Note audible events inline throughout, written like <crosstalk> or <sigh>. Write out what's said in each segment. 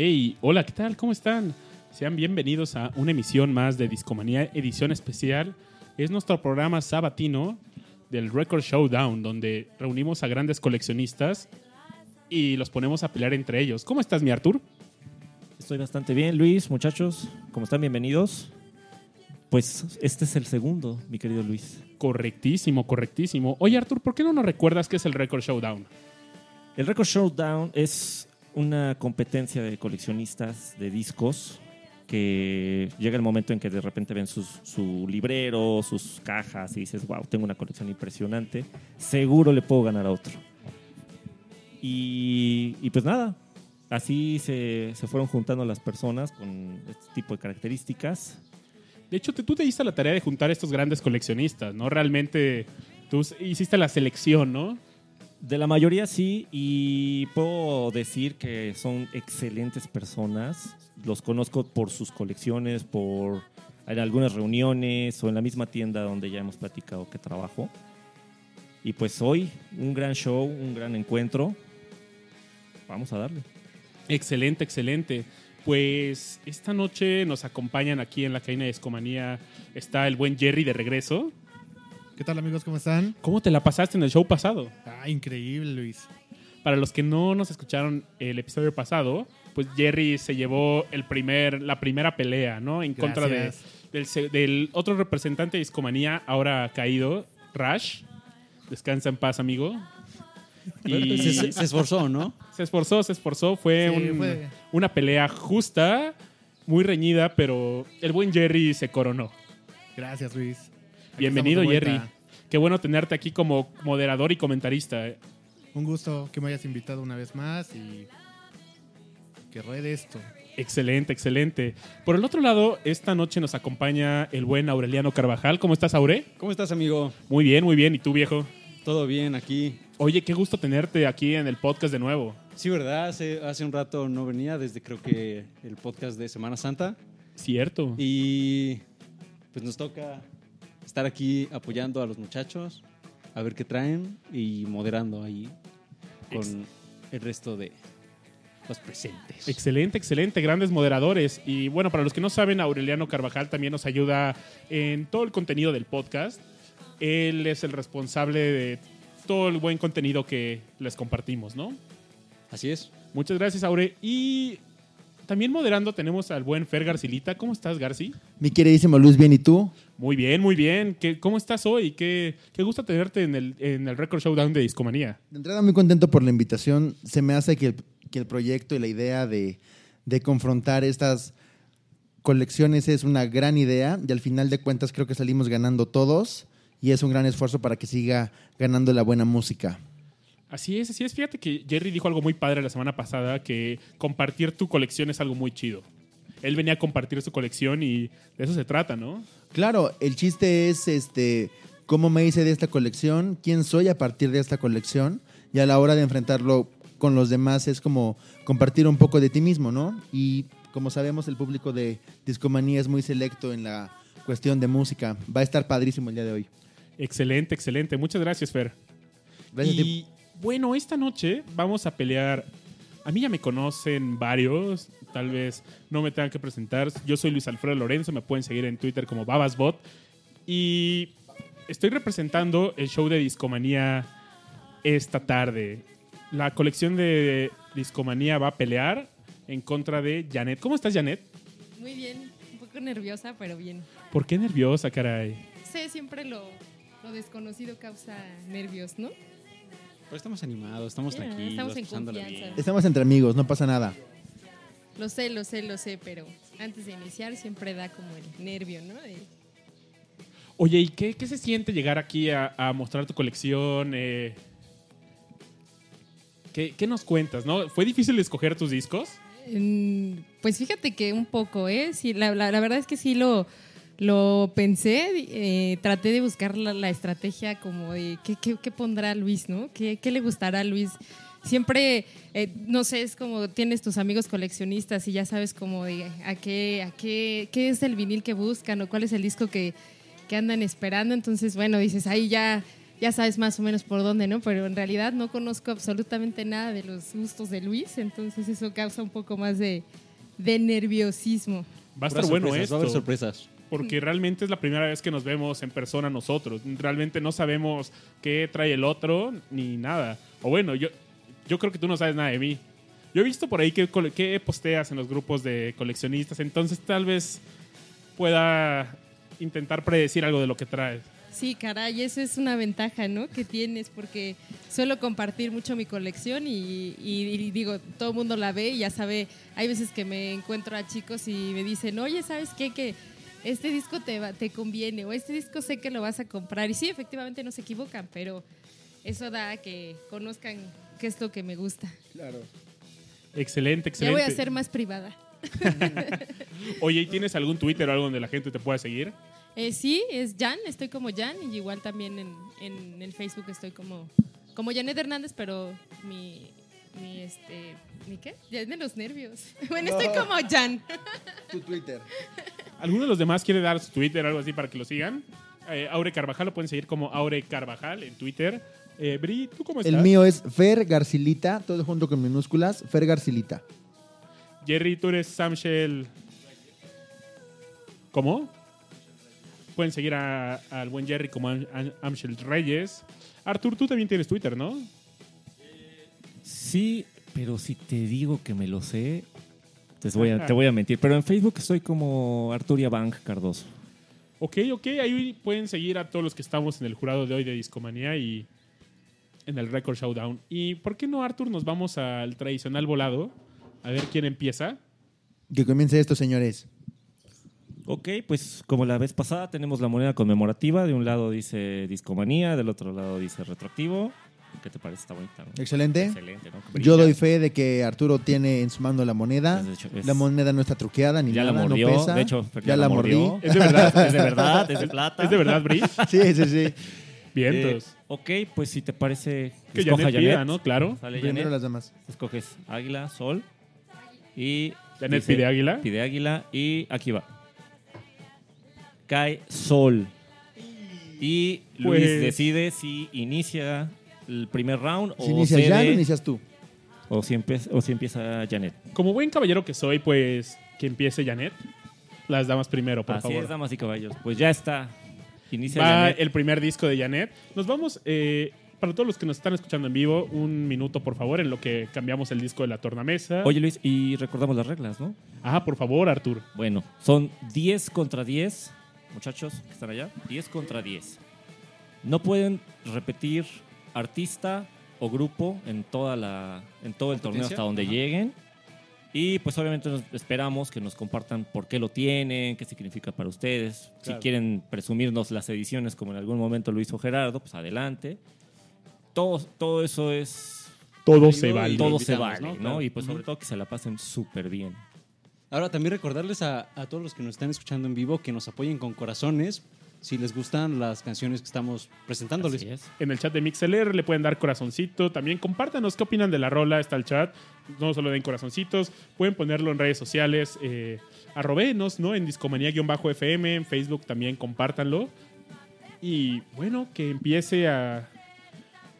Hey, hola, ¿qué tal? ¿Cómo están? Sean bienvenidos a una emisión más de Discomanía Edición Especial. Es nuestro programa sabatino del Record Showdown, donde reunimos a grandes coleccionistas y los ponemos a pelear entre ellos. ¿Cómo estás, mi Artur? Estoy bastante bien, Luis, muchachos. ¿Cómo están? Bienvenidos. Pues este es el segundo, mi querido Luis. Correctísimo, correctísimo. Oye, Artur, ¿por qué no nos recuerdas qué es el Record Showdown? El Record Showdown es una competencia de coleccionistas de discos que llega el momento en que de repente ven sus, su librero, sus cajas y dices, wow, tengo una colección impresionante, seguro le puedo ganar a otro. Y, pues nada, así se, se, fueron juntando las personas con este tipo de características. De hecho, tú te diste la tarea de juntar a estos grandes coleccionistas, ¿no? Realmente tú hiciste la selección, ¿no? De la mayoría sí, y puedo decir que son excelentes personas. Los conozco por sus colecciones, por en algunas reuniones o en la misma tienda donde ya hemos platicado que trabajo. Y pues hoy un gran show, un gran encuentro. Vamos a darle. Excelente, excelente. Pues esta noche nos acompañan aquí en la cadena de Escomanía. Está el buen Jerry de regreso. ¿Qué tal amigos? ¿Cómo están? ¿Cómo te la pasaste en el show pasado? Ah, increíble, Luis. Para los que no nos escucharon el episodio pasado, pues Jerry se llevó el primer, la primera pelea, ¿no? En contra de, del, del, otro representante de Discomanía, ahora caído, Rash. Descansa en paz, amigo. <laughs> Y se, se, esforzó, ¿no? Se esforzó, se esforzó. Fue, sí, un, fue, una pelea justa, muy reñida, pero el buen Jerry se coronó. Gracias, Luis. Bienvenido, Jerry. Qué bueno tenerte aquí como moderador y comentarista. ¿eh? Un gusto que me hayas invitado una vez más y que ruede esto. Excelente, excelente. Por el otro lado, esta noche nos acompaña el buen Aureliano Carvajal. ¿Cómo estás, Aure? ¿Cómo estás, amigo? Muy bien, muy bien. ¿Y tú, viejo? Todo bien aquí. Oye, qué gusto tenerte aquí en el podcast de nuevo. Sí, ¿verdad? Hace, hace un rato no venía, desde creo que el podcast de Semana Santa. Cierto. Y pues nos toca estar aquí apoyando a los muchachos, a ver qué traen y moderando ahí con Ex el resto de los presentes. Excelente, excelente, grandes moderadores. Y bueno, para los que no saben, Aureliano Carvajal también nos ayuda en todo el contenido del podcast. Él es el responsable de todo el buen contenido que les compartimos, ¿no? Así es. Muchas gracias, Aure. Y también moderando tenemos al buen Fer Garcilita. ¿Cómo estás, Garci? Mi queridísimo Luis, ¿bien y tú? Muy bien, muy bien. ¿Qué, ¿Cómo estás hoy? Qué, qué gusto tenerte en el, en el Record Showdown de Discomanía. De entrada, muy contento por la invitación. Se me hace que el, que el proyecto y la idea de, de confrontar estas colecciones es una gran idea y al final de cuentas creo que salimos ganando todos y es un gran esfuerzo para que siga ganando la buena música. Así es, así es. Fíjate que Jerry dijo algo muy padre la semana pasada, que compartir tu colección es algo muy chido. Él venía a compartir su colección y de eso se trata, ¿no? Claro, el chiste es este cómo me hice de esta colección, quién soy a partir de esta colección y a la hora de enfrentarlo con los demás es como compartir un poco de ti mismo, ¿no? Y como sabemos el público de Discomanía es muy selecto en la cuestión de música. Va a estar padrísimo el día de hoy. Excelente, excelente. Muchas gracias, Fer. Gracias y bueno, esta noche vamos a pelear. A mí ya me conocen varios, tal vez no me tengan que presentar. Yo soy Luis Alfredo Lorenzo, me pueden seguir en Twitter como Babasbot. Y estoy representando el show de Discomanía esta tarde. La colección de Discomanía va a pelear en contra de Janet. ¿Cómo estás, Janet? Muy bien, un poco nerviosa, pero bien. ¿Por qué nerviosa, caray? Sé, siempre lo, lo desconocido causa nervios, ¿no? Pero estamos animados, estamos yeah, tranquilos, estamos en confianza. Bien. Estamos entre amigos, no pasa nada. Lo sé, lo sé, lo sé, pero antes de iniciar siempre da como el nervio, ¿no? De... Oye, ¿y qué, qué, se siente llegar aquí a, a mostrar tu colección? Eh, ¿qué, ¿qué, nos cuentas? ¿no? ¿Fue difícil escoger tus discos? Mm, pues fíjate que un poco, ¿eh? Sí, la, la, la verdad es que sí lo, lo pensé, eh, traté de buscar la, la, estrategia como de qué, qué, qué pondrá Luis, ¿no? ¿Qué, ¿Qué, le gustará a Luis? Siempre, eh, no sé, es como tienes tus amigos coleccionistas y ya sabes como de a qué, a qué, qué es el vinil que buscan o cuál es el disco que, que andan esperando. Entonces, bueno, dices, ahí ya ya sabes más o menos por dónde, ¿no? Pero en realidad no conozco absolutamente nada de los gustos de Luis, entonces eso causa un poco más de, de nerviosismo. Va a estar bueno sorpresas, Va a haber esto. sorpresas. Porque realmente es la primera vez que nos vemos en persona nosotros. Realmente no sabemos qué trae el otro ni nada. O bueno, yo, yo creo que tú no sabes nada de mí. Yo he visto por ahí que, que posteas en los grupos de coleccionistas, entonces tal vez pueda intentar predecir algo de lo que traes. Sí, caray, eso es una ventaja, ¿no? Que tienes, porque suelo compartir mucho mi colección y, y- y digo, todo el mundo la ve y ya sabe. Hay veces que me encuentro a chicos y me dicen, oye, ¿sabes qué? Que este disco te, va- te conviene o este disco sé que lo vas a comprar. Y sí, efectivamente no se equivocan, pero eso da a que conozcan qué es lo que me gusta. Claro. Excelente, Ya excelente. voy a ser más privada. <laughs> Oye, ¿y tienes algún Twitter o algo donde la gente te pueda seguir? Eh, sí, es Jan, estoy como Jan y igual también en, en el Facebook estoy como, como Janet Hernández, pero mi, mi este, ¿mi qué? Ya es de los nervios. <laughs> Bueno, estoy como Jan. <laughs> Tu Twitter. ¿Alguno de los demás quiere dar su Twitter o algo así para que lo sigan? Eh, Aure Carvajal lo pueden seguir como Aure Carvajal en Twitter. Eh, Bri, ¿tú cómo estás? El mío es Fer Garcilita, todo junto con minúsculas, Fer Garcilita. Jerry, tú eres Samshel. ¿Cómo? Pueden seguir a- al buen Jerry como Am- Am- Amshel Reyes. Artur, tú también tienes Twitter, ¿no? Sí, pero si te digo que me lo sé, te voy a, te voy a mentir. Pero en Facebook estoy como Arturia Bank Cardoso. Ok, ok, ahí pueden seguir a todos los que estamos en el jurado de hoy de Discomanía y en el Record Showdown. ¿Y por qué no, Artur, nos vamos al tradicional volado? A ver quién empieza. Que comience esto, señores. Ok, pues como la vez pasada tenemos la moneda conmemorativa. De un lado dice Discomanía, del otro lado dice Retroactivo. ¿Qué te parece? Está bonita, ¿no? Excelente. Excelente, ¿no? Yo doy fe de que Arturo tiene en su mano la moneda. De hecho, es- La moneda no está truqueada ni Ya la nada, mordió, no pesa. de hecho, ya, la mordí. mordió. ¿Es de verdad? Es de verdad, es de <laughs> plata. ¿Es de verdad, Bri? <laughs> Sí, sí, sí. Vientos. Eh, ok, pues si te parece, que escoja Janet Janet. pida, ¿no? Claro. Sale Primero Janet. las damas. Escoges águila, sol. Y. Janet dice- pide águila. Pide águila. Y aquí va. Cae sol. Y Luis Pues- decide si inicia el primer round Si o, inicias ya, no inicias tú. o, si empieza, o si empieza Janet. Como buen caballero que soy, pues que empiece Janet. Las damas primero, por Así favor. es, damas y caballos. Pues ya está. Inicia Va Janet. el primer disco de Janet. Nos vamos, eh, para todos los que nos están escuchando en vivo, un minuto, por favor, en lo que cambiamos el disco de la tornamesa. Oye, Luis, y recordamos las reglas, ¿no? Ah, por favor, Artur. Bueno, son 10 contra 10, muchachos que están allá, 10 contra 10. No pueden repetir artista o grupo en, toda la, en todo el torneo hasta donde Ajá. lleguen. Y pues obviamente nos esperamos que nos compartan por qué lo tienen, qué significa para ustedes. Si quieren presumirnos las ediciones como en algún momento lo hizo Gerardo, pues adelante. Todo, todo eso es... Todo se vale. Todo lo se vale, ¿no? ¿no? Claro. Y pues sobre todo que se la pasen súper bien. Ahora también recordarles a, a todos los que nos están escuchando en vivo que nos apoyen con corazones si les gustan las canciones que estamos presentándoles. Así es. En el chat de MixLR le pueden dar corazoncito. También compártanos qué opinan de la rola. Está el chat. No solo den corazoncitos. Pueden ponerlo en redes sociales. Eh, arrobenos, ¿no? En discomanía-fm. En Facebook también compártanlo. Y bueno, que empiece a,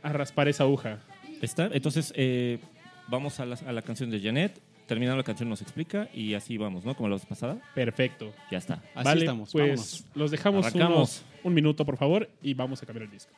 a raspar esa aguja. Está, entonces eh, vamos a la, a la canción de Janet. Terminando la canción nos explica y así vamos, ¿no? Como la vez pasada. Perfecto. Ya está. Así vale, estamos. pues vámonos. los dejamos unos- un minuto, por favor, y vamos a cambiar el disco.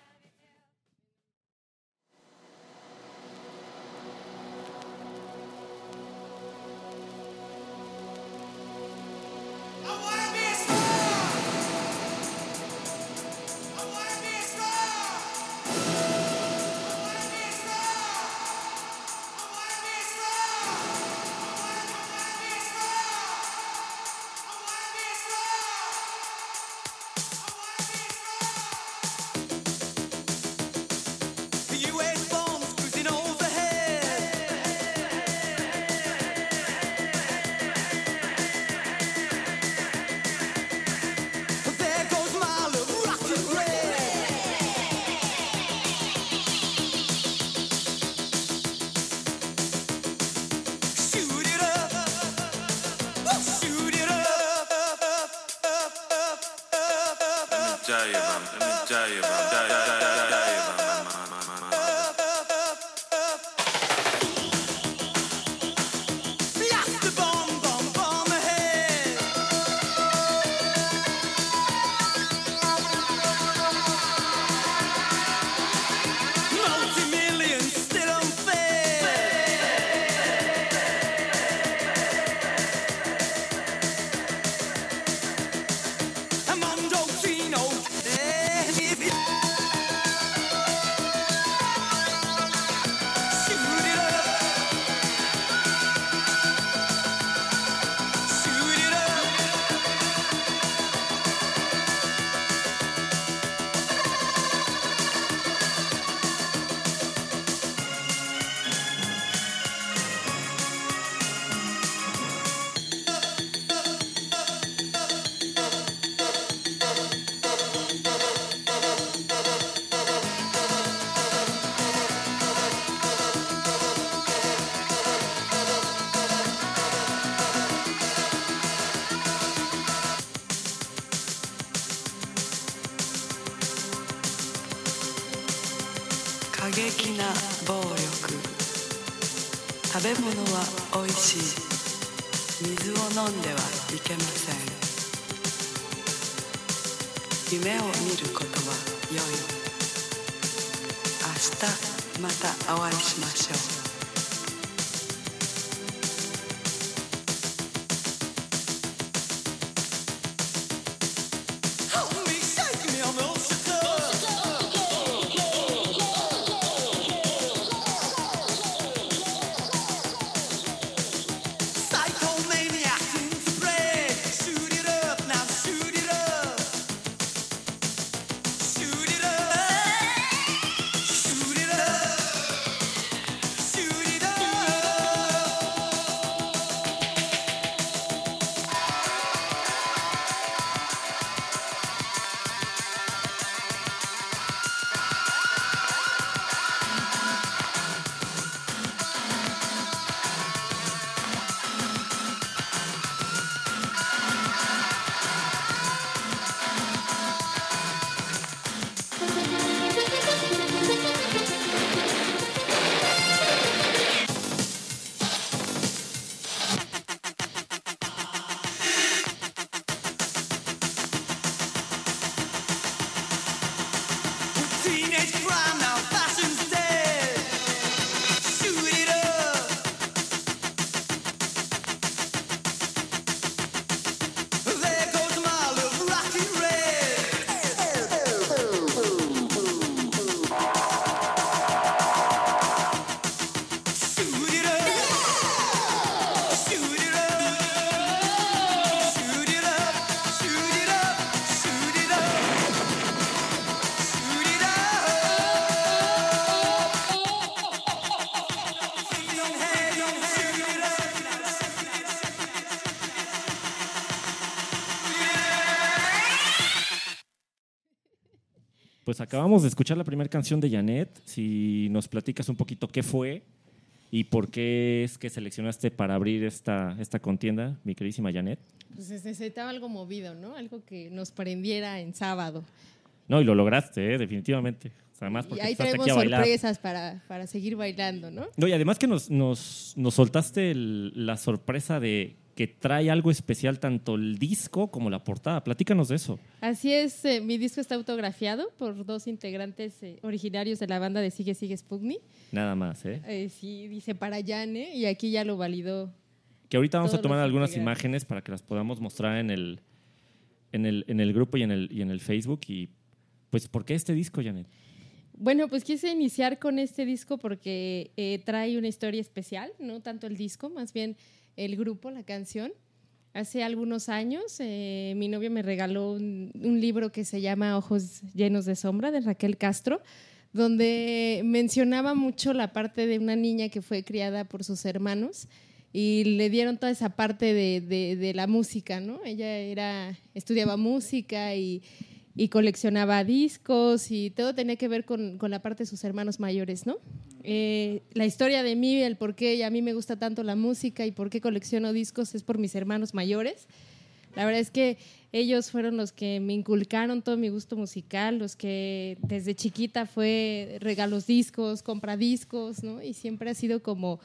Acabamos de escuchar la primera canción de Janet. Si nos platicas un poquito qué fue y por qué es que seleccionaste para abrir esta, esta contienda, mi queridísima Janet. Pues necesitaba algo movido, ¿no? Algo que nos prendiera en sábado. No, y lo lograste, ¿eh? definitivamente. Además Y porque ahí estás traemos aquí a sorpresas para, para seguir bailando, ¿no? No, y además que nos, nos, nos soltaste el- la sorpresa de que trae algo especial tanto el disco como la portada. Platícanos de eso. Así es, eh, mi disco está autografiado por dos integrantes eh, originarios de la banda de Sigue Sigue Spugni. Nada más, ¿eh? Eh, sí, dice para Yane y aquí ya lo validó. Que ahorita vamos a tomar algunas imágenes para que las podamos mostrar en el, en el, en el grupo y en el, y en el Facebook. Y pues, ¿por qué este disco, Janet? Bueno, pues quise iniciar con este disco porque eh, trae una historia especial, no tanto el disco, más bien el grupo, la canción. Hace algunos años eh, mi novio me regaló un, libro que se llama Ojos llenos de sombra de Raquel Castro, donde mencionaba mucho la parte de una niña que fue criada por sus hermanos y le dieron toda esa parte de, de- de la música, ¿no? Ella era, estudiaba música y, y coleccionaba discos y todo tenía que ver con, con la parte de sus hermanos mayores, ¿no? Eh, la historia de mí, el por qué a mí me gusta tanto la música y por qué colecciono discos es por mis hermanos mayores. La verdad es que ellos fueron los que me inculcaron todo mi gusto musical, los que desde chiquita fue regalos discos, compra discos, ¿no? Y siempre ha sido como,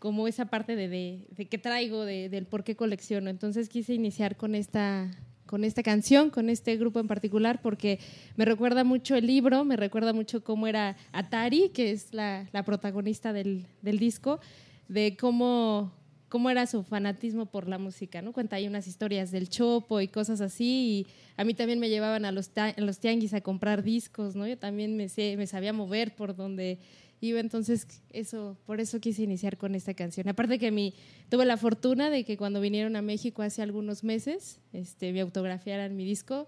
como esa parte de, de, de traigo, de- del por qué colecciono. Entonces quise iniciar con esta, con esta canción, con este grupo en particular, porque me recuerda mucho el libro, me recuerda mucho cómo era Atari, que es la, la protagonista del, del disco, de cómo, cómo era su fanatismo por la música, ¿no? Cuenta ahí unas historias del chopo y cosas así, y a mí también me llevaban a los, los tianguis a comprar discos, ¿no? Yo también me, sé, me sabía mover por donde iba, entonces eso, por eso quise iniciar con esta canción. Aparte que mi, tuve la fortuna de que cuando vinieron a México hace algunos meses, este, me autografiaran mi disco,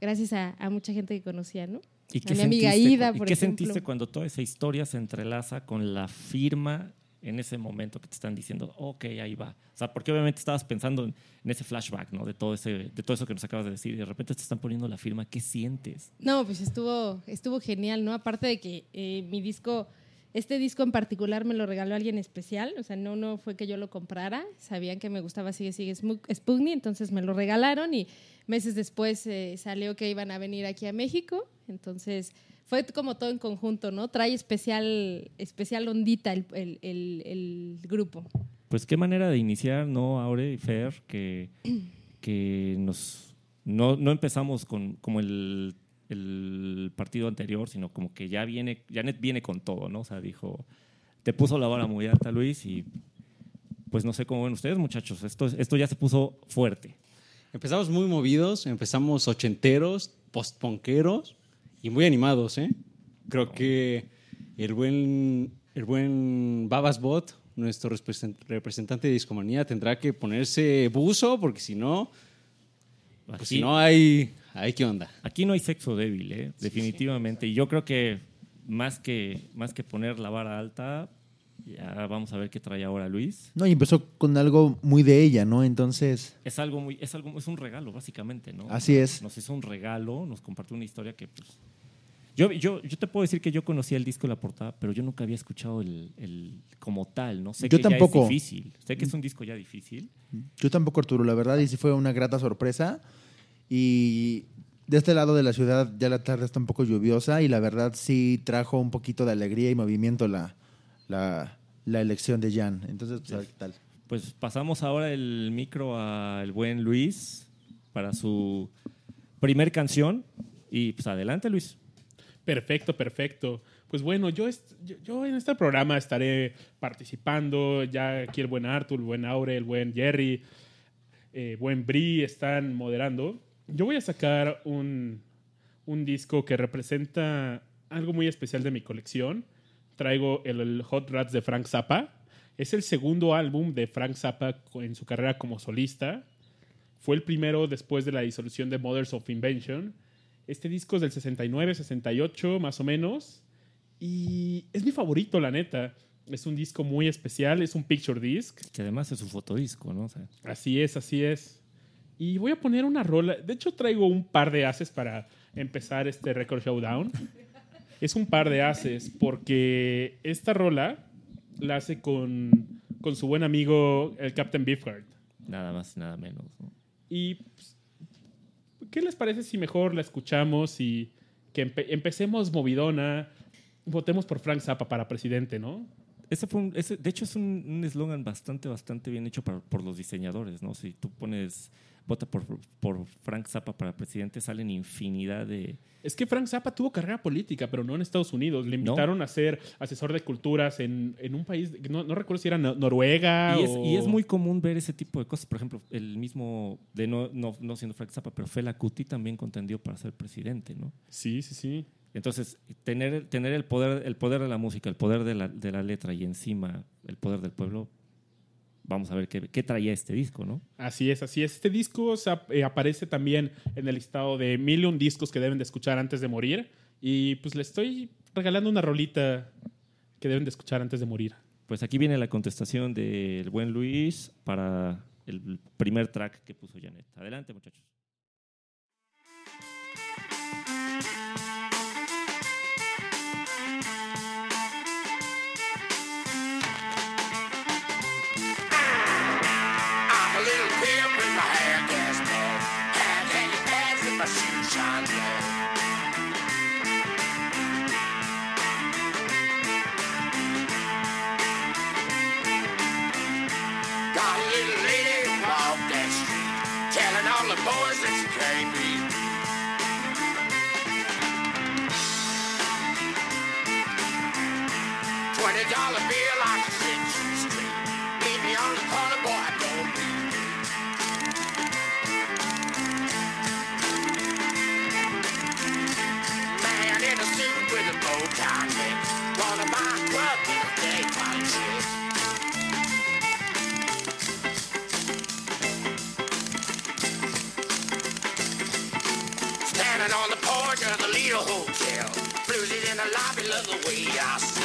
gracias a, a mucha gente que conocía, ¿no? ¿Y A mi amiga sentiste Ida, cu- ¿y por qué ejemplo. sentiste cuando toda esa historia se entrelaza con la firma en ese momento que te están diciendo, ok, ahí va? O sea, porque obviamente estabas pensando en, en ese flashback, ¿no? De todo, ese, de todo eso que nos acabas de decir y de repente te están poniendo la firma. ¿Qué sientes? No, pues estuvo, estuvo genial, ¿no? Aparte de que eh, mi disco, este disco en particular me lo regaló alguien especial, o sea, no, fue que yo lo comprara, sabían que me gustaba Sigue Sigue Sputnik, entonces me lo regalaron y meses después eh, salió que iban a venir aquí a México, entonces fue como todo en conjunto, ¿no? Trae especial, especial ondita el grupo. Pues qué manera de iniciar, ¿no, Aure y Fer? Que, que nos no, no empezamos con como el, el partido anterior, sino como que ya viene, Janet viene con todo, ¿no? O sea, dijo, te puso la vara muy alta, Luis, y pues no sé cómo ven ustedes, muchachos. Esto, esto ya se puso fuerte. Empezamos muy movidos, empezamos ochenteros, postponqueros y muy animados, ¿eh? Creo que el buen, el buen Babas Bot, nuestro represent- representante de Discomanía, tendrá que ponerse buzo porque si no, pues si no hay, hay qué onda. aquí no hay sexo débil, ¿eh? definitivamente. Y yo creo que más que, más que poner la vara alta, ya vamos a ver qué trae ahora Luis. No, y empezó con algo muy de ella, ¿no? Entonces, Es algo muy, es algo, es un regalo, básicamente, ¿no? Así es. Nos hizo un regalo, nos compartió una historia que, pues. Yo, yo, yo te puedo decir que yo conocía el disco en la portada, pero yo nunca había escuchado el, el como tal, ¿no? Sé Yo que ya tampoco. es difícil. Sé que es un disco ya difícil. yo tampoco, Arturo, la verdad, y sí fue una grata sorpresa. Y de este lado de la ciudad ya la tarde está un poco lluviosa y la verdad sí trajo un poquito de alegría y movimiento la, la, la elección de Jan. Entonces, pues, a ver qué tal. Pues pasamos ahora el micro al buen Luis para su primer canción. Y pues adelante, Luis. Perfecto, perfecto. Pues bueno, yo, est- yo, yo en este programa estaré participando. Ya aquí el buen Arthur, el buen Aure, el buen Jerry, eh, buen Bri están moderando. Yo voy a sacar un, un disco que representa algo muy especial de mi colección. Traigo el, el Hot Rats de Frank Zappa. Es el segundo álbum de Frank Zappa en su carrera como solista. Fue el primero después de la disolución de Mothers of Invention. Este disco es del 69, 68, más o menos. Y es mi favorito, la neta. Es un disco muy especial, es un picture disc. Que además es su fotodisco, ¿no? O sea, Así es, así es. Y voy a poner una rola. De hecho, traigo un par de haces para empezar este Record Showdown. Es un par de haces porque esta rola la hace con, con su buen amigo, el Captain Beefheart. nada más y nada menos. ¿no? Y pues, ¿qué les parece si mejor la escuchamos y que empe- empecemos movidona? Votemos por Frank Zappa para presidente, ¿no? Ese fue un- ese- de hecho, es un eslogan bastante, bastante bien hecho para- por los diseñadores, ¿no? Si tú pones, vota por, por Frank Zappa para presidente, salen infinidad de... Es que Frank Zappa tuvo carrera política, pero no en Estados Unidos. Le invitaron a ser asesor de culturas en, en un país, no, no recuerdo si era No- Noruega Y es, o... y es muy común ver ese tipo de cosas. Por ejemplo, el mismo, de no, no, no siendo Frank Zappa, pero Fela Kuti también contendió para ser presidente, ¿no? Sí, sí, sí. Entonces, tener, tener el, poder, el poder de la música, el poder de la, de la letra y encima el poder del pueblo, vamos a ver qué, qué traía este disco, ¿no? Así es, así es. Este disco eh, aparece también en el listado de mil y un discos que deben de escuchar antes de morir. Y pues le estoy regalando una rolita que deben de escuchar antes de morir. Pues aquí viene la contestación del buen Luis para el primer track que puso Janet. Adelante, muchachos. Dollar bill me on the corner, boy, I don't. Man in a suit with a bow tie neck. Wanna buy a club a day. Standing on the porch of the Lido Hotel. Bluesies in the lobby, love the way I sell.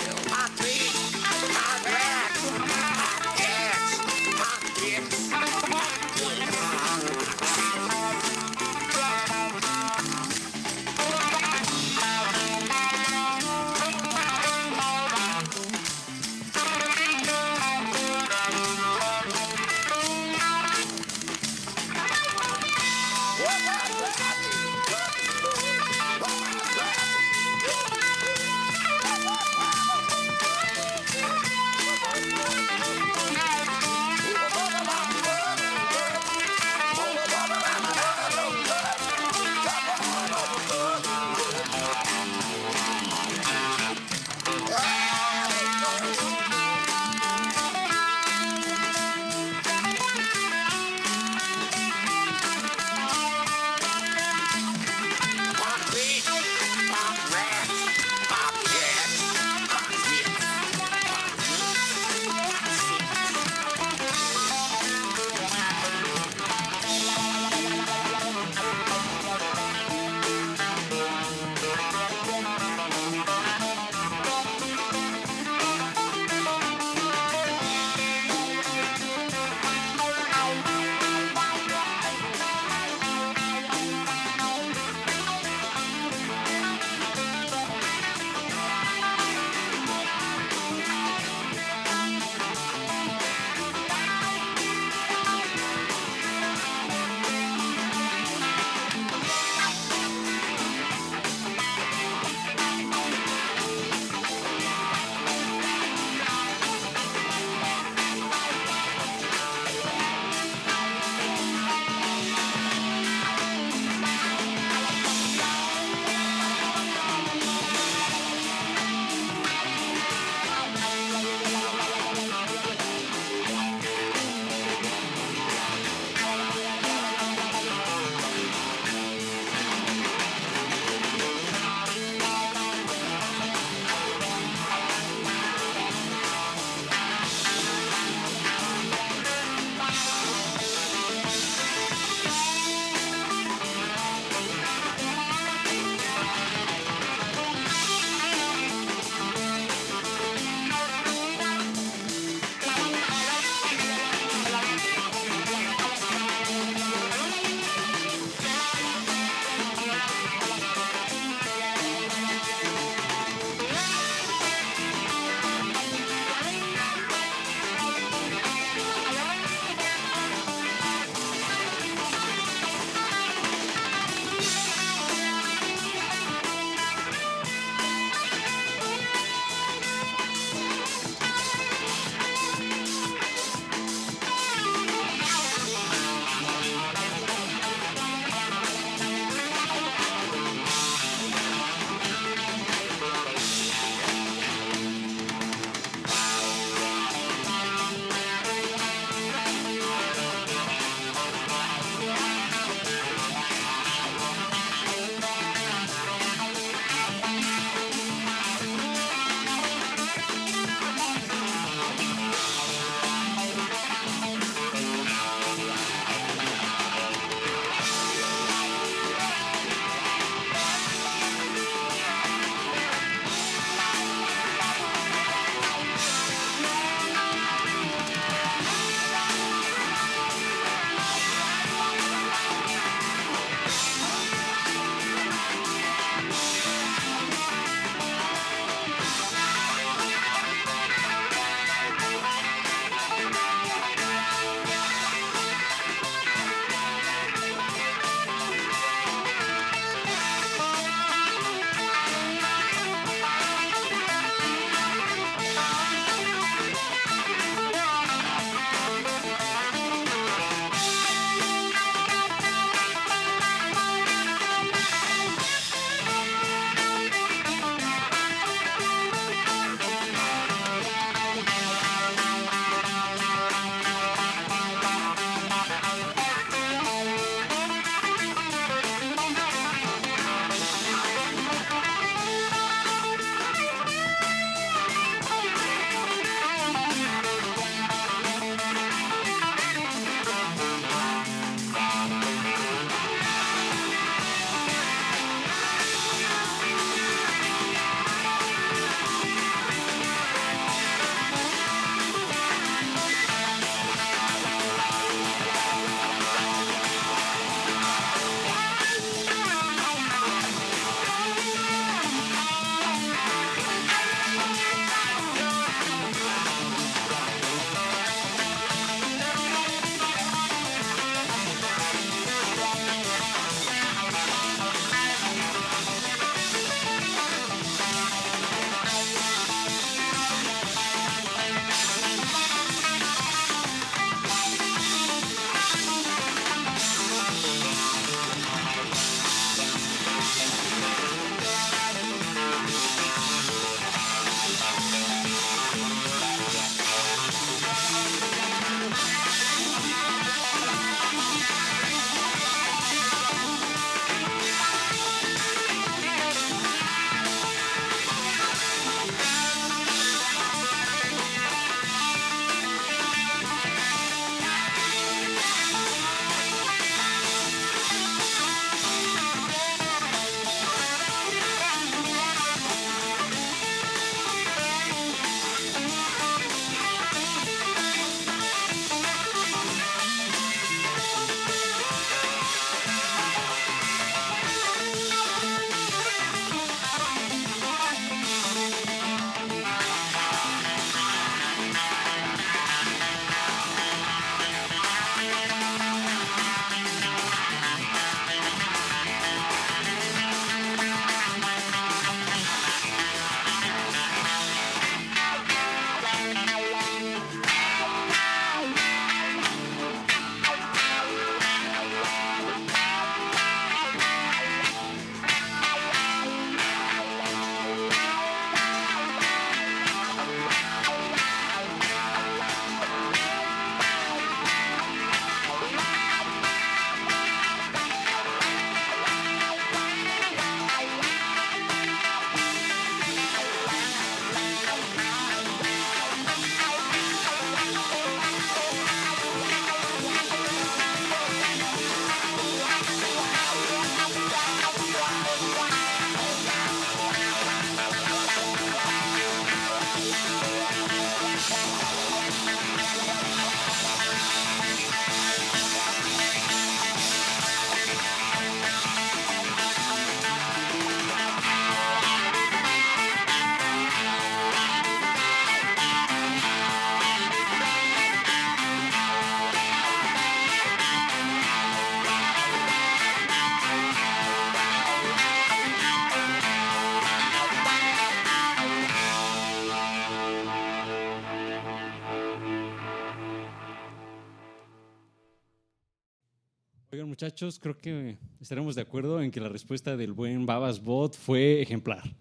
Muchachos, creo que estaremos de acuerdo en que la respuesta del buen Babas Bot fue ejemplar.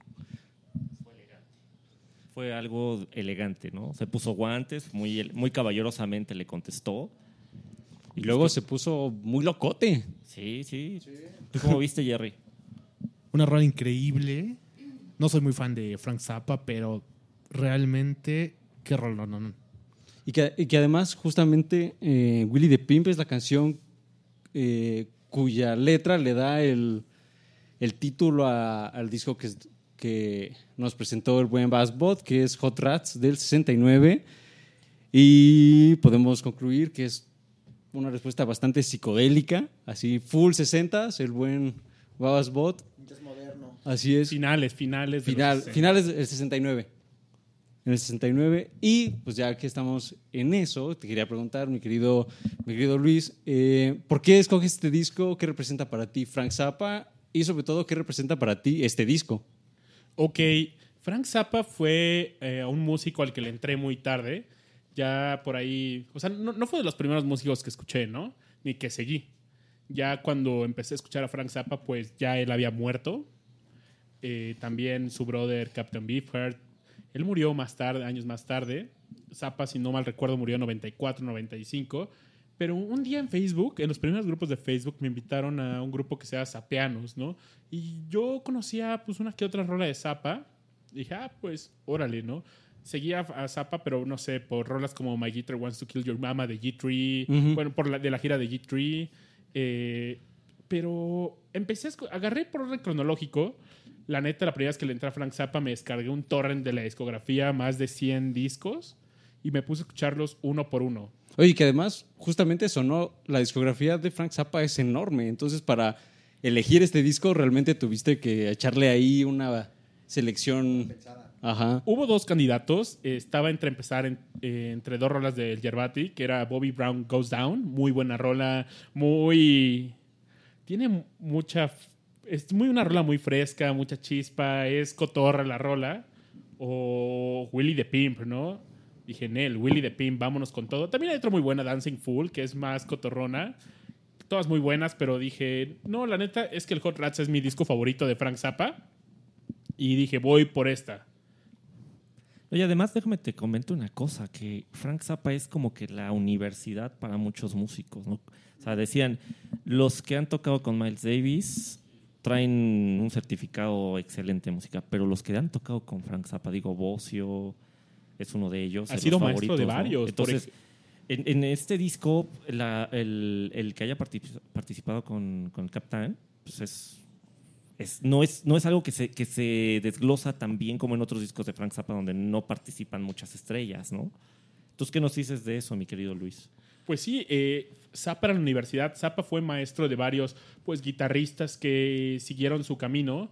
Fue algo elegante, ¿no? Se puso guantes, muy, muy caballerosamente le contestó. Y luego se puso muy locote. Sí, sí. ¿Tú cómo viste, Jerry? <laughs> Una rola increíble. No soy muy fan de Frank Zappa, pero realmente, qué rol, no, no, no. Y que, y que además, justamente, eh, Willy the Pimp es la canción eh, cuya letra le da el, el título a- al disco que, es- que nos presentó el buen Bass Bot, que es Hot Rats del 69. Y podemos concluir que es una respuesta bastante psicodélica, así full 60 el buen Babas Bot. Así es. Finales, finales. de los Final, 60. finales del 69. En el 69. Y pues ya que estamos en eso, te quería preguntar, mi querido, mi querido Luis, eh, ¿por qué escoges este disco? ¿Qué representa para ti Frank Zappa? Y sobre todo, ¿qué representa para ti este disco? Ok, Frank Zappa fue eh, un músico al que le entré muy tarde. Ya por ahí, o sea, no, no fue de los primeros músicos que escuché, ¿no? Ni que seguí. Ya cuando empecé a escuchar a Frank Zappa, pues ya él había muerto. Eh, también su brother Captain Beefheart. Él murió más tarde, años más tarde. Zappa, si no mal recuerdo, murió en 94, 95. Pero un día en Facebook, en los primeros grupos de Facebook, me invitaron a un grupo que se llama Zapeanos, ¿no? Y yo conocía pues una que otra rola de Zappa. Dije, ah, pues, órale, ¿no? Seguía a Zappa, pero no sé, por rolas como My Guitar Wants to Kill Your Mama de G3, Ujú. bueno, por la, de la gira de G3. eh, pero empecé a agarré por orden cronológico. La neta, la primera vez que le entré a Frank Zappa, me descargué un torrent de la discografía, más de 100 discos, y me puse a escucharlos uno por uno. Oye, que además, justamente sonó, la discografía de Frank Zappa es enorme. Entonces, para elegir este disco, realmente tuviste que echarle ahí una selección. Ajá. Hubo dos candidatos. estaba entre empezar en- eh, entre dos rolas del Yerbati, que era Bobby Brown Goes Down. Muy buena rola. Muy. Tiene mu- mucha. Es muy una rola muy fresca, mucha chispa. Es cotorra la rola. O Willy the Pimp, ¿no? Dije, Nel, Willy the Pimp, vámonos con todo. También hay otra muy buena, Dancing Fool, que es más cotorrona. Todas muy buenas, pero dije, no, la neta es que el Hot Rats es mi disco favorito de Frank Zappa. Y dije, voy por esta. Oye, además déjame te comento una cosa, que Frank Zappa es como que la universidad para muchos músicos, ¿no? O sea, decían, los que han tocado con Miles Davis traen un certificado excelente de música, pero los que han tocado con Frank Zappa, digo, Bocio es uno de ellos. Ha de sido maestro de varios, Entonces, en, en este disco, la- el, el que haya partic- participado con, con el Captain, pues es, es- no, es, no es algo que se, que se desglosa tan bien como en otros discos de Frank Zappa, donde no participan muchas estrellas, ¿no? Entonces, ¿qué nos dices de eso, mi querido Luis? Pues sí, eh, Zappa en la universidad, Zappa fue maestro de varios pues guitarristas que siguieron su camino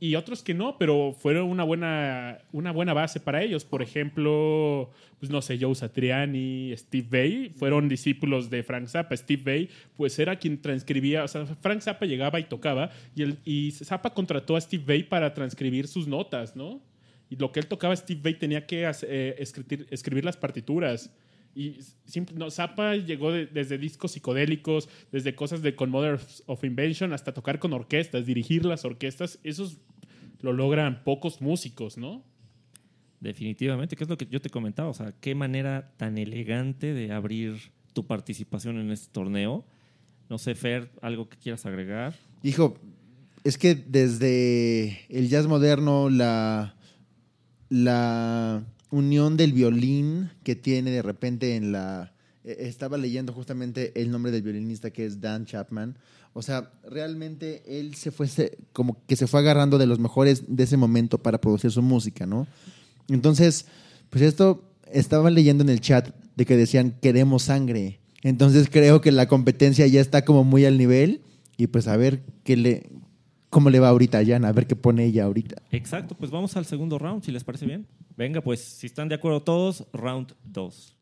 y otros que no, pero fueron una buena, una buena base para ellos. Por ejemplo, pues no sé, Joe Satriani, Steve Vai, fueron discípulos de Frank Zappa. Steve Vai, pues era quien transcribía, o sea, Frank Zappa llegaba y tocaba y, el, y Zappa contrató a Steve Vai para transcribir sus notas, ¿no? Y lo que él tocaba, Steve Vai tenía que eh, escribir, escribir las partituras. Y simple- no, Zappa llegó de- desde discos psicodélicos, desde cosas de con Mothers of Invention, hasta tocar con orquestas, dirigir las orquestas. Eso es- lo logran pocos músicos, ¿no? Definitivamente, que es lo que yo te comentaba, o sea, qué manera tan elegante de abrir tu participación en este torneo. No sé, Fer, algo que quieras agregar. Hijo, es que desde el jazz moderno, la, la unión del violín que tiene de repente en la... eh, Estaba leyendo justamente el nombre del violinista que es Dan Chapman. O sea, realmente él se fue, como que se fue agarrando de los mejores de ese momento para producir su música, ¿no? Entonces, pues esto estaba leyendo en el chat de que decían queremos sangre. Entonces creo que la competencia ya está como muy al nivel y pues a ver qué le cómo le va ahorita a Jan, a ver qué pone ella ahorita. Exacto, pues vamos al segundo round, si les parece bien. Venga, pues si están de acuerdo todos, round 2.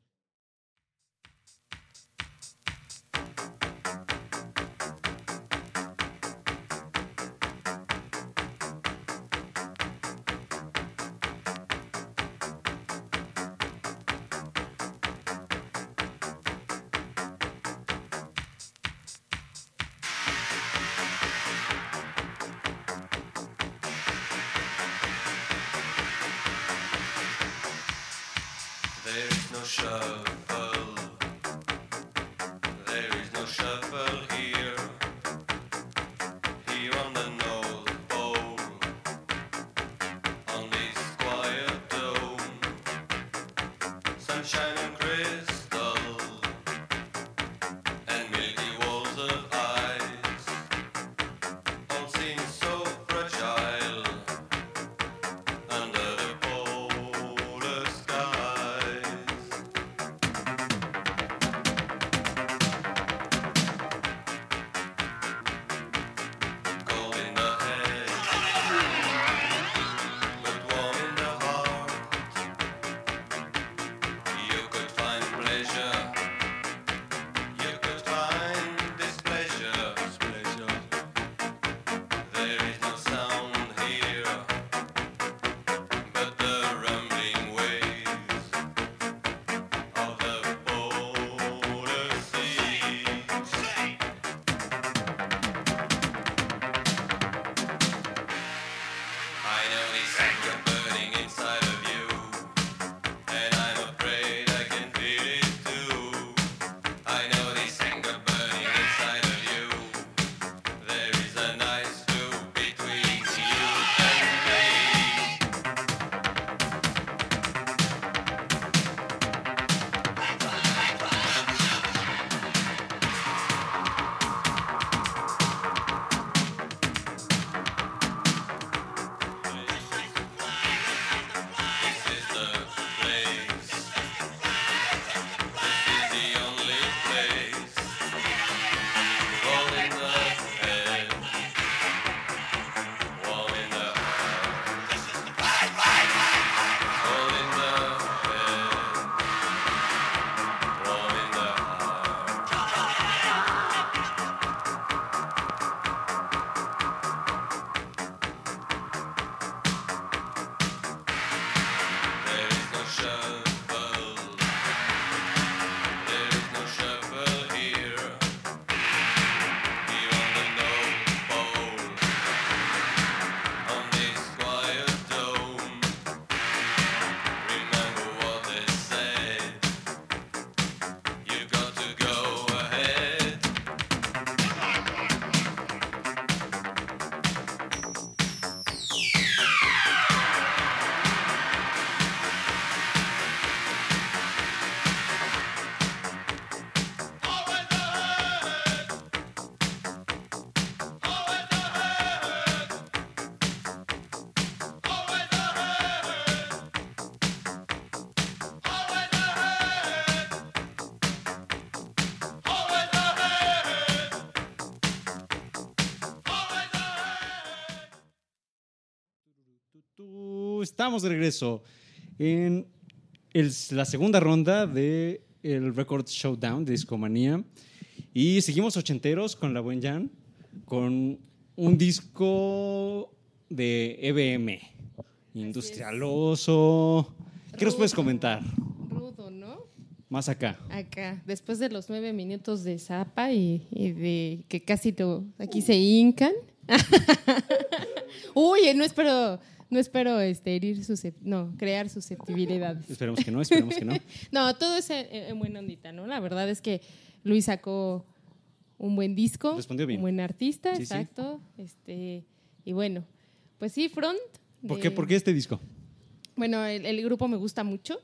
Estamos de regreso en el- la segunda ronda de el Record Showdown de Discomanía. Y seguimos ochenteros con la buen Jan, con un disco de EBM, industrialoso. ¿Qué nos puedes comentar? Rudo, ¿no? Más acá. Acá, después de los nueve minutos de zapa y, y de que casi lo, aquí se hincan. <laughs> Uy, no espero, no espero este, herir no, crear susceptibilidades. Esperemos que no, esperemos que no. <laughs> No, todo es en, en buena ondita, ¿no? La verdad es que Luis sacó un buen disco, Respondió bien. un buen artista, Sí, sí. exacto. Este, y bueno, pues sí, Front. ¿Por qué, ¿Por qué este disco? bueno, el, el grupo me gusta mucho.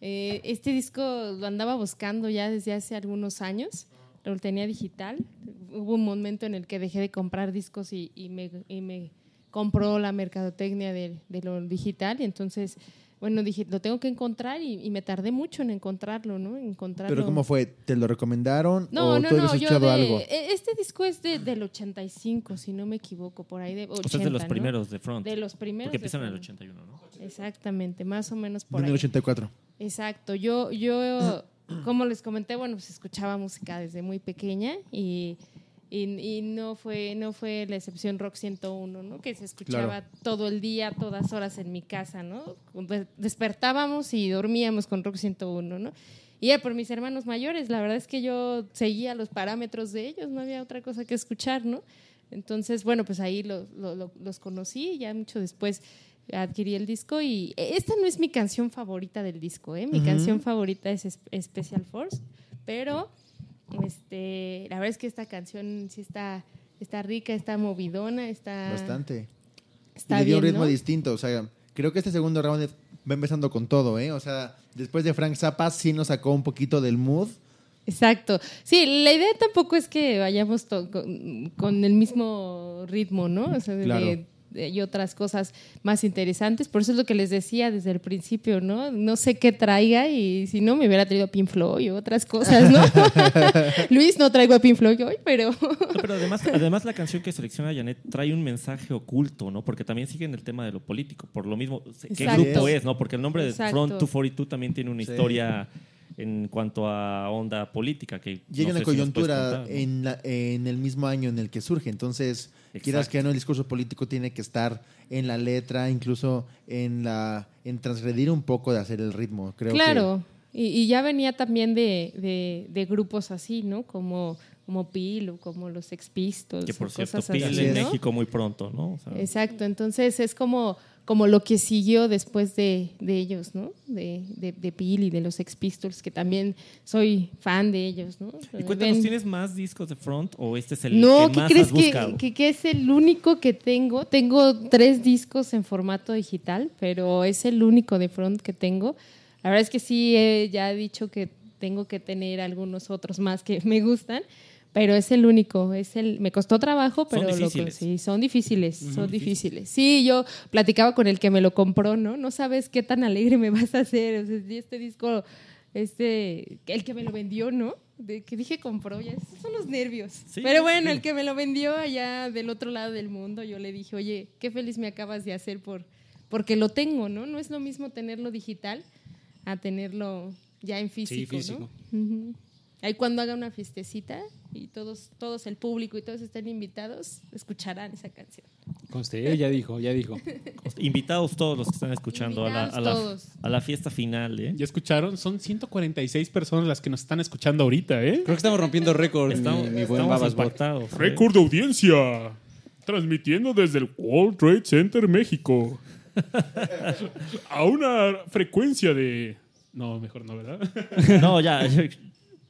Eh, este disco lo andaba buscando ya desde hace algunos años. Lo tenía digital. Hubo un momento en el que dejé de comprar discos y, y me, y me compró la mercadotecnia de, de lo digital. Y entonces, bueno, dije, lo tengo que encontrar y, y me tardé mucho en encontrarlo, ¿no? Encontrarlo. Pero ¿cómo fue? ¿Te lo recomendaron No, o no, tú no, yo escuchado de, algo? e- Este disco es de, del 85, si no me equivoco, por ahí de 80, O sea, es de los ¿no? primeros de Front. De los primeros. Porque empiezan en el Front. 81, ¿no? Exactamente, más o menos por En ahí. el 84. Exacto, yo, yo, como les comenté, bueno, pues escuchaba música desde muy pequeña y, y, y no, fue, no fue la excepción Rock 101, ¿no? Que se escuchaba todo el día, todas horas en mi casa, ¿no? De- Despertábamos y dormíamos con Rock 101, ¿no? Y era por mis hermanos mayores, la verdad es que yo seguía los parámetros de ellos, no había otra cosa que escuchar, ¿no? Entonces, bueno, pues ahí lo- lo- lo- los conocí, ya mucho después adquirí el disco y esta no es mi canción favorita del disco, ¿eh? Mi Ujú. canción favorita Es- Special Force, pero este, la verdad es que esta canción sí está, está rica, está movidona, está... Bastante. Está y le dio un ritmo ¿no? distinto. O sea, creo que este segundo round va empezando con todo, ¿eh? O sea, después de Frank Zappa sí nos sacó un poquito del mood. Exacto. Sí, la idea tampoco es que vayamos con, con el mismo ritmo, ¿no? O sea, de- Claro. de- y otras cosas más interesantes. Por eso es lo que les decía desde el principio, ¿no? No sé qué traiga y si no me hubiera traído a Pink Floyd o otras cosas, ¿no? <laughs> Luis, no traigo a Pink Floyd hoy, pero... No, pero además, además la canción que selecciona Janet trae un mensaje oculto, ¿no? Porque también sigue en el tema de lo político. Por lo mismo, ¿qué Exacto. grupo es, no? Porque el nombre de Exacto. Front 242 también tiene una Sí. historia en cuanto a onda política que Y hay no sé coyuntura contar, ¿no? en, la- en el mismo año en el que surge. Entonces, quieras que no, el discurso político tiene que estar en la letra, incluso en la en transgredir un poco de hacer el ritmo. Creo claro. Y, y ya venía también de, de- de grupos así, ¿no? Como, como Pil o como los Ex Pistols. Que por cierto, cosas Pil así, en ¿no? México muy pronto, ¿no? O sea, Exacto, entonces es como, como lo que siguió después de, de ellos, ¿no? De, de, de Peel y de los Ex Pistols, que también soy fan de ellos, ¿no? y cuéntanos, Ven- ¿tienes más discos de Front o este es el no, que ¿qué más crees has que, buscado? que, que es el único que tengo? Tengo tres discos en formato digital, pero es el único de Front que tengo. La verdad es que sí, eh, ya he dicho que tengo que tener algunos otros más que <laughs> me gustan, pero es el único. Es el, me costó trabajo, Son pero lo difíciles. sí, son difíciles, son difíciles. Sí, yo platicaba con el que me lo compró, ¿no? No sabes qué tan alegre me vas a hacer. O sea, este disco, este, el que me lo vendió, ¿no? De que dije compró, ya esos son los nervios. Sí, Pero bueno, sí. el que me lo vendió allá del otro lado del mundo, yo le dije, oye, qué feliz me acabas de hacer por, porque lo tengo, ¿no? No es lo mismo tenerlo digital a tenerlo ya en físico, físico. ¿no? Ahí cuando haga una fiestecita y todos, todos el público y todos estén invitados, escucharán esa canción. Conste, ya dijo, ya dijo. Invitados todos los que están escuchando a la, a, la, a fiesta final, ¿eh? ¿Ya escucharon? Son 146 personas las que nos están escuchando ahorita, ¿eh? Creo que estamos rompiendo récord, Estamos, mi, mi buen estamos impactados. ¿eh? Récord de audiencia. Transmitiendo desde el World Trade Center México. A una frecuencia de... No, mejor no, ¿verdad? No, ya.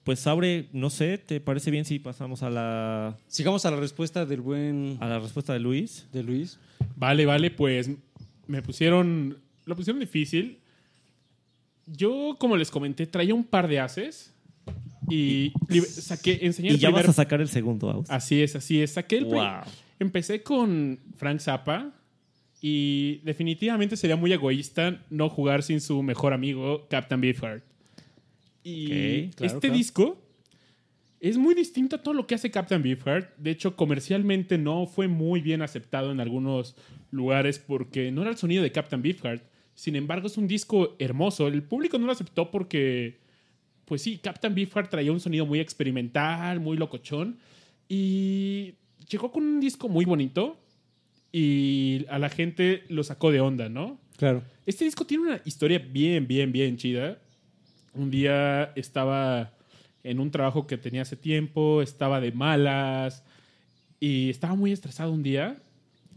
Pues Abre, no sé, ¿te parece bien si pasamos a la, Sigamos a la respuesta del buen a la respuesta de Luis? de Luis. Vale, vale, pues me pusieron... Lo pusieron difícil. Yo, como les comenté, traía un par de haces. Y saqué, enseñé Y el ya primer... vas a sacar el segundo out. Así es, así es. Saqué el Wow. Empecé con Frank Zappa y definitivamente sería muy egoísta no jugar sin su mejor amigo, Captain Beefheart. Y claro, este claro. disco es muy distinto a todo lo que hace Captain Beefheart. De hecho, comercialmente no fue muy bien aceptado en algunos lugares porque no era el sonido de Captain Beefheart. Sin embargo, es un disco hermoso. El público no lo aceptó porque, pues sí, Captain Beefheart traía un sonido muy experimental, muy locochón. Y llegó con un disco muy bonito y a la gente lo sacó de onda, ¿no? Claro. Este disco tiene una historia bien, bien, bien chida. Un día estaba en un trabajo que tenía hace tiempo, estaba de malas y estaba muy estresado un día.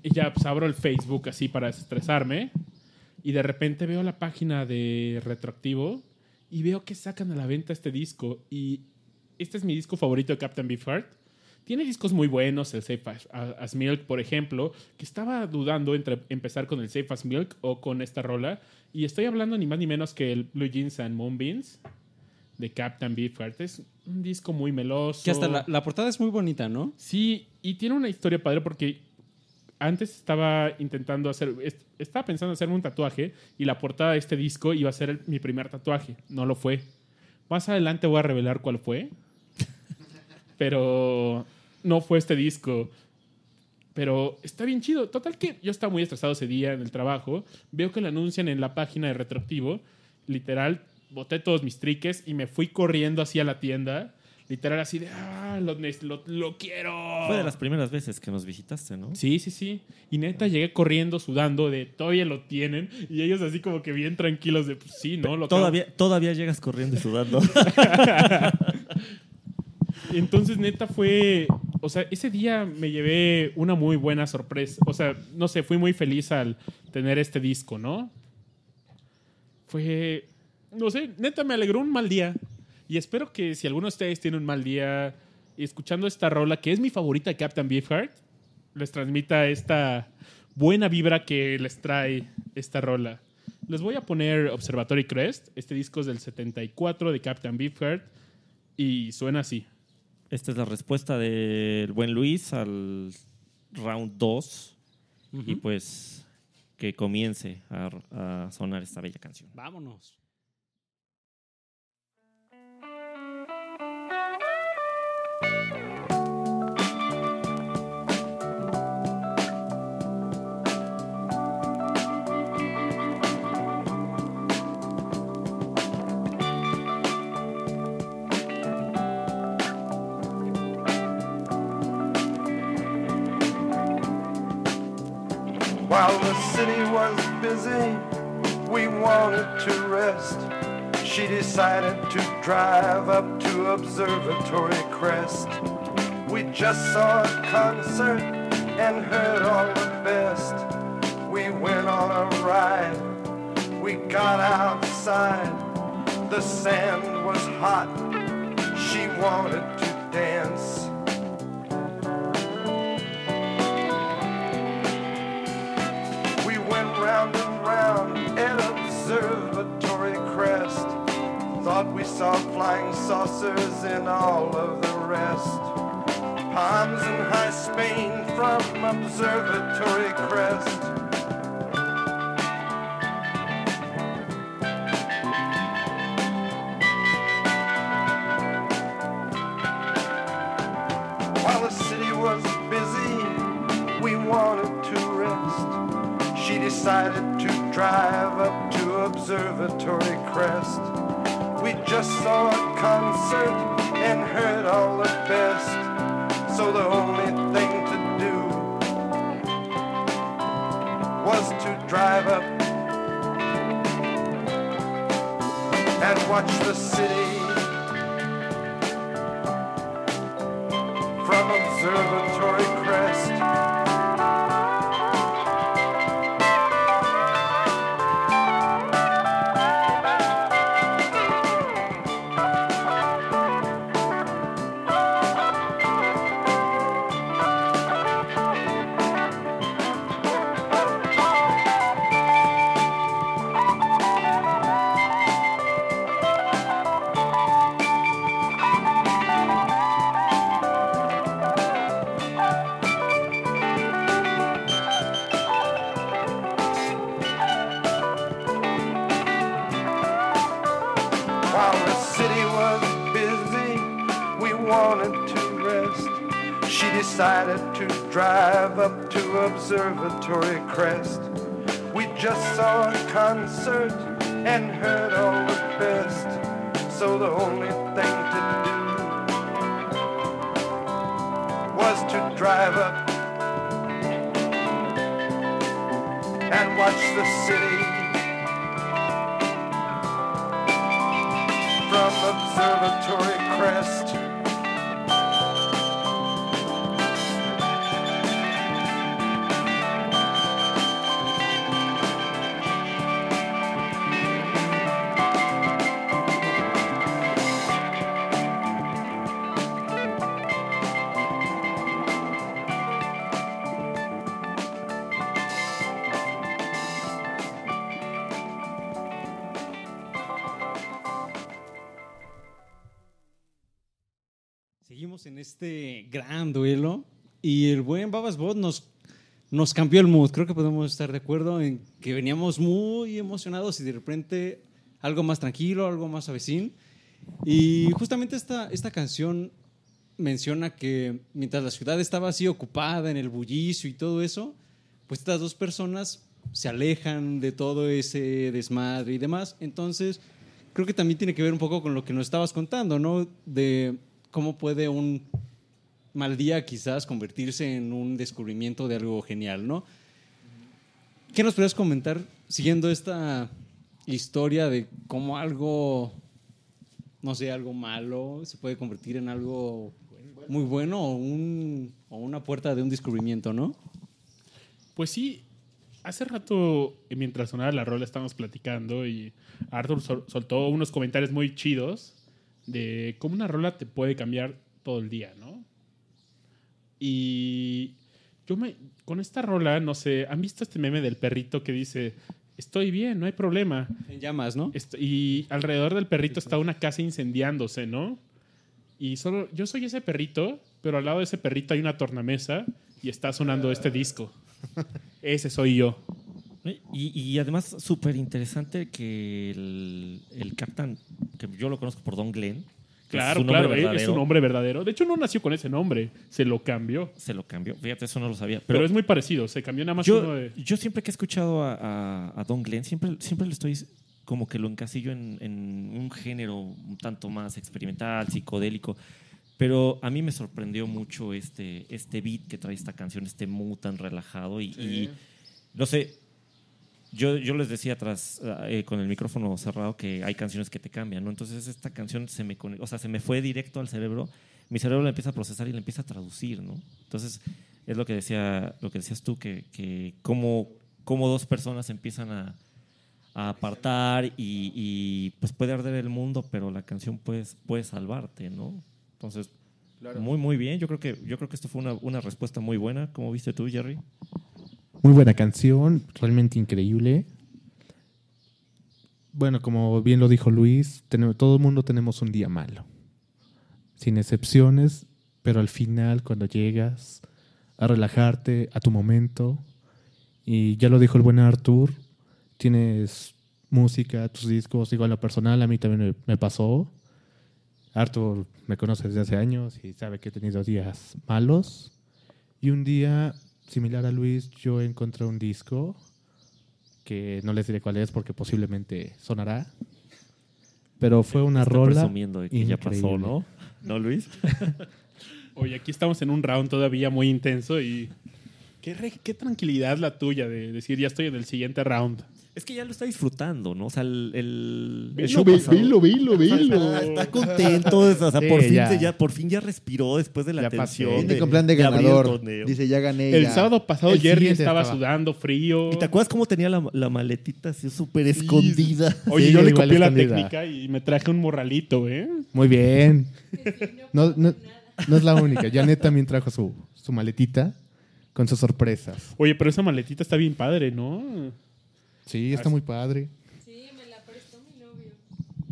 Y ya pues abro el Facebook así para desestresarme y de repente veo la página de Retroactivo y veo que sacan a la venta este disco y este es mi disco favorito de Captain Beefheart. Tiene discos muy buenos, el Safe as, as Milk, por ejemplo, que estaba dudando entre empezar con el Safe as Milk o con esta rola. Y estoy hablando ni más ni menos que el Blue Jeans and Moonbeams de Captain Beefheart. Es un disco muy meloso. Que hasta la, la portada es muy bonita, ¿no? Sí, y tiene una historia padre porque antes estaba intentando hacer, est- estaba pensando hacerme un tatuaje y la portada de este disco iba a ser el- mi primer tatuaje. No lo fue. Más adelante voy a revelar cuál fue. <laughs> Pero no fue este disco. Pero está bien chido. Total que yo estaba muy estresado ese día en el trabajo. Veo que lo anuncian en la página de Retroactivo. Literal, boté todos mis triques y me fui corriendo hacia la tienda. Literal así de, ah, lo, lo- lo quiero. Fue de las primeras veces que nos visitaste, ¿no? Sí, sí, sí. Y neta llegué corriendo, sudando de, todavía lo tienen. Y ellos así como que bien tranquilos de, pues sí, ¿no? Lo acabo- Todavía, todavía llegas corriendo y sudando. <laughs> <laughs> Entonces, neta, fue. O sea, ese día me llevé una muy buena sorpresa. O sea, no sé, fui muy feliz al tener este disco, ¿no? Fue, no sé, neta me alegró un mal día. Y espero que si alguno de ustedes tiene un mal día escuchando esta rola, que es mi favorita de Captain Beefheart, les transmita esta buena vibra que les trae esta rola. Les voy a poner Observatory Crest. Este disco es del 74 de Captain Beefheart y suena así. Esta es la respuesta del buen Luis al round 2. Y pues que comience a, a sonar esta bella canción. Vámonos. While the city was busy, we wanted to rest. She decided to drive up to Observatory Crest. We just saw a concert and heard all the best. We went on a ride, we got outside. The sand was hot, she wanted to dance. Thought we saw flying saucers and all of the rest. Palms in high Spain from Observatory Crest. While the city was busy, we wanted to rest. She decided to drive up to Observatory Crest so Observatory Crest. We just saw a concert duelo y el buen Babas Bot nos, nos cambió el mood. Creo que podemos estar de acuerdo en que veníamos muy emocionados y de repente algo más tranquilo, algo más avecín. Y justamente esta, esta canción menciona que mientras la ciudad estaba así ocupada en el bullicio y todo eso, pues estas dos personas se alejan de todo ese desmadre y demás. Entonces, creo que también tiene que ver un poco con lo que nos estabas contando, ¿no? De cómo puede un mal día quizás convertirse en un descubrimiento de algo genial, ¿no? ¿Qué nos podrías comentar siguiendo esta historia de cómo algo, no sé, algo malo se puede convertir en algo muy bueno o, un, o una puerta de un descubrimiento, ¿no? Pues sí, hace rato, mientras sonaba la rola, estábamos platicando y Arthur sol- soltó unos comentarios muy chidos de cómo una rola te puede cambiar todo el día, ¿no? Y yo me, con esta rola, no sé, ¿han visto este meme del perrito que dice, estoy bien, no hay problema? En llamas, ¿no? Est- y alrededor del perrito está una casa incendiándose, ¿no? Y solo yo soy ese perrito, pero al lado de ese perrito hay una tornamesa y está sonando este disco. <laughs> Ese soy yo. Y, y además, súper interesante que el, el Captain, que yo lo conozco por Don Glenn, Claro, claro, eh, es un nombre verdadero. De hecho, no nació con ese nombre, se lo cambió. se lo cambió. Fíjate, eso no lo sabía. Pero, es muy parecido, se cambió nada más yo, uno de. yo siempre que he escuchado a, a- a Don Glenn, siempre, siempre lo estoy como que lo encasillo en, en un género un tanto más experimental, psicodélico. Pero a mí me sorprendió mucho este, este beat que trae esta canción, este mood tan relajado. Y, y no sé, yo, yo les decía atrás, eh, con el micrófono cerrado, que hay canciones que te cambian, ¿no? Entonces esta canción se me, o sea, se me fue directo al cerebro. Mi cerebro la empieza a procesar y la empieza a traducir, ¿no? Entonces es lo que decía, lo que decías tú, que, que cómo, cómo dos personas empiezan a, a apartar y, y, pues puede arder el mundo, pero la canción puede, puede salvarte, ¿no? Entonces, muy, muy bien. Yo creo que, yo creo que esto fue una, una respuesta muy buena. ¿Cómo viste tú, Jerry? Muy buena canción, realmente increíble. Bueno, como bien lo dijo Luis, todo el mundo tenemos un día malo. Sin excepciones, pero al final cuando llegas a relajarte a tu momento, y ya lo dijo el buen Arthur, tienes música, tus discos, igual lo personal, a mí también me, me pasó. Arthur me conoce desde hace años y sabe que he tenido días malos. Y un día, similar a Luis, yo encontré un disco que no les diré cuál es porque posiblemente sonará. Pero fue una Está rola. presumiendo de que ya pasó. ¿no? ¿No, Luis? <laughs> Oye, aquí estamos en un round todavía muy intenso y. Qué, re- qué tranquilidad la tuya de decir ya estoy en el siguiente round. Es que ya lo está disfrutando, ¿no? O sea, el, el, el show vi- pasado- vilo, vilo, vilo. Está, contento, o sea, Sí, por, fin ya. se- ya, por fin ya respiró después de la Ya tensión. Viene de- con plan de abrir el ganador. torneo. Dice, ya gané. El ya. sábado pasado El Jerry siguiente estaba estaba. sudando frío. ¿Y te acuerdas cómo tenía la, la maletita así súper escondida? Oye, Sí, yo le igual copié la escondida. técnica y me traje un morralito, ¿eh? Muy bien. No, no- no es la única. Janet también trajo su, su maletita con sus sorpresas. Oye, pero esa maletita está bien padre, ¿no? Sí, está muy padre. Sí, me la prestó mi novio.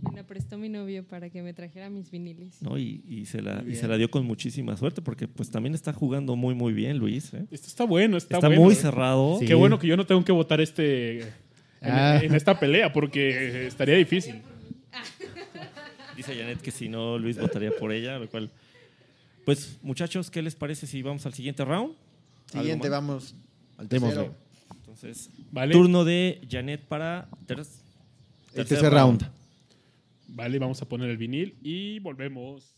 Me la prestó mi novio para que me trajera mis viniles. ¿no? Y, y se la, y se la dio con muchísima suerte porque pues también está jugando muy muy bien Luis. ¿eh? Esto está bueno, está, Está, bueno. muy cerrado. Sí. Qué bueno que yo no tengo que votar este en, Ah. en esta pelea porque estaría difícil. <laughs> Dice Janet que si no Luis votaría por ella, lo cual... Pues muchachos, ¿qué les parece si vamos al siguiente round? ¿Algo Siguiente, vamos. Al Démosle. Tercero. Entonces, Vale. turno de Janet para ter- El tercer round. Vale, vamos a poner el vinil y volvemos.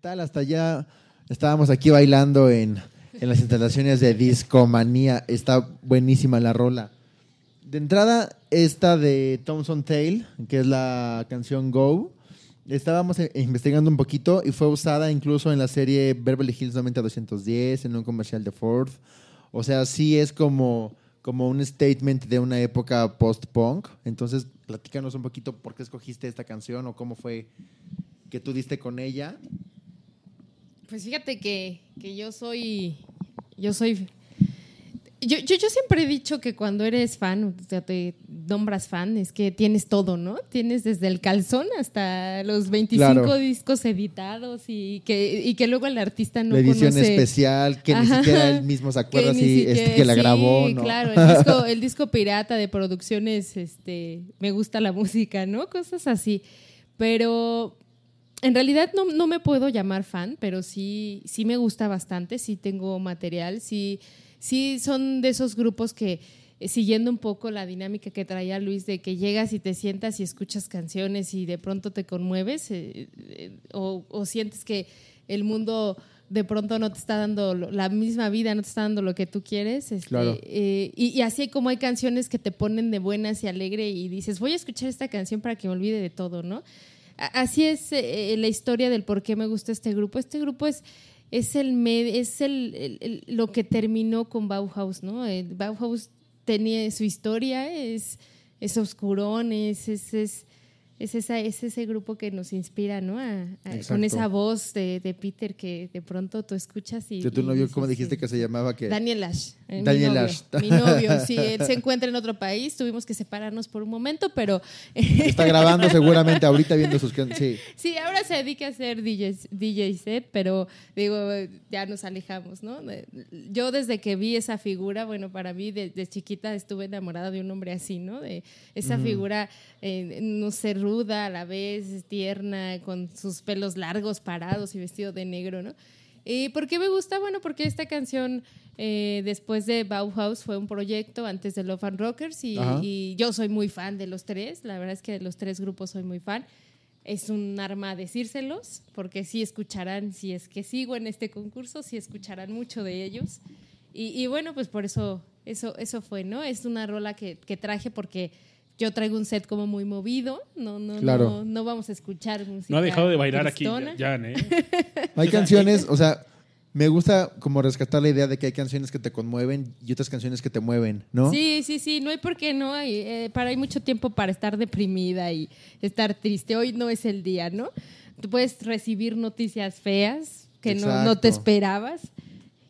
Tal? Hasta allá estábamos aquí bailando en, en las instalaciones de Discomanía. Está buenísima la rola. De entrada, esta de Thompson Tale, que es la canción Go. Estábamos eh, investigando un poquito y fue usada incluso en la serie Beverly Hills 90210, en un comercial de Ford. O sea, sí es como, como un statement de una época post-punk. Entonces, platícanos un poquito por qué escogiste esta canción o cómo fue que tú diste con ella. Pues fíjate que, que yo soy. Yo soy. Yo, yo, yo siempre he dicho que cuando eres fan, o sea, te nombras fan, es que tienes todo, ¿no? Tienes desde el calzón hasta los 25 Claro. discos editados y que, y que luego el artista no la edición conoce. especial, que ni siquiera él mismo se acuerda ni si siquiera- este, que la sí, grabó, ¿no? Claro, el disco, <laughs> el disco pirata de producciones, este, me gusta la música, ¿no? Cosas así. Pero en realidad no, no me puedo llamar fan, pero sí, sí me gusta bastante, sí tengo material, sí, sí son de esos grupos que eh, siguiendo un poco la dinámica que traía Luis de que llegas y te sientas y escuchas canciones y de pronto te conmueves eh, eh, o, o sientes que el mundo de pronto no te está dando la misma vida, no te está dando lo que tú quieres. este, Claro. eh, y, y así como hay canciones que te ponen de buenas y alegre y dices, voy a escuchar esta canción para que me olvide de todo, ¿no? Así es eh, la historia del por qué me gusta este grupo. Este grupo es, es, el, es el, lo que terminó con Bauhaus, ¿no? El Bauhaus tenía su historia, es, es oscurón, es, es, es, es esa, es ese grupo que nos inspira, ¿no? A- con esa voz de, de Peter que de pronto tú escuchas y... De tu novio, ¿cómo dijiste que se llamaba? Que Daniel Ash. eh, Daniel mi novio, Ash. Mi novio, sí, <laughs> él se encuentra en otro país, tuvimos que separarnos por un momento, pero está <laughs> grabando seguramente ahorita viendo sus Sí. sí, ahora se dedica a hacer DJ, DJ set, pero digo, ya nos alejamos, ¿no? Yo desde que vi esa figura, bueno, para mí desde chiquita estuve enamorada de un hombre así, ¿no? De esa figura, eh, no sé, ruda a la vez, tierna, con sus pelos largos, parados y vestido de negro, ¿no? ¿Y por qué me gusta? Bueno, porque esta canción eh, después de Bauhaus fue un proyecto antes de Love and Rockers y, yo soy muy fan de los tres, la verdad es que de los tres grupos soy muy fan. Es un arma decírselos, porque sí escucharán, si es que sigo en este concurso, sí escucharán mucho de ellos. Y, y bueno, pues por eso, eso, eso fue, ¿no? Es una rola que, que traje porque yo traigo un set como muy movido, no, no, Claro. no, no vamos a escuchar música No ha dejado de bailar aquí. Jan, ¿eh? Hay canciones, <laughs> o sea, me gusta como rescatar la idea de que hay canciones que te conmueven y otras canciones que te mueven, ¿no? Sí, sí, sí, no hay por qué no. Hay, eh, para, hay mucho tiempo para estar deprimida y estar triste. Hoy no es el día, ¿no? Tú puedes recibir noticias feas que no, no te esperabas,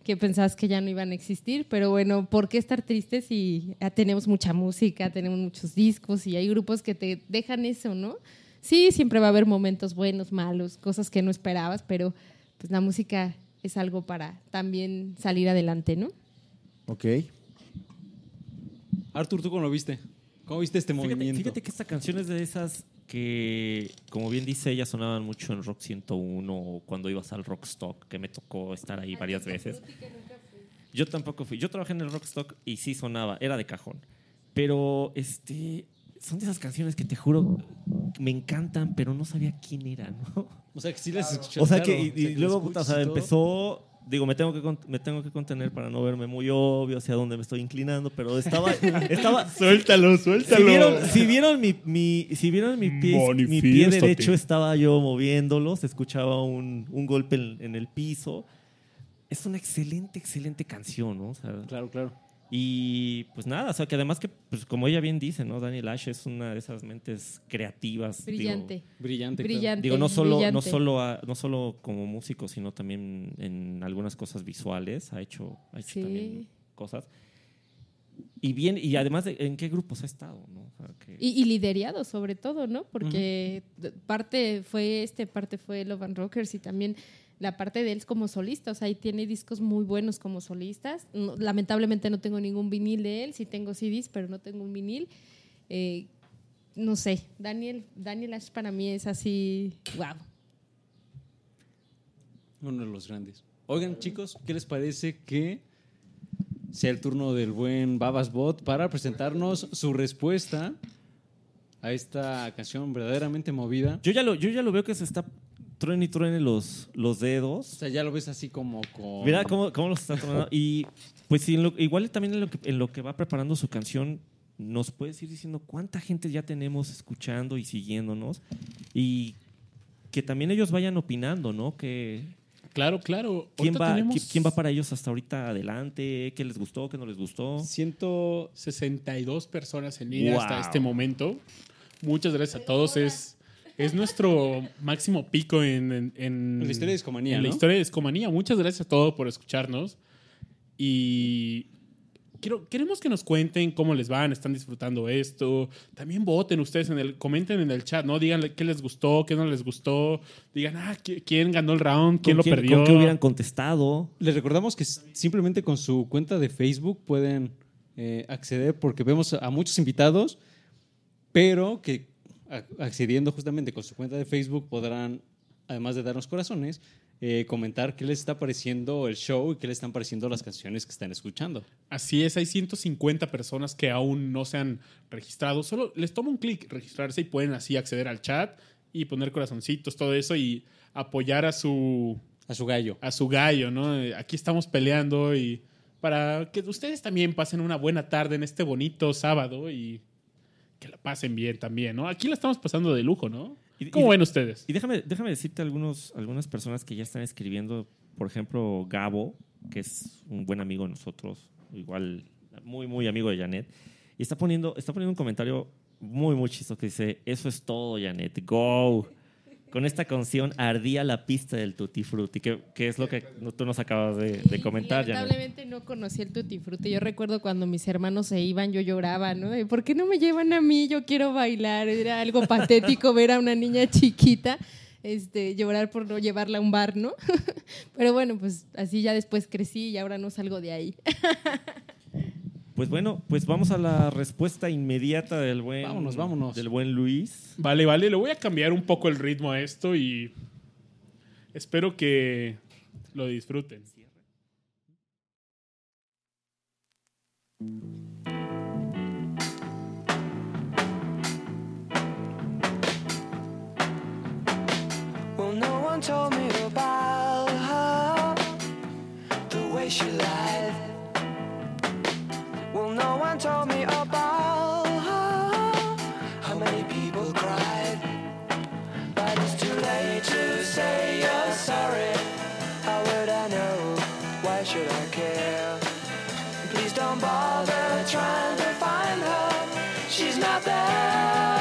que pensabas que ya no iban a existir, pero bueno, ¿por qué estar tristes si ya tenemos mucha música, tenemos muchos discos y hay grupos que te dejan eso, ¿no? Sí, siempre va a haber momentos buenos, malos, cosas que no esperabas, pero pues la música es algo para también salir adelante, ¿no? Ok. Arthur, ¿tú cómo lo viste? ¿Cómo viste este Fíjate, movimiento? fíjate que esta canción es de esas que, como bien dice ella, sonaban mucho en Rock 101 o cuando ibas al Rockstock, que me tocó estar ahí varias veces. Yo tampoco fui. Yo trabajé en el Rockstock y sí sonaba, era de cajón. Pero este, son de esas canciones que te juro me encantan, pero no sabía quién era, ¿no? O sea, que sí las escuchaste. O sea que, y, O sea, y que luego, puta, o sea, empezó. Digo, me tengo, que, con- me tengo que contener para no verme muy obvio hacia dónde me estoy inclinando, pero estaba. <laughs> estaba Suéltalo, si suéltalo. vieron, si vieron mi, mi- si vieron mi pie, mi pie derecho, estaba yo moviéndolo, se escuchaba un, un golpe en, en el piso. Es una excelente, excelente canción, ¿no? O sea, Claro, claro. Y pues nada, o sea, que además que, pues como ella bien dice, ¿no? Daniel Ash es una de esas mentes creativas. digo, Brillante. Brillante. claro. Brillante. Digo, no solo, no, brillante. solo a- no solo como músico, sino también en algunas cosas visuales. Ha hecho, ha hecho Sí. también cosas. Y bien, y además, de, ¿en qué grupos ha estado? ¿no? O sea, que- Y, y liderado sobre todo, ¿no? Porque parte fue este, parte fue Love and Rockers y también la parte de él es como solista, o sea, y tiene discos muy buenos como solistas. No- lamentablemente no tengo ningún vinil de él, sí tengo CDs, pero no tengo un vinil. Eh, no sé, Daniel, Daniel Ash para mí es así, wow. Uno de los grandes. Oigan, chicos, ¿qué les parece que sea el turno del buen Babas Bot para presentarnos su respuesta a esta canción verdaderamente movida? yo, ya lo, yo ya lo veo que se está truene y truene los, los O dedos. sea, ya lo ves así como con... Mira cómo, cómo los está tronando. <laughs> Y pues sí, igual también en lo, que, en lo que va preparando su canción, nos puedes ir diciendo cuánta gente ya tenemos escuchando y siguiéndonos. Y que también ellos vayan opinando, ¿no? Que Claro, claro. quién va, tenemos quién va para ellos hasta ahorita adelante, qué les gustó, qué no les gustó. Siento... 62 personas en línea hasta este momento. Muchas gracias a todos. Es, es nuestro máximo pico en, en, en- En la historia de Discomanía, en la historia de Discomanía. Muchas gracias a todos por escucharnos. Y quiero, queremos que nos cuenten cómo les van, están disfrutando esto. También voten ustedes en el, comenten en el chat, ¿no? Díganle qué les gustó, qué no les gustó. Digan, ah, ¿qui- ¿quién ganó el round? ¿Quién ¿Con lo perdió? ¿Con qué hubieran contestado? Les recordamos que simplemente con su cuenta de Facebook pueden eh, acceder porque vemos a muchos invitados, pero que accediendo justamente con su cuenta de Facebook podrán, además de darnos corazones, eh, comentar qué les está pareciendo el show y qué les están pareciendo las canciones que están escuchando. Así es, hay 150 personas que aún no se han registrado. Solo les toma un clic registrarse y pueden así acceder al chat y poner corazoncitos, todo eso y apoyar a su, A su gallo. a su gallo, ¿no? Aquí estamos peleando y para que ustedes también pasen una buena tarde en este bonito sábado y que la pasen bien también, ¿no? Aquí la estamos pasando de lujo, ¿no? Y- ¿Cómo y- ven ustedes? Y déjame, déjame decirte algunos, algunas personas que ya están escribiendo. Por ejemplo, Gabo, que es un buen amigo de nosotros, igual muy, muy amigo de Janet. Y está poniendo, está poniendo un comentario muy, muy chistoso que dice: Eso es todo, Janet. Go. Con esta canción ardía la pista del Tutti Frutti, que, que es lo que tú nos acabas de, de comentar. Lamentablemente no conocí el Tutti Frutti. Yo recuerdo cuando mis hermanos se iban, yo lloraba, ¿no? De, ¿Por qué no me llevan a mí? Yo quiero bailar. Era algo patético ver a una niña chiquita este, llorar por no llevarla a un bar, ¿no? <laughs> Pero bueno, pues así ya después crecí y ahora no salgo de ahí. <laughs> Pues bueno, pues vamos a la respuesta inmediata del buen, Vámonos, vámonos. Del buen Luis. Vale, vale, le voy a cambiar un poco el ritmo a esto y espero que lo disfruten. Well, no one told me about her, the way she lied. No one told me about her, how many people cried. But it's too late to say you're sorry. How would I know why should I care? Please don't bother trying to find her. She's not there.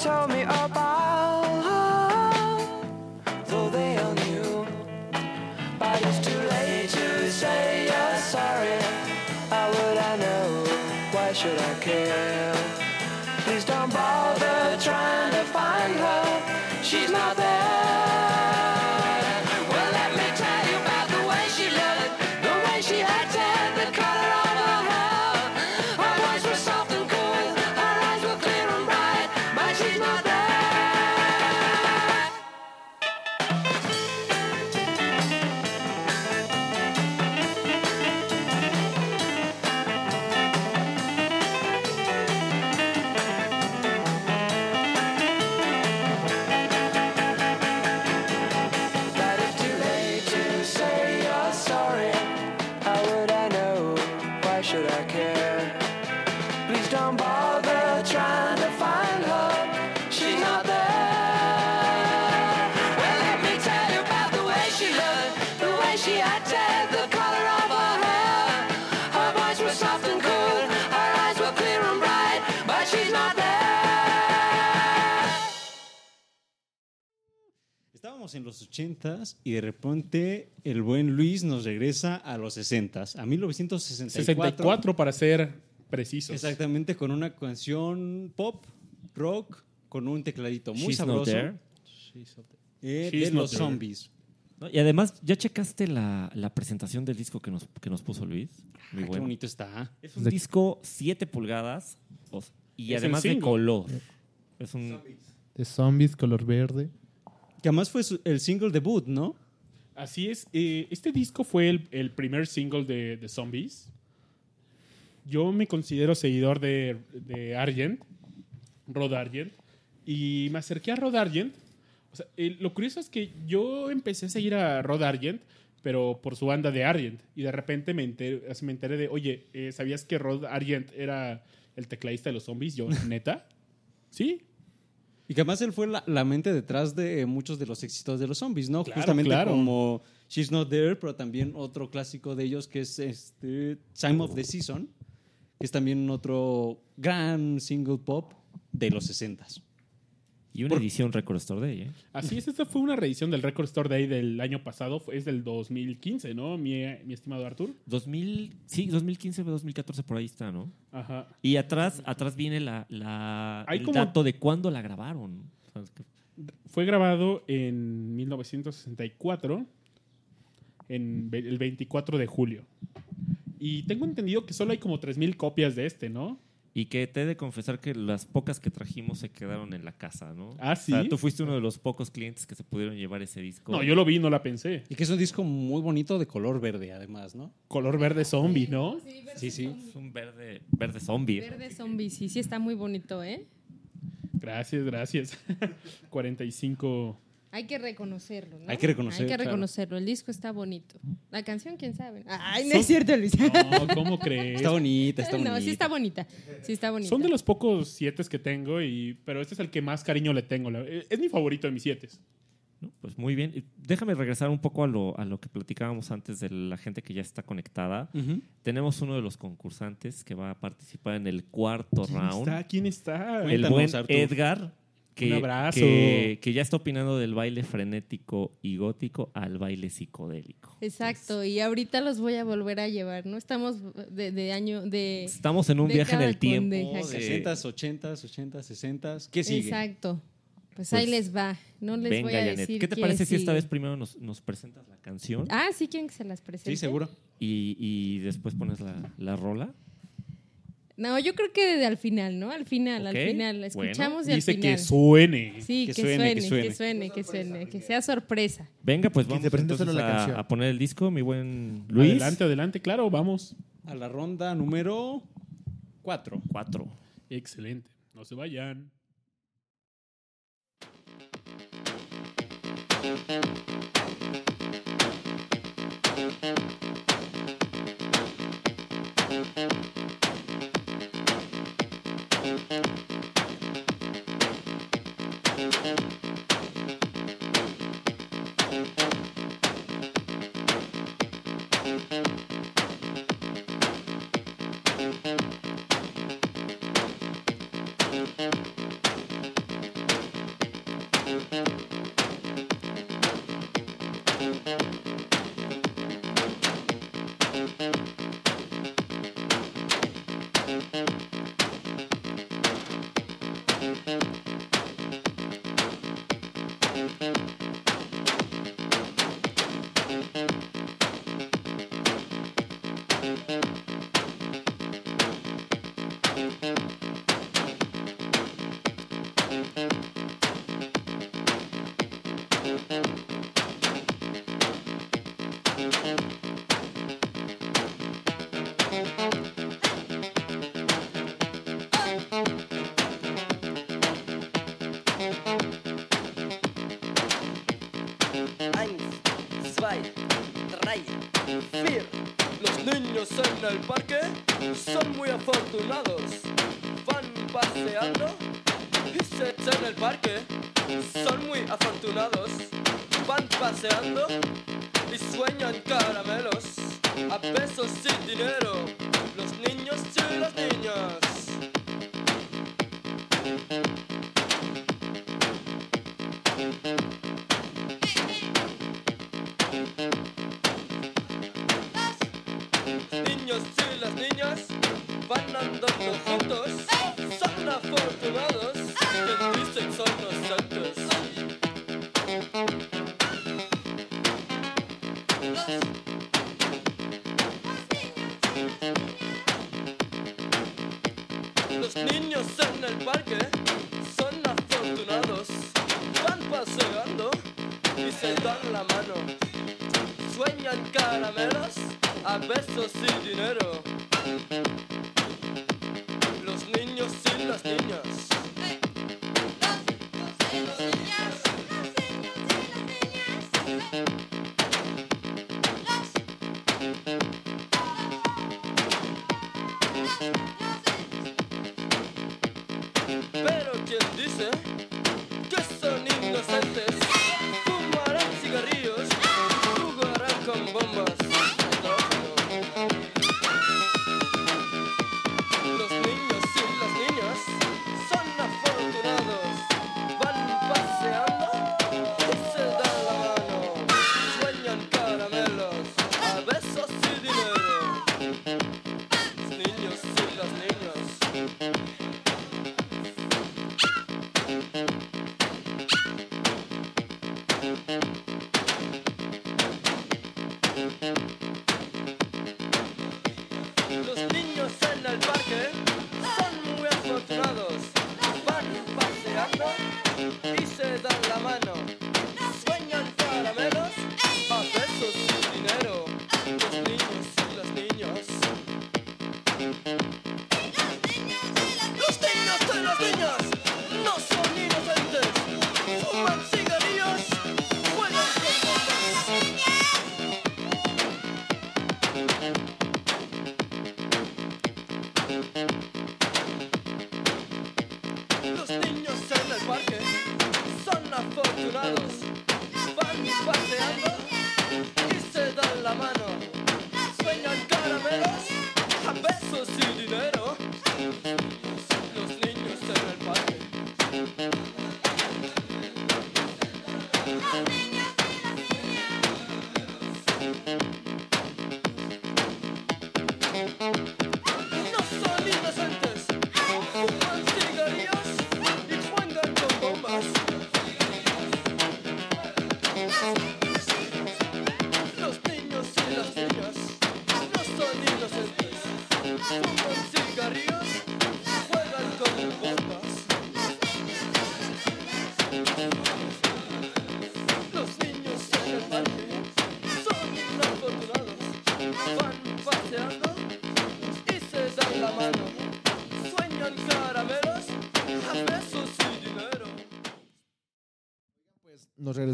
Told me los 80s y de repente el buen Luis nos regresa a los 60s, a 1964. 64 para ser precisos. Exactamente, con una canción pop, rock, con un tecladito muy She's Not sabroso. There. eh, She's de Not los There. zombies. ¿no? Y además, ¿ya checaste la, la presentación del disco que nos, que nos puso Luis? Muy Ah, Qué bueno. bonito está. Es un De- disco 7 pulgadas y además de color. Es un, De zombies, color verde. Que además fue el single debut, ¿no? Así es. eh, este disco fue el, el primer single de, de Zombies. Yo me considero seguidor de, de Argent, Rod Argent, y me acerqué a Rod Argent. O sea, eh, lo curioso es que yo empecé a seguir a Rod Argent, pero por su banda de Argent. Y de repente me enteré, me enteré de, oye, eh, ¿sabías que Rod Argent era el tecladista de los zombies? Yo, <laughs> ¿neta? Sí, Y que además él fue la, la mente detrás de muchos de los éxitos de los zombies, ¿no? Claro, Justamente claro. como She's Not There, pero también otro clásico de ellos que es este Time of the Season, que es también otro gran single pop de los 60s. Y una edición Record Store Day. ¿eh? Así es, esta fue una reedición del Record Store Day del año pasado, es del 2015, ¿no? Mi, mi estimado Artur. 2000, sí, 2015 2014 por ahí está, ¿no? Ajá. Y atrás, atrás viene la, el como- dato de cuándo la grabaron. O Fue grabado en 1964, en el 24 de julio. Y tengo entendido que solo hay como 3.000 copias de este, ¿no? Y que te he de confesar que las pocas que trajimos se quedaron en la casa, ¿no? Ah, O sea, ¿sí? tú fuiste uno de los pocos clientes que se pudieron llevar ese disco. No, yo lo vi, no la pensé. Y que es un disco muy bonito de color verde, además, ¿no? Color verde zombie, ¿no? Sí, sí. Es un verde, verde zombie. Verde zombie, sí, sí está muy bonito, ¿eh? Gracias, gracias. <laughs> 45. Hay que reconocerlo, ¿no? Hay que reconocer, Hay que claro. reconocerlo. El disco está bonito. La canción, quién sabe. Ay, no Son- es cierto, Luis. No, ¿cómo crees? Está bonita, está bonita. no, sí está bonita. Sí está bonita. Son de los pocos siete que tengo, y, pero este es el que más cariño le tengo. la- Es mi favorito de mis siete. ¿no? Pues muy bien. Déjame regresar un poco a lo, a lo que platicábamos antes de la gente que ya está conectada. Tenemos uno de los concursantes que va a participar en el cuarto ¿Quién round. está? ¿Quién está? El Cuéntanos, buen Artur. Edgar. Que, Un abrazo. Que, que ya está opinando del baile frenético y gótico al baile psicodélico. Exacto, y ahorita los voy a volver a llevar, ¿no? Estamos de, de año, de... Estamos en un viaje en el tiempo. de- 60s, 80s, 80s, 60s. ¿Qué sigue? Exacto. Pues, Pues, ahí les va. No les Venga, voy a Janet. decir ¿Qué te parece si esta vez primero nos, nos presentas la canción Ah, sí quieren que se las presente. Sí, seguro. y, y después pones la, la rola? No, yo creo que desde al final, ¿no? Al final, al final. Escuchamos y al final. Dice que suene. Sí, que, suene, que, suene, que suene, que sea sorpresa. Venga, pues vamos entonces a, la a, poner el disco, mi buen Luis. Adelante, adelante, claro, vamos. A la ronda número 4. 4. Excelente. No se vayan. Thank you. en el parque son muy afortunados. Van paseando y se echan el parque. Son muy afortunados. Van paseando.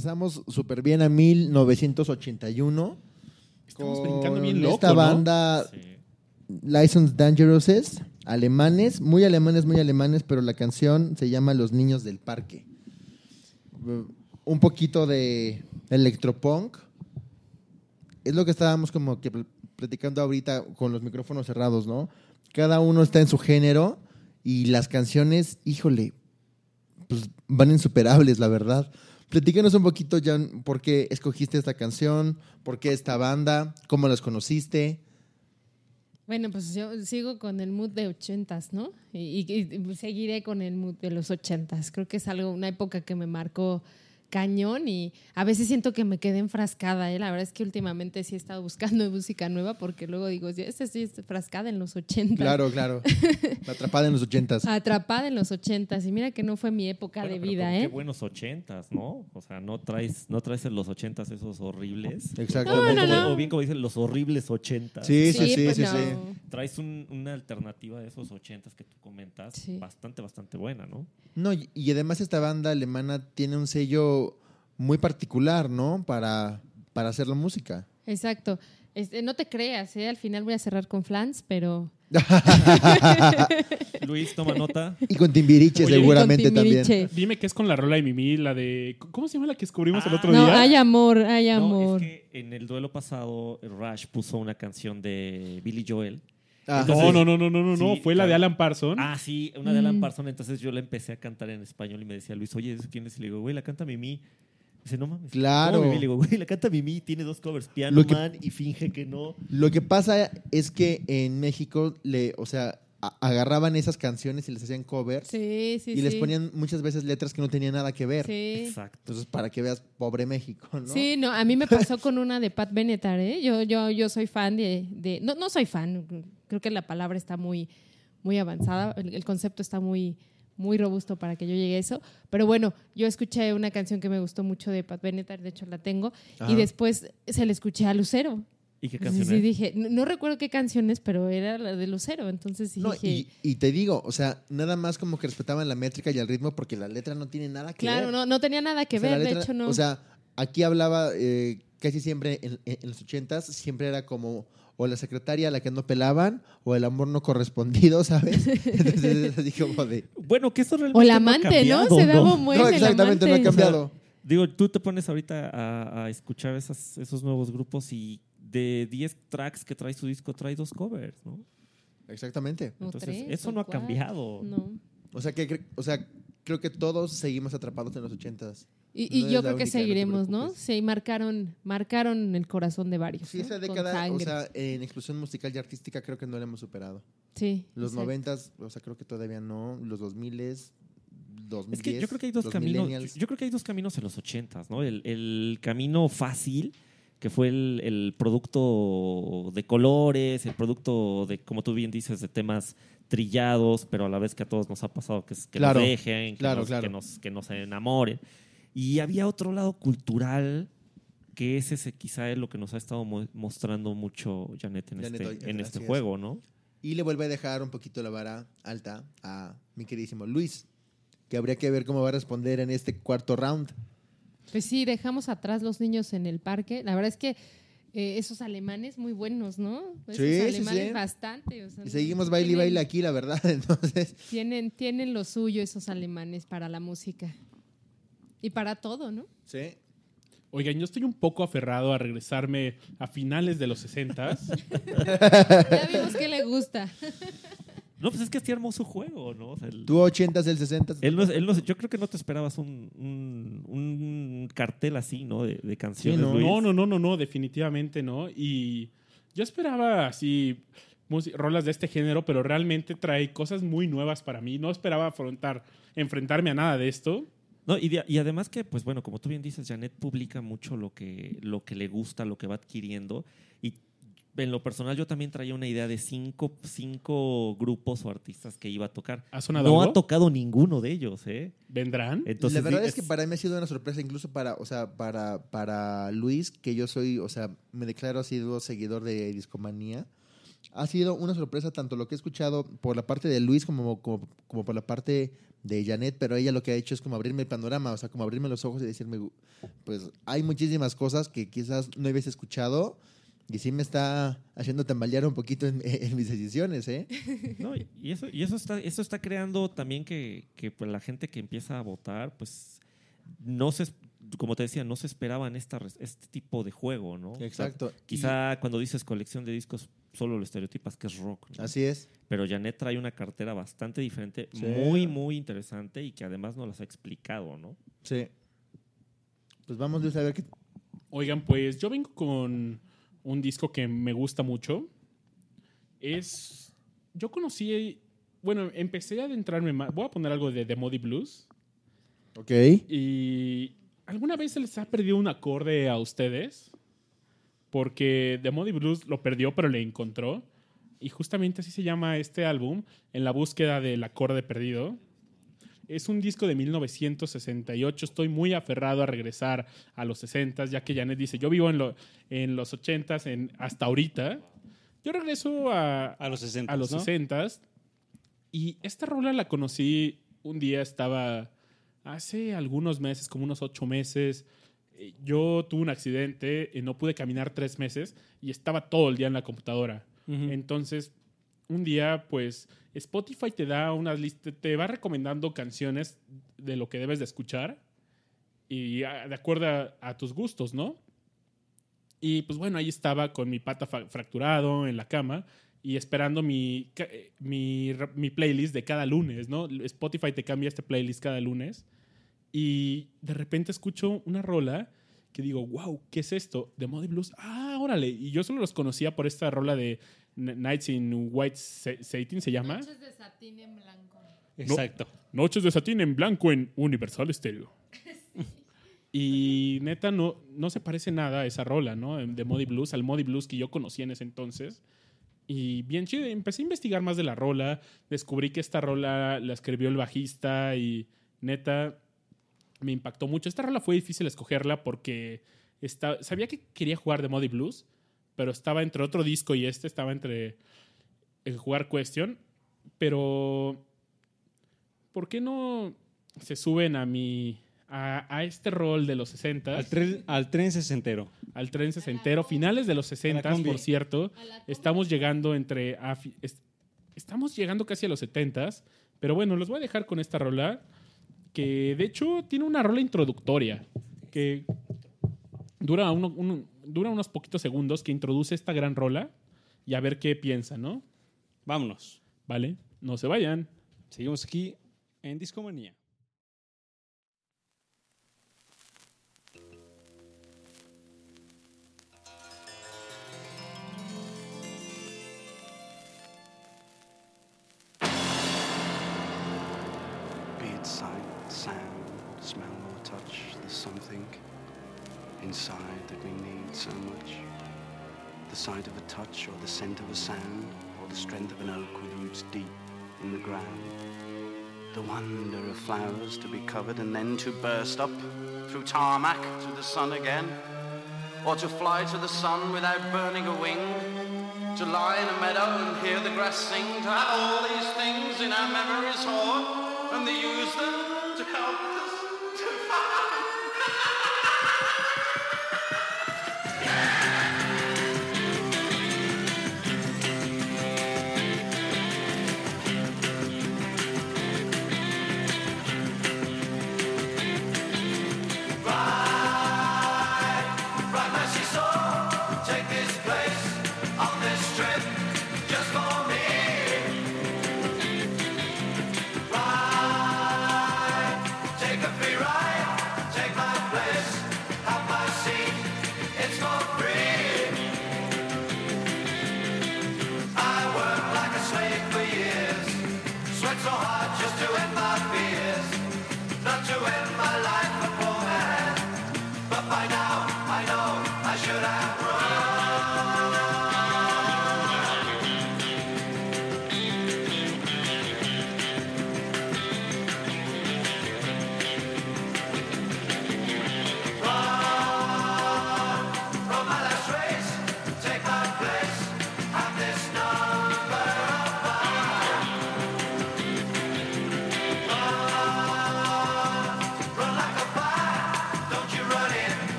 Regresamos súper bien a 1981. Estamos con brincando bien loco, Esta ¿no? banda Sí. License Dangerous, alemanes, muy alemanes, muy alemanes, pero la canción se llama Los Niños del Parque. Uh, Un poquito de electropunk. Es lo que estábamos como que pl- platicando ahorita con los micrófonos cerrados, ¿no? Cada uno está en su género y las canciones, híjole, pues van insuperables, la verdad. Platícanos un poquito, Jan, por qué escogiste esta canción, por qué esta banda, cómo las conociste. Bueno, pues yo sigo con el mood de ochentas, ¿no? Y, seguiré con el mood de los ochentas. Creo que es algo, una época que me marcó cañón y a veces siento que me quedé enfrascada. ¿eh? La verdad es que últimamente sí he estado buscando <laughs> música nueva porque luego digo, este sí es enfrascada en los ochentas. Claro, claro. <laughs> Atrapada en los ochentas. Atrapada en los ochentas. Y mira que no fue mi época Bueno, de vida, ¿eh? Qué buenos ochentas, ¿no? O sea, no traes, no traes en los ochentas esos horribles. Exactamente. No, no, no. O bien como dicen, los horribles ochentas. Sí, sí, sí, pues sí, no. sí. Traes un- una alternativa de esos ochentas que tú comentas, Sí. bastante, bastante buena, ¿no? No, y además esta banda alemana tiene un sello muy particular, ¿no? Para, para hacer la música. Exacto. Este, no te creas, ¿eh? Al final voy a cerrar con Flans, pero... <laughs> Luis, toma nota. Y con Timbiriche Oye, seguramente con también. Timbiriche. Dime qué es con la rola de Mimi, la de. ¿Cómo se llama la que descubrimos el Ah, otro No, día? hay amor, hay No, amor. es que en el duelo pasado, Rush puso una canción de Billy Joel. Ah, no, no, no, no, no, no, no. Sí, Fue la de. Alan Parsons. Ah, sí, una de Alan Mm. Parsons. Entonces yo la empecé a cantar en español y me decía Luis, oye, ¿eso quién es? Y le digo, güey, la canta Mimi. Dice, no mames. Claro. ¿cómo Mimi? Le digo, güey, la canta Mimi, tiene dos covers, Piano Lo que- Man y finge que no. Lo que pasa es que en México, le, o sea, a- agarraban esas canciones y les hacían covers Sí, sí, y les ponían muchas veces letras que no tenían nada que ver. Sí. Exacto. Entonces, para que veas, pobre México, ¿no? Sí, no, a mí me pasó con una de Pat Benatar, ¿eh? Yo, yo, yo soy fan de, de- no, no soy fan, creo que la palabra está muy, muy avanzada, el, el concepto está muy, muy robusto para que yo llegue a eso, pero bueno, yo escuché una canción que me gustó mucho de Pat Benatar, de hecho la tengo, Ajá. y después se la escuché a Lucero. ¿Y qué canción sí, dije, no, no recuerdo qué canciones, pero era la de Lucero, entonces sí No, dije, y, y te digo, o sea, nada más como que respetaban la métrica y el ritmo porque la letra no tiene nada que claro, ver. no, no tenía nada que O sea, ver, de letra- hecho no. O sea, aquí hablaba eh, casi siempre en, en- en los ochentas, siempre era como o la secretaria a la que no pelaban o el amor no correspondido, ¿sabes? <laughs> Entonces es así como de... Bueno, que eso realmente o el no ha amante, ¿no? Se daba un buen no, el exactamente, no ha cambiado. Digo, tú te pones ahorita a, a escuchar esas- esos nuevos grupos y de 10 tracks que trae su disco trae dos covers, ¿no? Exactamente. O Entonces, tres, eso no ha cambiado. No. O sea, que, o sea, creo que todos seguimos atrapados en los ochentas. Y, y yo creo que seguiremos, ¿no? Sí, marcaron, marcaron el corazón de varios. Sí, ¿no? esa década, o sea, en explosión musical y artística creo que no la hemos superado. sí, Los noventas, o sea, creo que todavía no. Los dos miles, dos Es que yo creo que hay dos caminos. Yo, yo creo que hay dos caminos en los ochentas, ¿no? El, el camino fácil, que fue el, el producto de colores, el producto de, como tú bien dices, de temas trillados, pero a la vez que a todos nos ha pasado que, es- que Claro, nos dejen, que, claro, nos, claro. que nos que nos enamoren. Y había otro lado cultural que es ese quizá es lo que nos ha estado mo- mostrando mucho Janet en Janet este, hoy, en este juego, ¿no? Y le vuelve a dejar un poquito la vara alta a mi queridísimo Luis, que habría que ver cómo va a responder en este cuarto round. Pues sí, dejamos atrás los niños en el parque. La verdad es que eh, esos alemanes muy buenos, ¿no? Esos Sí, sí, alemanes sí. bastante. o sea, Y seguimos baile y baile aquí, la verdad. <laughs> Entonces, Tienen, tienen lo suyo esos alemanes para la música. Y para todo, ¿no? sí. Oigan, yo estoy un poco aferrado a regresarme a finales de los 60 <laughs> Ya vimos que le gusta. No, pues es que así armó su juego, ¿no? O sea, el- Tú 80s, el 60 Él no, él no- yo creo que no te esperabas un, un- un cartel así, ¿no? De, de canciones. no. Luis. No, no, no, no, no, definitivamente no. Y yo esperaba así rolas de este género, pero realmente trae cosas muy nuevas para mí. No esperaba afrontar, enfrentarme a nada de esto. No, y, de- y además que, pues bueno, como tú bien dices, Janet publica mucho lo que, lo que le gusta, lo que va adquiriendo. Y en lo personal yo también traía una idea de cinco, cinco grupos o artistas que iba a tocar. ¿Ha sonado No algo? ha tocado ninguno de ellos, ¿eh? ¿Vendrán? Entonces, la verdad es que para mí ha sido una sorpresa, incluso para, o sea, para, para Luis, que yo soy, o sea, me declaro así seguidor de Discomanía. Ha sido una sorpresa tanto lo que he escuchado por la parte de Luis como, como, por la parte de Janet, pero ella lo que ha hecho es como abrirme el panorama, o sea, como abrirme los ojos y decirme, pues hay muchísimas cosas que quizás no habías escuchado y sí me está haciendo tambalear un poquito en, <laughs> mis decisiones, ¿eh? <laughs> Y- eso, y eso está, eso está creando también que, que, pues, la gente que empieza a votar, pues no se, como te decía, no se esperaban esta, este tipo de juego, ¿no? O sea, Exacto. quizá cuando dices colección de discos solo lo estereotipas que es rock. ¿no? Así es. Pero Janet trae una cartera bastante diferente, Sí. muy, muy interesante y que además nos las ha explicado, ¿no? Sí. Pues vamos Luis a ver qué... Oigan, pues yo vengo con un disco que me gusta mucho. Es. Yo conocí. Bueno, empecé a adentrarme más. Voy a poner algo de The Modi Blues. Ok. Y. ¿Alguna vez se les ha perdido un acorde a ustedes? Porque The Modi Blues lo perdió, pero le encontró. Y justamente así se llama este álbum, en la búsqueda del acorde perdido. Es un disco de 1968. Estoy muy aferrado a regresar a los 60, ya que Janet dice, yo vivo en, lo- en los 80 en, hasta ahorita. Yo regreso a, A los 60. a los ¿no? 60 y esta rola la conocí un día, estaba hace algunos meses, como unos ocho meses. Eh, Yo tuve un accidente, y no pude caminar tres meses y estaba todo el día en la computadora. Entonces, un día, pues, Spotify te da unas listas, te va recomendando canciones de lo que debes de escuchar y ah, de acuerdo a, a tus gustos, ¿no? Y pues bueno, ahí estaba con mi pata fracturado en la cama y esperando mi, eh, mi, mi playlist de cada lunes, ¿no? Spotify te cambia este playlist cada lunes y de repente escucho una rola que digo, wow, ¿qué es esto? De Modi Blues. Ah, órale. Y yo solo los conocía por esta rola de Nights in White Sa- Satin, ¿se llama? Noches de satín en blanco. Exacto. Noches de Satín en blanco en Universal Stereo. <laughs> Y neta, no, no se parece nada a esa rola, ¿no? De Modi Blues, al Modi Blues que yo conocía en ese entonces. Y bien chido, empecé a investigar más de la rola, descubrí que esta rola la escribió el bajista y neta, me impactó mucho. Esta rola fue difícil escogerla porque está, sabía que quería jugar de Modi Blues, pero estaba entre otro disco y este, estaba entre el jugar Question, pero ¿por qué no se suben a mi a, a este rol de los 60 Al tren, al tren sesentero. al tren sesentero, finales de los 60, combi. por cierto. Estamos llegando entre a est- estamos llegando casi a los 70, pero bueno, los voy a dejar con esta rola que de hecho tiene una rola introductoria que dura uno- un- dura unos poquitos segundos que introduce esta gran rola y a ver qué piensan, ¿no? Vámonos. ¿Vale? No se vayan. Seguimos aquí en Discomanía. Inside that we need so much. The sight of a touch, or the scent of a sound, or the strength of an oak with roots deep in the ground. The wonder of flowers to be covered and then to burst up through tarmac to the sun again. Or to fly to the sun without burning a wing. To lie in a meadow and hear the grass sing. To have all these things in our memories hoard and to use them to help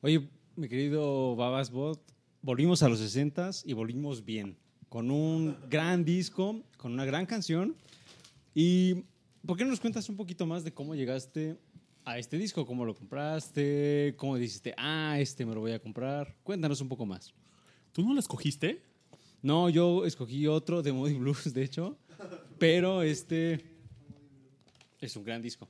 Oye, mi querido Babasbot, volvimos a los 60 y volvimos bien. Con un gran disco, con una gran canción. ¿Y por qué no nos cuentas un poquito más de cómo llegaste a este disco? ¿Cómo lo compraste? ¿Cómo dijiste, ah, este me lo voy a comprar? Cuéntanos un poco más. ¿Tú no lo escogiste? No, yo escogí otro de Moody Blues, de hecho. Pero este es un gran disco.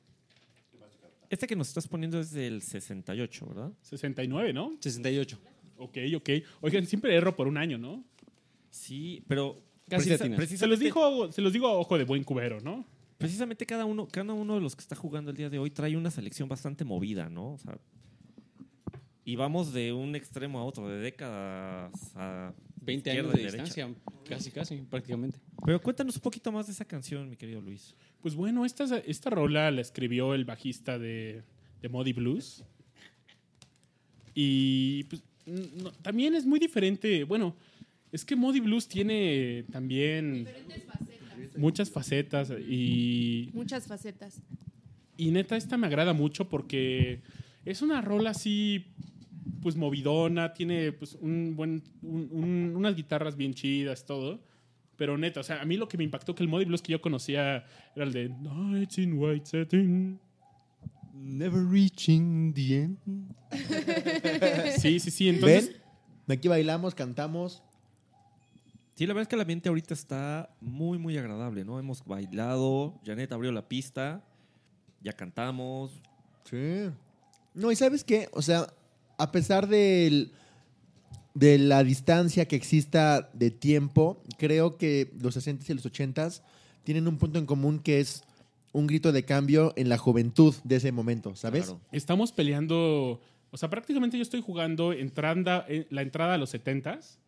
Este que nos estás poniendo es del 68, ¿verdad? 69, ¿no? 68. Ok, ok. Oigan, siempre erro por un año, ¿no? Sí, pero Casi precisa-. Se los, digo, se los digo a ojo de buen cubero, ¿no? precisamente cada uno, cada uno de los que está jugando el día de hoy trae una selección bastante movida, ¿no? O sea, y vamos de un extremo a otro, de décadas a 20 izquierda años de derecha. distancia, casi, casi, prácticamente. Pero cuéntanos un poquito más de esa canción, mi querido Luis. Pues bueno, esta, esta rola la escribió el bajista de, de Muddy Blues. Y pues, no, también es muy diferente. Bueno, es que Muddy Blues tiene también muchas facetas y, Muchas facetas. y neta esta me agrada mucho porque es una rola así pues movidona, tiene pues un buen un- un- unas guitarras bien chidas, todo. Pero neta, o sea, a mí lo que me impactó que el Muddy Blues que yo conocía era el de Nights in White Satin. Never reaching the end. <laughs> Sí, sí, sí. Entonces, ¿Ven? Aquí bailamos, cantamos. Sí, la verdad es que el ambiente ahorita está muy, muy agradable, ¿no? Hemos bailado, Janet abrió la pista, ya cantamos. Sí. No, y ¿sabes qué? O sea, a pesar del, de la distancia que exista de tiempo, creo que los 60 y los 80 tienen un punto en común que es un grito de cambio en la juventud de ese momento, ¿sabes? Claro. estamos peleando. O sea, prácticamente yo estoy jugando entranda, eh, la entrada a los 70s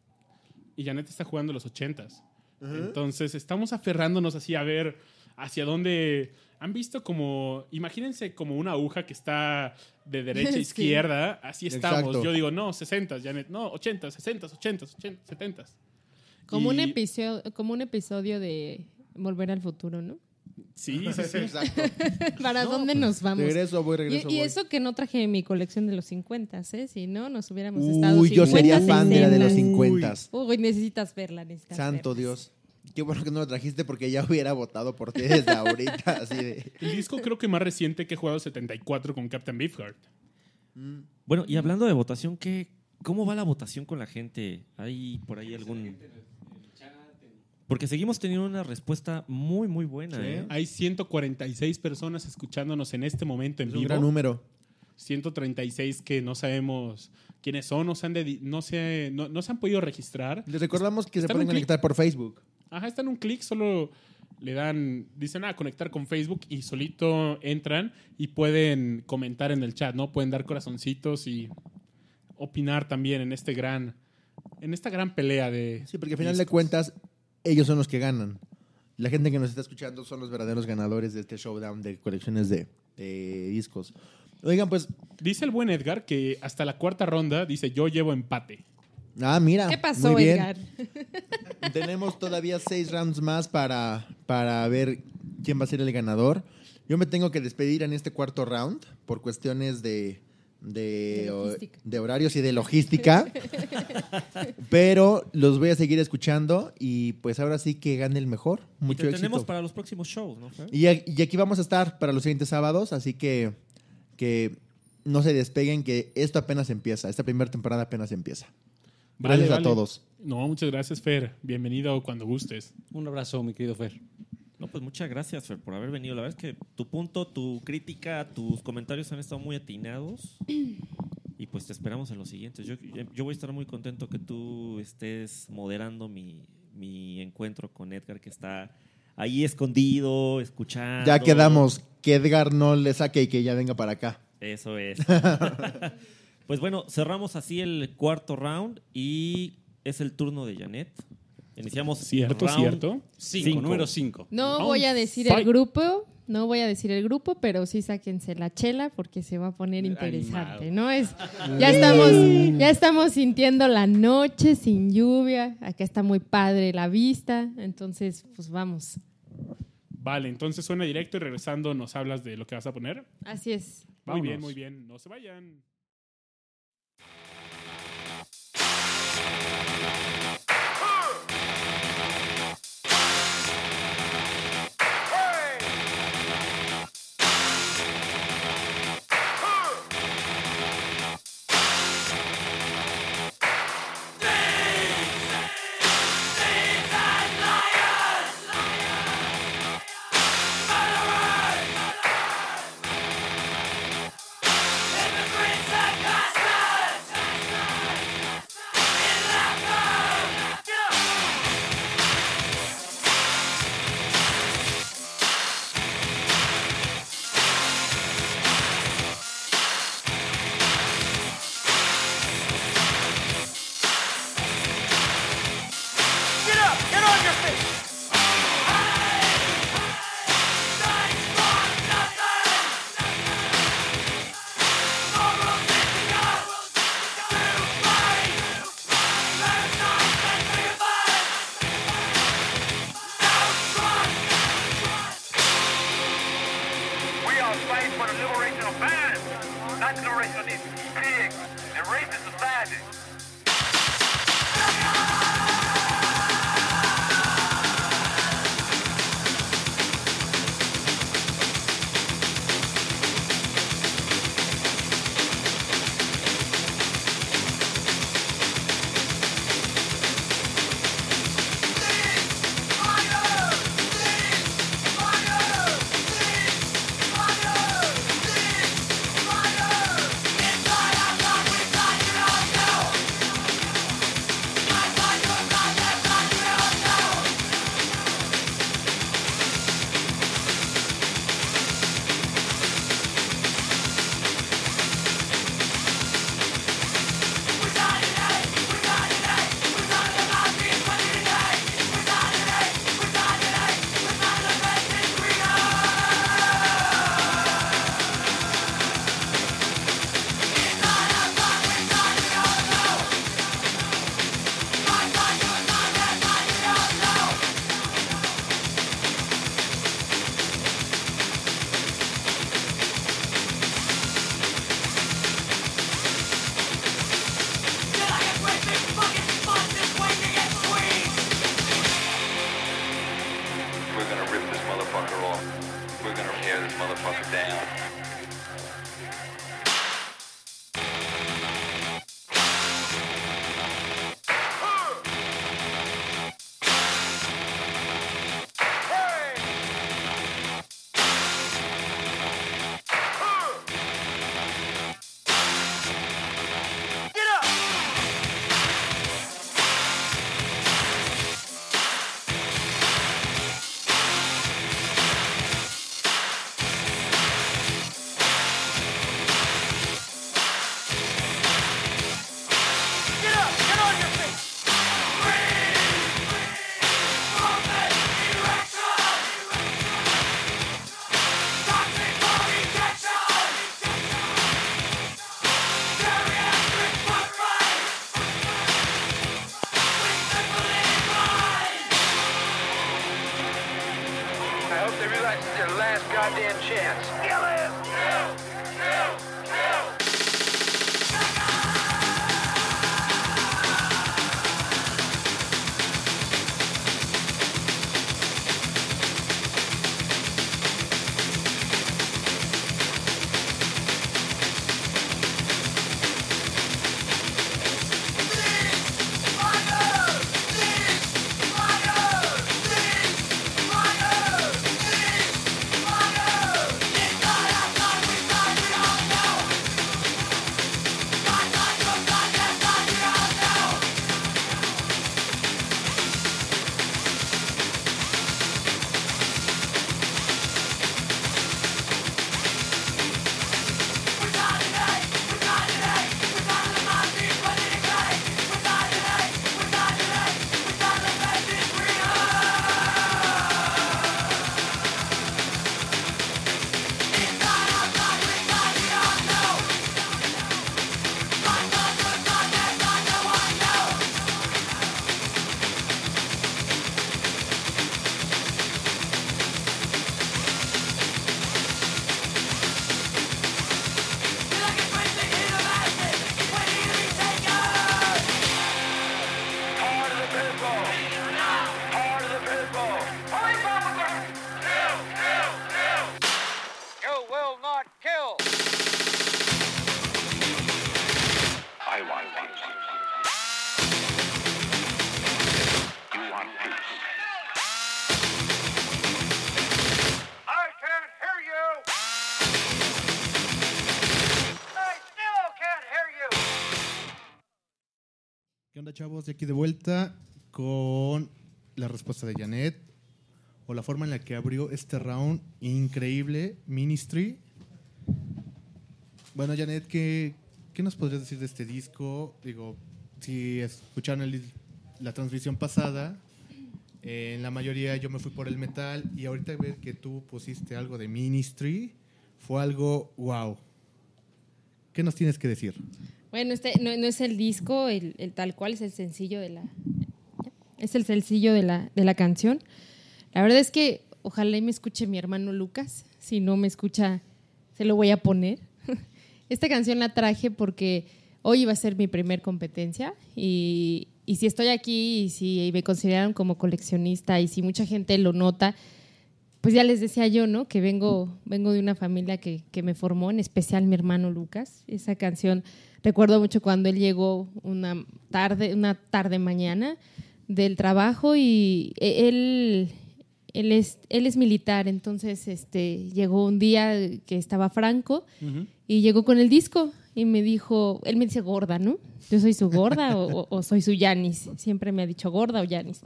y Janet está jugando a los 80s. Entonces, estamos aferrándonos así a ver hacia dónde. Han visto como. Imagínense como una aguja que está de derecha a <laughs> Sí. izquierda. Así estamos. Exacto. Yo digo, no, 60, Janet. No, 80, 60, 80, 80 70. Como, un Y- episodio, como un episodio de Volver al Futuro, ¿no? Sí, sí, <laughs> sí. Exacto. <laughs> ¿Para dónde nos vamos? Regreso, voy, Y, regreso. y voy. eso que no traje mi colección de los 50, ¿eh? Si no, nos hubiéramos estado Uy, yo 50, sería fan de la de los 60. 50. Uy, necesitas verla, necesitas Santo verla. Dios. Qué bueno que no lo trajiste porque ya <laughs> hubiera votado por ti desde ahorita. <laughs> Así de. El disco creo que más reciente que he jugado es 74 con Captain Beefheart. Bueno, y hablando de votación, ¿qué, ¿cómo va la votación con la gente? ¿Hay por ahí algún...? Porque seguimos teniendo una respuesta muy, muy buena, Sí. ¿eh? Hay 146 personas escuchándonos en este momento en Es un vivo. gran número. 136 que no sabemos quiénes son, no se han, no se, no, no se han podido registrar. Les recordamos que se Está pueden conectar por Facebook. Ajá, están un clic, solo le dan, dicen, ah, conectar con Facebook y solito entran y pueden comentar en el chat, ¿no? Pueden dar corazoncitos y opinar también en este gran, en esta gran pelea de... Sí, porque al final de cuentas, ellos son los que ganan. La gente que nos está escuchando son los verdaderos ganadores de este showdown de colecciones de, de discos. Oigan, pues, Dice el buen Edgar que hasta la cuarta ronda, dice, yo llevo empate. Ah, mira. ¿Qué pasó, muy bien. Edgar? <laughs> Tenemos todavía seis rounds más para, para ver quién va a ser el ganador. Yo me tengo que despedir en este cuarto round por cuestiones de, de, De o- logística. de horarios y de logística. <laughs> Pero los voy a seguir escuchando y pues ahora sí que gane el mejor. Y Mucho te tenemos éxito. para los próximos shows, ¿no? Y, y aquí vamos a estar para los siguientes sábados, así que, que no se despeguen, que esto apenas empieza. Esta primera temporada apenas empieza. Vale, Gracias a vale. todos. No, muchas gracias, Fer. Bienvenido cuando gustes. Un abrazo, mi querido Fer. No, pues muchas gracias, Fer, por haber venido. La verdad es que tu punto, tu crítica, tus comentarios han estado muy atinados. Y pues te esperamos en los siguientes. Yo, yo voy a estar muy contento que tú estés moderando mi, mi encuentro con Edgar, que está ahí escondido, escuchando. Ya quedamos. Que Edgar no le saque y que ya venga para acá. Eso es. <laughs> pues bueno, cerramos así el cuarto round y es el turno de Janet. Iniciamos Cierto, round cierto. Cinco, cinco. número 5. No Round voy a decir five. el grupo, no voy a decir el grupo, pero sí sáquense la chela porque se va a poner interesante, Animado. ¿no? Es, ya estamos, ya estamos sintiendo la noche sin lluvia, acá está muy padre la vista, entonces pues vamos. Vale, entonces suena directo y regresando nos hablas de lo que vas a poner. Así es. Muy bien, muy bien. No se vayan. Hola chavos, y aquí de vuelta con la respuesta de Janet o la forma en la que abrió este round increíble, Ministry. Bueno, Janet, ¿qué, qué nos podrías decir de este disco? Digo, si escucharon el- la transmisión pasada, eh, en la mayoría yo me fui por el metal y ahorita ver que tú pusiste algo de Ministry fue algo wow. ¿Qué nos tienes que decir? Bueno, este no, no es el disco, el, el tal cual, es el sencillo de la. Es el sencillo de la, de la canción. La verdad es que ojalá y me escuche mi hermano Lucas. Si no me escucha, se lo voy a poner. <laughs> Esta canción la traje porque hoy iba a ser mi primer competencia y, y si estoy aquí y si me consideran como coleccionista y si mucha gente lo nota, pues ya les decía yo, ¿no? Que vengo, vengo de una familia que, que me formó, en especial mi hermano Lucas. Esa canción, recuerdo mucho cuando él llegó una tarde, una tarde mañana del trabajo y e- él, él, es, él es militar, entonces este, llegó un día que estaba Franco y llegó con el disco y me dijo, él me dice gorda, ¿no? Yo soy su gorda o, soy su Yanis. Siempre me ha dicho gorda o Yanis.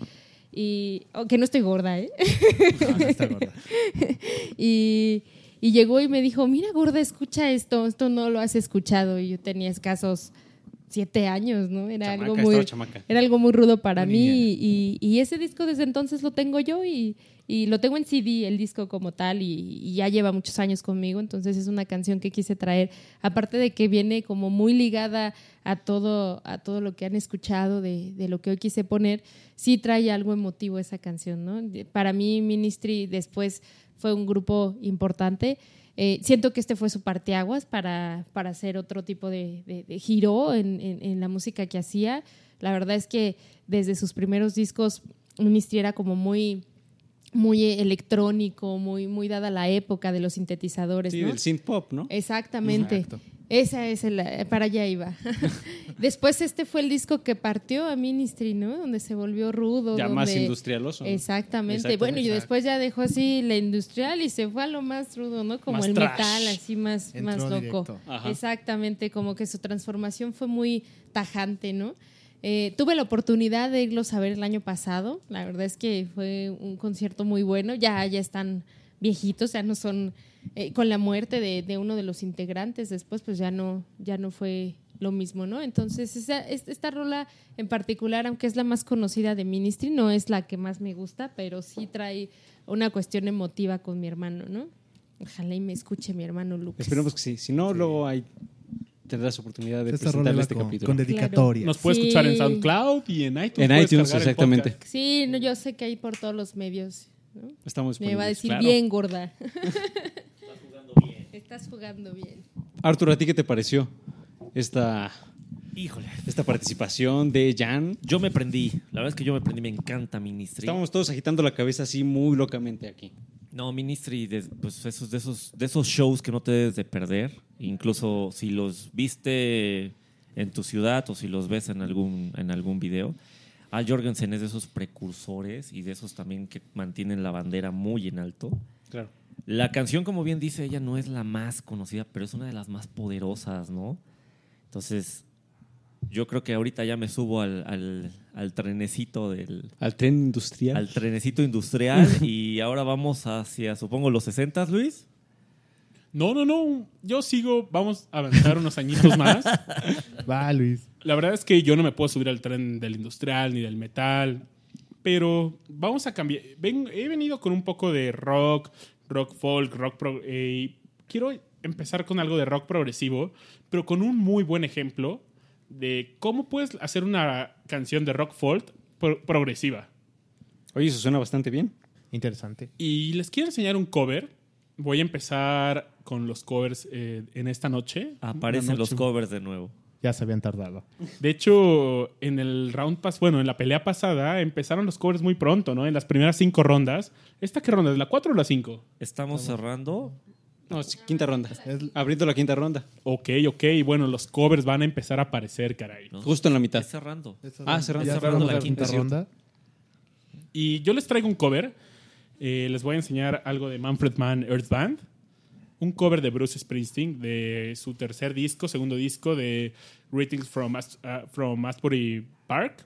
Y, aunque no estoy gorda, ¿eh? <laughs> y, y llegó y me dijo, mira gorda, escucha esto, esto no lo has escuchado. Y yo tenía escasos siete años, ¿no? Era Chamaca, algo muy, era algo muy rudo para Muy mí y, y ese disco desde entonces lo tengo yo y, y lo tengo en CD, el disco como tal, y, y ya lleva muchos años conmigo, entonces es una canción que quise traer, aparte de que viene como muy ligada a todo, a todo lo que han escuchado de, de lo que hoy quise poner, sí trae algo emotivo esa canción, ¿no? Para mí Ministry después fue un grupo importante. Eh, siento que este fue su parteaguas para, para hacer otro tipo de, de- de giro en, en- en la música que hacía. La verdad es que desde sus primeros discos, Ministry era como muy, muy electrónico, muy, muy dada la época de los sintetizadores. Sí, ¿no? del synth pop, ¿no? Exactamente. Exacto. Esa es el, para allá iba. <laughs> Después este fue el disco que partió a Ministry, ¿no? Donde se volvió rudo. Ya más industrialoso, ¿no? Exactamente. Exactamente. Bueno, y después ya dejó así la industrial y se fue a lo más rudo, ¿no? Como Más el trash. metal, así más, Entró más loco. Exactamente, como que su transformación fue muy tajante, ¿no? Eh, tuve la oportunidad de irlos a ver el año pasado. La verdad es que fue un concierto muy bueno. Ya, ya están viejitos, ya no son eh, con la muerte de, de uno de los integrantes. Después, pues ya no, ya no fue lo mismo, ¿no? Entonces, esa- es- esta rola en particular, aunque es la más conocida de Ministry, no es la que más me gusta, pero sí trae una cuestión emotiva con mi hermano, ¿no? Ojalá y me escuche mi hermano Lucas. Esperemos que sí. Si no, luego hay, tendrás oportunidad de Esta presentarle este con- capítulo. con dedicatorias. Nos puede Sí. escuchar en SoundCloud y en iTunes. En iTunes, exactamente. Sí, no, yo sé que hay por todos los medios. ¿no? Estamos Me va a decir claro. bien, gorda. <laughs> Estás jugando bien. Arturo, ¿a ti qué te pareció esta, Híjole. esta participación de Jan? Yo me prendí. La verdad es que yo me prendí. Me encanta Ministry. Estábamos todos agitando la cabeza así muy locamente aquí. No, Ministry, de, pues esos, de, esos, de esos shows que no te debes de perder. Incluso si los viste en tu ciudad o si los ves en algún, en algún video. Al Jorgensen es de esos precursores y de esos también que mantienen la bandera muy en alto. Claro. La canción, como bien dice ella, no es la más conocida, pero es una de las más poderosas, ¿no? Entonces, yo creo que ahorita ya me subo al, al- al trenecito del... Al tren industrial. Al trenecito industrial <laughs> y ahora vamos hacia, supongo, los 60, Luis. No, no, no. Yo sigo, vamos a avanzar unos añitos más. <laughs> Va, Luis. La verdad es que yo no me puedo subir al tren del industrial ni del metal, pero vamos a cambiar. Ven- he venido con un poco de rock, rock folk, rock pro- eh, y quiero empezar con algo de rock progresivo, pero con un muy buen ejemplo de cómo puedes hacer una canción de rock folk pro- progresiva. Oye, eso suena bastante bien. Interesante. Y les quiero enseñar un cover. Voy a empezar con los covers eh, en esta noche. Aparecen los covers de nuevo. Ya se habían tardado. De hecho, en el round pass, bueno, en la pelea pasada empezaron los covers muy pronto, ¿no? En las primeras cinco rondas. ¿Esta qué ronda? ¿Es la cuatro o la cinco? Estamos cerrando. No, es quinta ronda. Abriendo la quinta ronda. Ok, ok. Bueno, los covers van a empezar a aparecer, caray. Justo en la mitad. Es cerrando. Ah, cerrando. Ya cerrando cerramos la quinta ronda. Y yo les traigo un cover. Eh, les voy a enseñar algo de Manfred Mann Earth Band. Un cover de Bruce Springsteen de su tercer disco, segundo disco de Greetings from, uh, from Asbury Park.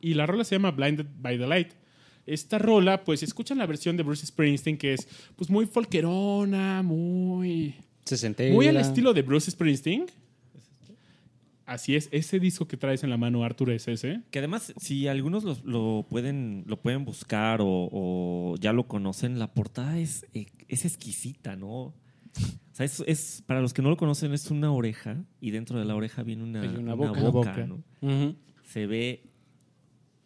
Y la rola se llama Blinded by the Light. Esta rola, pues escuchan la versión de Bruce Springsteen que es pues muy folkerona, muy... Sesentera. Muy al estilo de Bruce Springsteen. Así es, ese disco que traes en la mano, Arthur, es ese. Que además, si algunos lo, lo pueden, lo pueden buscar o, o ya lo conocen, la portada es, eh, es exquisita, ¿no? O sea, es, es- para los que no lo conocen, es una oreja y dentro de la oreja viene una, una una boca. boca, ¿no? Ujú. Se ve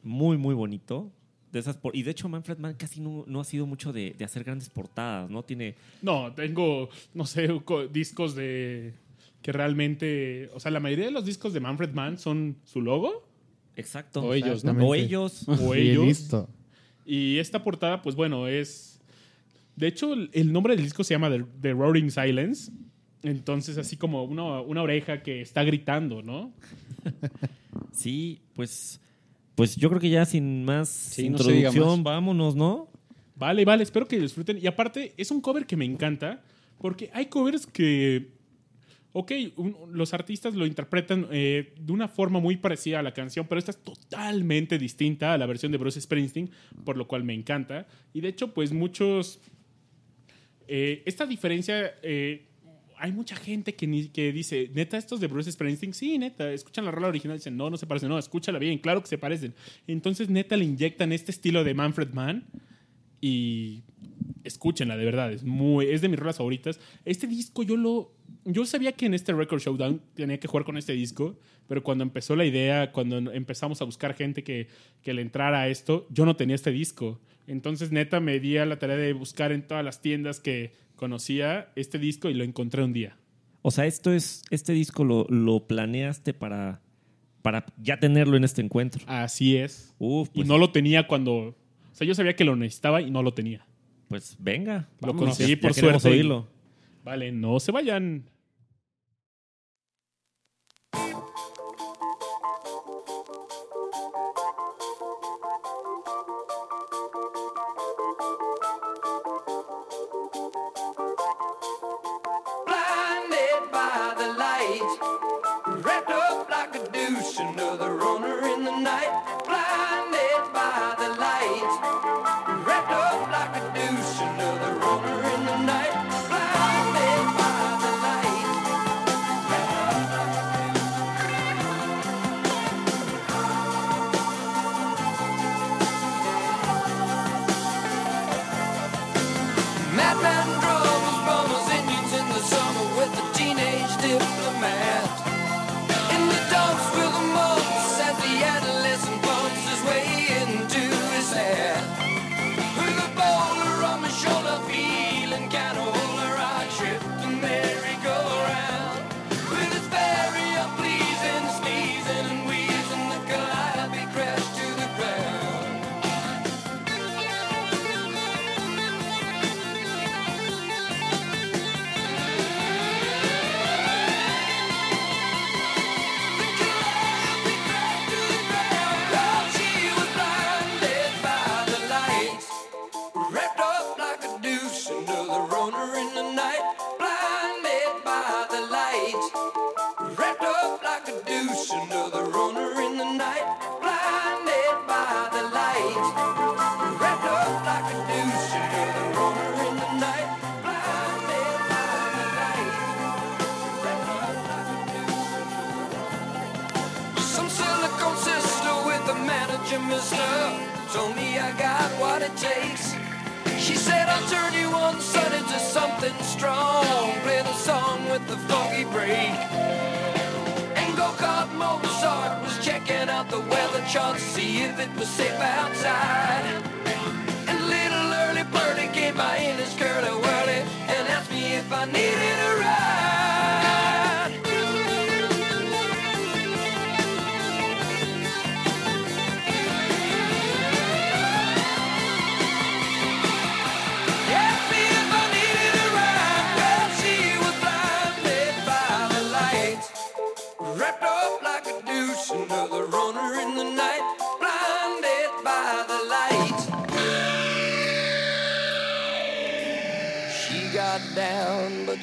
muy, muy bonito. De esas por- y de hecho, Manfred Mann casi no, no ha sido mucho de, de hacer grandes portadas, ¿no? Tiene. No, tengo, no sé, co- discos de... Que realmente... O sea, la mayoría de los discos de Manfred Mann son su logo. Exacto. O ellos, ¿no? O ellos. O ellos. listo. Y esta portada, pues bueno, es. De hecho, el- nombre del disco se llama The, The Roaring Silence. Entonces, así como una, una oreja que está gritando, ¿no? <laughs> Sí, pues. Pues yo creo que ya sin más introducción, más. vámonos, ¿no? Vale, vale, espero que disfruten. Y aparte, es un cover que me encanta, porque hay covers que. Ok, un- los artistas lo interpretan eh, de una forma muy parecida a la canción, pero esta es totalmente distinta a la versión de Bruce Springsteen, por lo cual me encanta. Y de hecho, pues muchos. Eh, esta diferencia. eh, hay mucha gente que, ni- que dice, neta, estos de Bruce Springsteen, sí, neta, escuchan la rola original dicen, no, no se parecen, no, escúchala bien, claro que se parecen. Entonces, neta, le inyectan este estilo de Manfred Mann y escúchenla, de verdad, es muy es de mis rolas favoritas. Este disco yo lo yo sabía que en este Record Showdown tenía que jugar con este disco, pero cuando empezó la idea, cuando empezamos a buscar gente que, que le entrara a esto, yo no tenía este disco. Entonces, neta, me di a la tarea de buscar en todas las tiendas que conocía este disco y lo encontré un día. O sea, esto es, este disco lo, lo planeaste para, para ya tenerlo en este encuentro. Así es. Uf, Y pues, no lo tenía cuando... O sea, yo sabía que lo necesitaba y no lo tenía. pues venga. Lo vámonos, conseguí ya- por ya suerte y- oírlo. Vale, no se vayan. Chart to see if it was safe outside. And little early birdie came by in his curly whirly and asked me if I needed a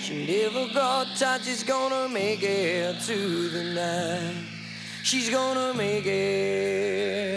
She never got touched. she's gonna make it to the night. She's gonna make it.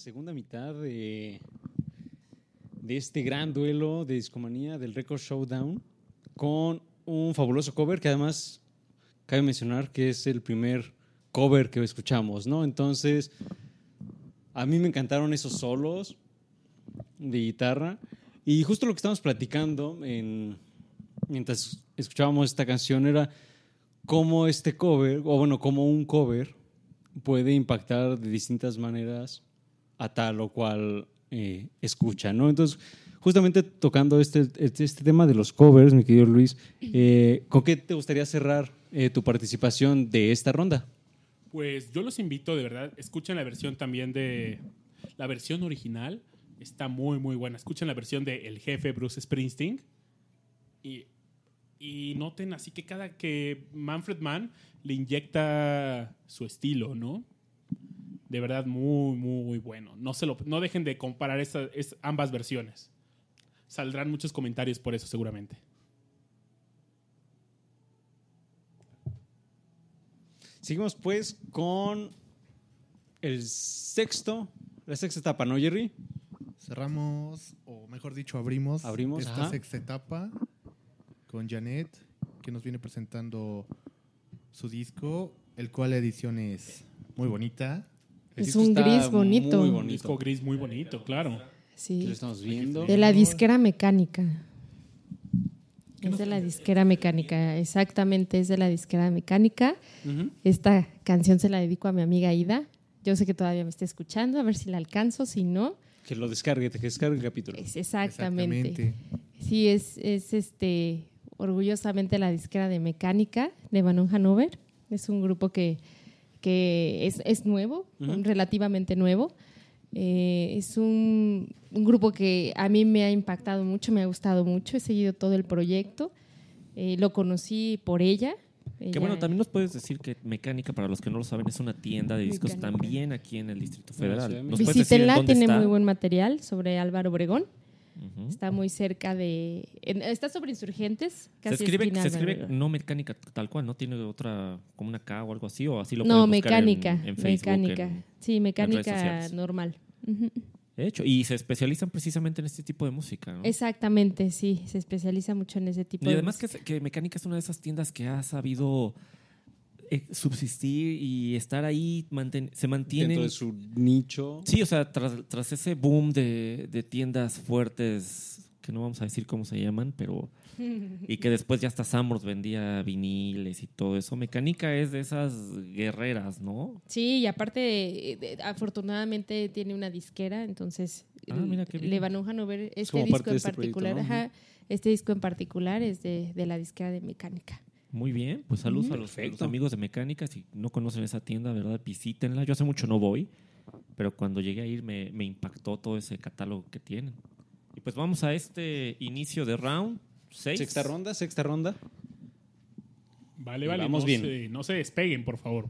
segunda mitad de, de este gran duelo de discomanía del Record Showdown con un fabuloso cover que además cabe mencionar que es el primer cover que escuchamos, ¿no? Entonces, a mí me encantaron esos solos de guitarra y justo lo que estábamos platicando mientras escuchábamos esta canción era cómo este cover, o bueno, cómo un cover puede impactar de distintas maneras a tal o cual eh, escucha, ¿no? Entonces, justamente tocando este, este, este, tema de los covers, mi querido Luis, eh, ¿con qué te gustaría cerrar eh, tu participación de esta ronda? Pues yo los invito, de verdad, escuchen la versión también de la versión original, está muy, muy buena. Escuchen la versión de El Jefe Bruce Springsteen y, y noten así que cada que Manfred Mann le inyecta su estilo, ¿no? De verdad, muy, muy bueno. No, se lo, no dejen de comparar esa- es- ambas versiones. Saldrán muchos comentarios por eso, seguramente. Seguimos pues con el sexto, la sexta etapa, ¿no, Jerry? Cerramos, o mejor dicho, abrimos, Abrimos, esta ajá. sexta etapa con Janet, que nos viene presentando su disco, el cual la edición es muy bonita. El Es un gris bonito. Muy Un bonito. disco gris muy bonito, claro. Sí. Lo estamos viendo. De la disquera mecánica. Es de la disquera mecánica, exactamente, es de la disquera mecánica. Esta canción se la dedico a mi amiga Ida. Yo sé que todavía me está escuchando, a ver si la alcanzo, si no. Que lo descargue, que descargue el capítulo. Es exactamente. Exactamente. Sí, es, es este orgullosamente la disquera de mecánica de Banon Hanover. Es un grupo que, que es, es nuevo, relativamente nuevo. Eh, es un, un grupo que a mí me ha impactado mucho, me ha gustado mucho. He seguido todo el proyecto. Eh, lo conocí por ella. Que bueno, también nos puedes decir que Mecánica, para los que no lo saben, es una tienda de discos Mecánica. también aquí en el Distrito Federal. México. ¿Nos puedes decir en Visítenla, tiene está? muy buen material sobre Álvaro Obregón. Está muy cerca de. en- está sobre Insurgentes. Se escribe, se escribe no mecánica tal cual, ¿no? Tiene otra, como una K o algo así, o así lo No, en- mecánica. en, Facebook, mecánica. en- sí, mecánica normal. De hecho, y se especializan precisamente en este tipo de música, ¿no? Exactamente, sí. Se especializa mucho en ese tipo Y de. además que, música. se- que Mecánica es una de esas tiendas que ha sabido subsistir y estar ahí, manten- se mantienen... Dentro de su nicho. Sí, o sea, tras, tras ese boom de, de tiendas fuertes, que no vamos a decir cómo se llaman, pero... <laughs> Y que después ya hasta Samros vendía viniles y todo eso. Mecánica es de esas guerreras, ¿no? Sí, y aparte, eh, de- afortunadamente tiene una disquera, entonces Ah, mira qué bien. Le Van Hanover, este como disco en este proyecto, particular, ¿no? ajá, este disco en particular es de, de la disquera de mecánica. Muy bien, pues saludos a, los, a los Perfecto. amigos de Mecánica. Si no conocen esa tienda, ¿verdad? Visítenla. Yo hace mucho no voy, pero cuando llegué a ir me, me impactó todo ese catálogo que tienen. Y pues vamos a este inicio de round 6. Sexta ronda, sexta ronda. Vale, Y vale. vamos no bien. Se, no se despeguen, por favor.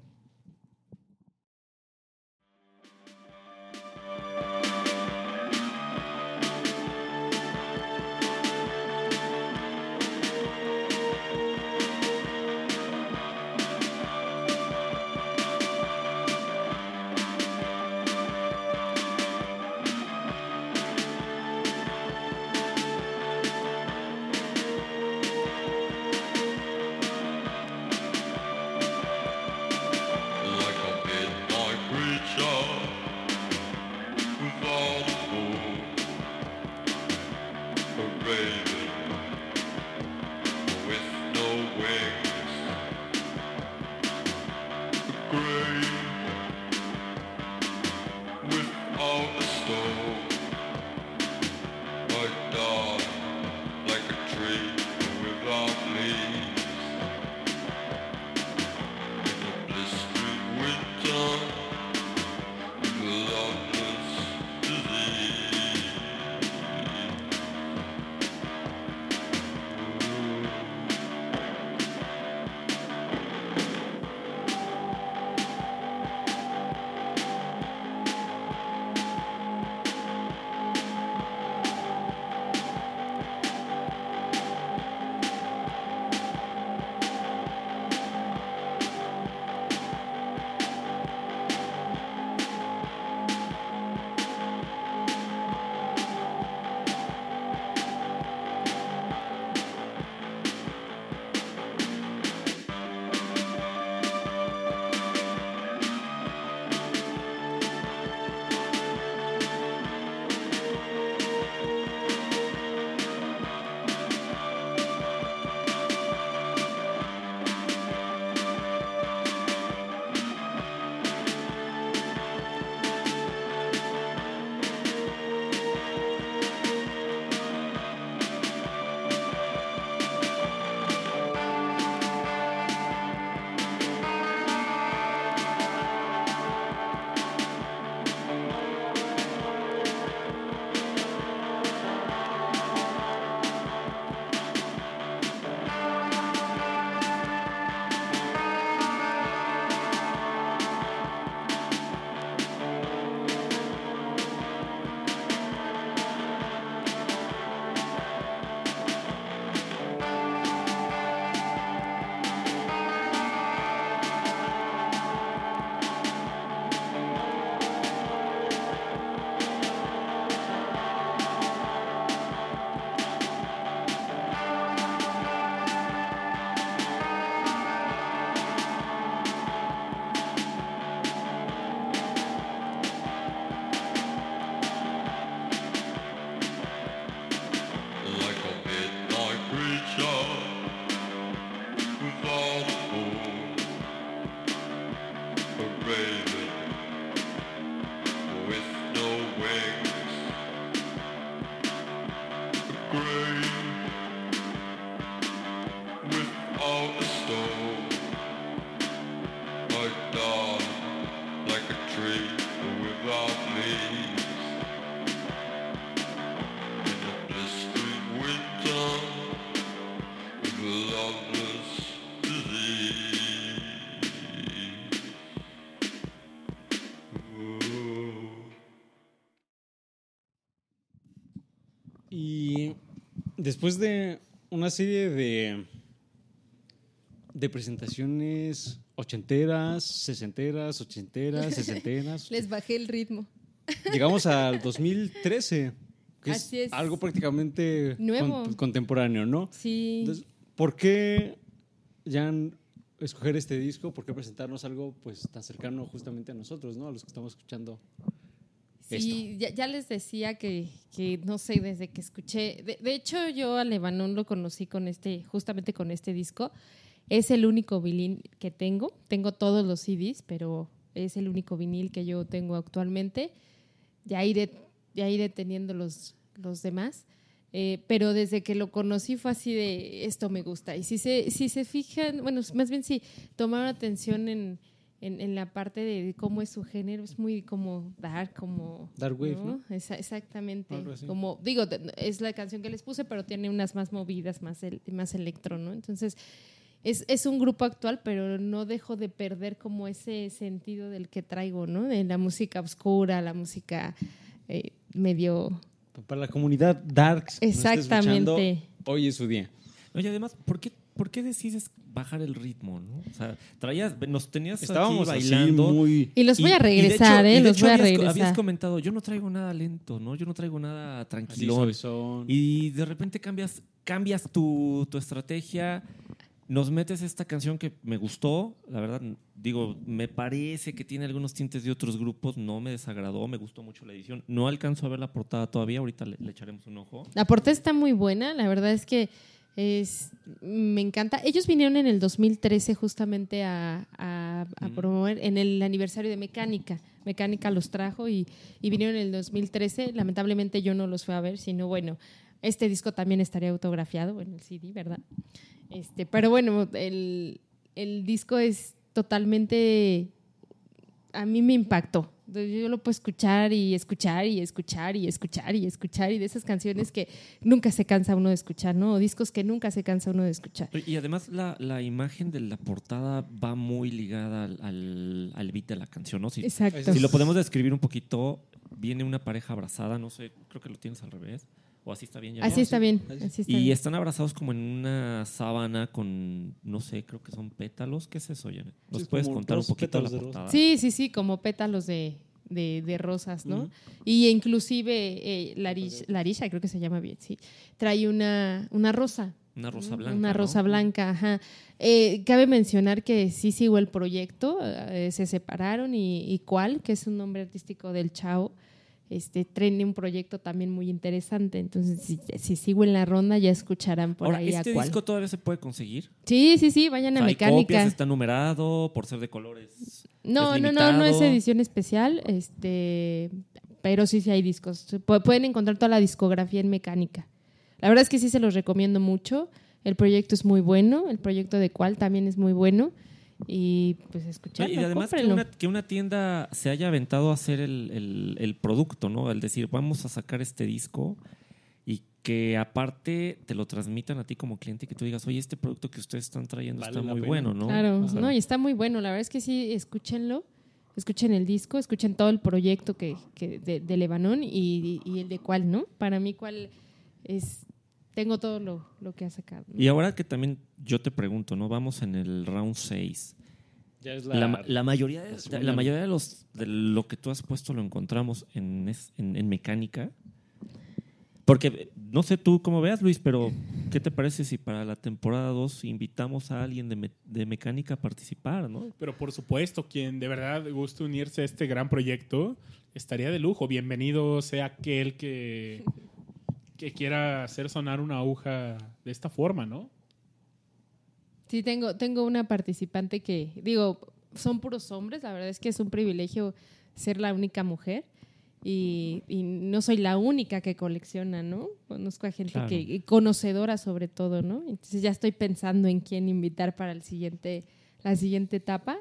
Después de una serie de, de presentaciones ochenteras, sesenteras, ochenteras, sesenteras, <laughs> Les bajé el ritmo. llegamos al <laughs> 2013, que Así es, es. algo prácticamente Nuevo. con- contemporáneo, ¿no? Sí. Entonces, ¿por qué, Jan, escoger este disco? ¿Por qué presentarnos algo pues tan cercano justamente a nosotros, ¿no? A los que estamos escuchando Sí, ya, les decía que, que, no sé, desde que escuché. De, hecho, yo a Lebanón lo conocí con este, justamente con este disco. Es el único vinil que tengo. Tengo todos los CDs, pero es el único vinil que yo tengo actualmente. Ya iré, ya iré teniendo los, los demás. Eh, pero desde que lo conocí fue así de esto me gusta. Y si se, si se fijan, bueno, más bien si tomaron atención en, en, en la parte de cómo es su género, es muy como dark, como... Dark wave, ¿no? Esa- exactamente. Como, digo, es la canción que les puse, pero tiene unas más movidas, más, el- más electro, ¿no? Entonces, es, es un grupo actual, pero no dejo de perder como ese sentido del que traigo, ¿no? De la música oscura, la música eh, medio... para la comunidad Darks. Exactamente. Hoy es su día. Oye, además, ¿por qué, ¿por qué decides bajar el ritmo? ¿no? O sea, traías, nos tenías Estábamos aquí así bailando. muy- Y los voy a de regresar, ¿eh? y de Los voy a regresar. habías comentado, yo no traigo nada lento, ¿no? Yo no traigo nada tranquilo. Y de repente cambias, cambias tu, tu estrategia, nos metes esta canción que me gustó, la verdad, digo, me parece que tiene algunos tintes de otros grupos, no me desagradó, me gustó mucho la edición. No alcanzo a ver la portada todavía, ahorita le, le echaremos un ojo. La portada está muy buena, la verdad es que es, me encanta. Ellos vinieron en el 2013 justamente a, a- a promover en el aniversario de Mecánica. Mecánica los trajo y, y vinieron en el 2013. Lamentablemente yo no los fui a ver, sino bueno, este disco también estaría autografiado en el CD, ¿verdad? Este, pero bueno, el, el disco es totalmente a mí me impactó. Yo lo puedo escuchar y escuchar y escuchar y escuchar y escuchar y de esas canciones que nunca se cansa uno de escuchar, ¿no? O discos que nunca se cansa uno de escuchar. Y además la, la imagen de la portada va muy ligada al, al, al beat de la canción, ¿no? Si, Exacto. Si lo podemos describir un poquito, viene una pareja abrazada, no sé, creo que lo tienes al revés. O así está bien. ya, Así ¿no? está bien, así está y bien. están abrazados como en una sábana con, no sé, creo que son pétalos. ¿Qué es eso, Janet? ¿Nos Sí, puedes contar un poquito la portada? Sí, sí, sí, como pétalos de, de, de rosas, ¿no? Y inclusive eh, Larish- Larisha, creo que se llama bien, sí, trae una, una rosa. Una rosa blanca, Una ¿no? rosa blanca, ajá. Eh, cabe mencionar que sí sigo el proyecto, eh, se separaron y, y cuál, que es un nombre artístico del Chao. Este, tiene un proyecto también muy interesante. Entonces, si, si sigo en la ronda, ya escucharán por Ahora, ahí ¿este a cuál. disco todavía se puede conseguir? Sí, sí, sí, vayan a O sea, hay mecánica. copias, está numerado por ser de colores. No, no, no, no es edición especial, este, pero sí, sí hay discos. Pu- Pueden encontrar toda la discografía en mecánica. La verdad es que sí se los recomiendo mucho. El proyecto es muy bueno, el proyecto de cual también es muy bueno. Y pues escucharlo, y además que una, que una tienda se haya aventado a hacer el, el- el producto, ¿no? Al decir, vamos a sacar este disco y que aparte te lo transmitan a ti como cliente y que tú digas, oye, este producto que ustedes están trayendo Vale está muy pena. bueno, ¿no? Claro, no, y está muy bueno. La verdad es que sí, escúchenlo. Escuchen el disco, escuchen todo el proyecto que, que de, de Lebanón y, y el de cuál, ¿no? Para mí, cuál es. Tengo todo lo, lo que ha sacado. ¿no? Y ahora que también yo te pregunto, ¿no? Vamos en el round 6. Ya es La, ma- la mayoría, de, la mayoría de, los, de lo que tú has puesto lo encontramos en, es- en, en mecánica. Porque no sé tú cómo veas, Luis, pero ¿qué te parece si para la temporada 2 invitamos a alguien de, me- de mecánica a participar, ¿no? Pero por supuesto, quien de verdad guste unirse a este gran proyecto, estaría de lujo. Bienvenido sea aquel que, que quiera hacer sonar una aguja de esta forma, ¿no? Sí, tengo, tengo una participante que, digo, son puros hombres, la verdad es que es un privilegio ser la única mujer. Y, y no soy la única que colecciona, ¿no? Conozco a gente Claro. que conocedora sobre todo, ¿no? Entonces ya estoy pensando en quién invitar para el siguiente, la siguiente etapa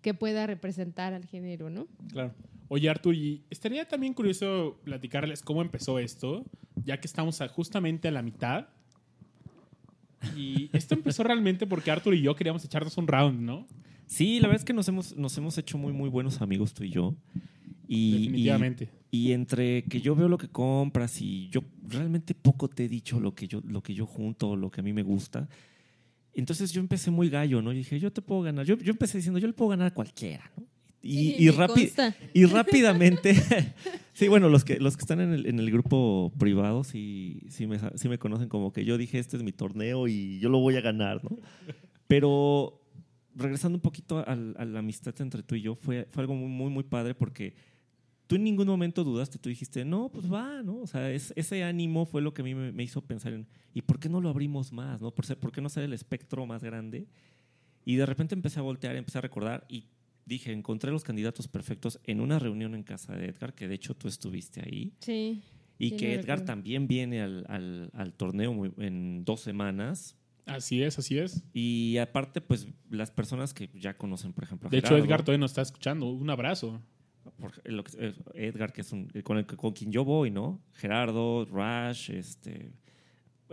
que pueda representar al género, ¿no? Claro. Oye, Artur, y estaría también curioso platicarles cómo empezó esto, ya que estamos a- justamente a la mitad. Y esto empezó <laughs> realmente porque Artur y yo queríamos echarnos un round, ¿no? Sí, la verdad es que nos hemos, nos hemos hecho muy, muy buenos amigos tú y yo. Y, Definitivamente. Y, y entre que yo veo lo que compras y yo realmente poco te he dicho lo que yo, lo que yo junto, lo que a mí me gusta. Entonces yo empecé muy gallo, ¿no? Y dije, yo te puedo ganar. Yo, yo empecé diciendo, yo le puedo ganar a cualquiera, ¿no? Y, Sí, y, rápi- y rápidamente, <laughs> sí, bueno, los que, los que están en el, en el grupo privado sí, sí, me, sí me conocen como que yo dije, este es mi torneo y yo lo voy a ganar, ¿no? Pero regresando un poquito al- a, la amistad entre tú y yo, fue, fue algo muy, muy, muy padre porque tú en ningún momento dudaste, tú dijiste, no, pues va, ¿no? O sea, es- ese ánimo fue lo que a mí me, me hizo pensar en, ¿y por qué no lo abrimos más, ¿no? ¿Por, ser- ¿Por qué no hacer el espectro más grande? Y de repente empecé a voltear, empecé a recordar y dije, encontré los candidatos perfectos en una reunión en casa de Edgar, que de hecho tú estuviste ahí. Sí. Y sí, que Edgar recuerdo. también viene al, al- al torneo en dos semanas. Así es, así es. Y aparte, pues las personas que ya conocen, por ejemplo, a De hecho, Edgar todavía nos está escuchando. Un abrazo. eh, Edgar, que es un, con, el, con quien yo voy, ¿no? Gerardo, Rash, este,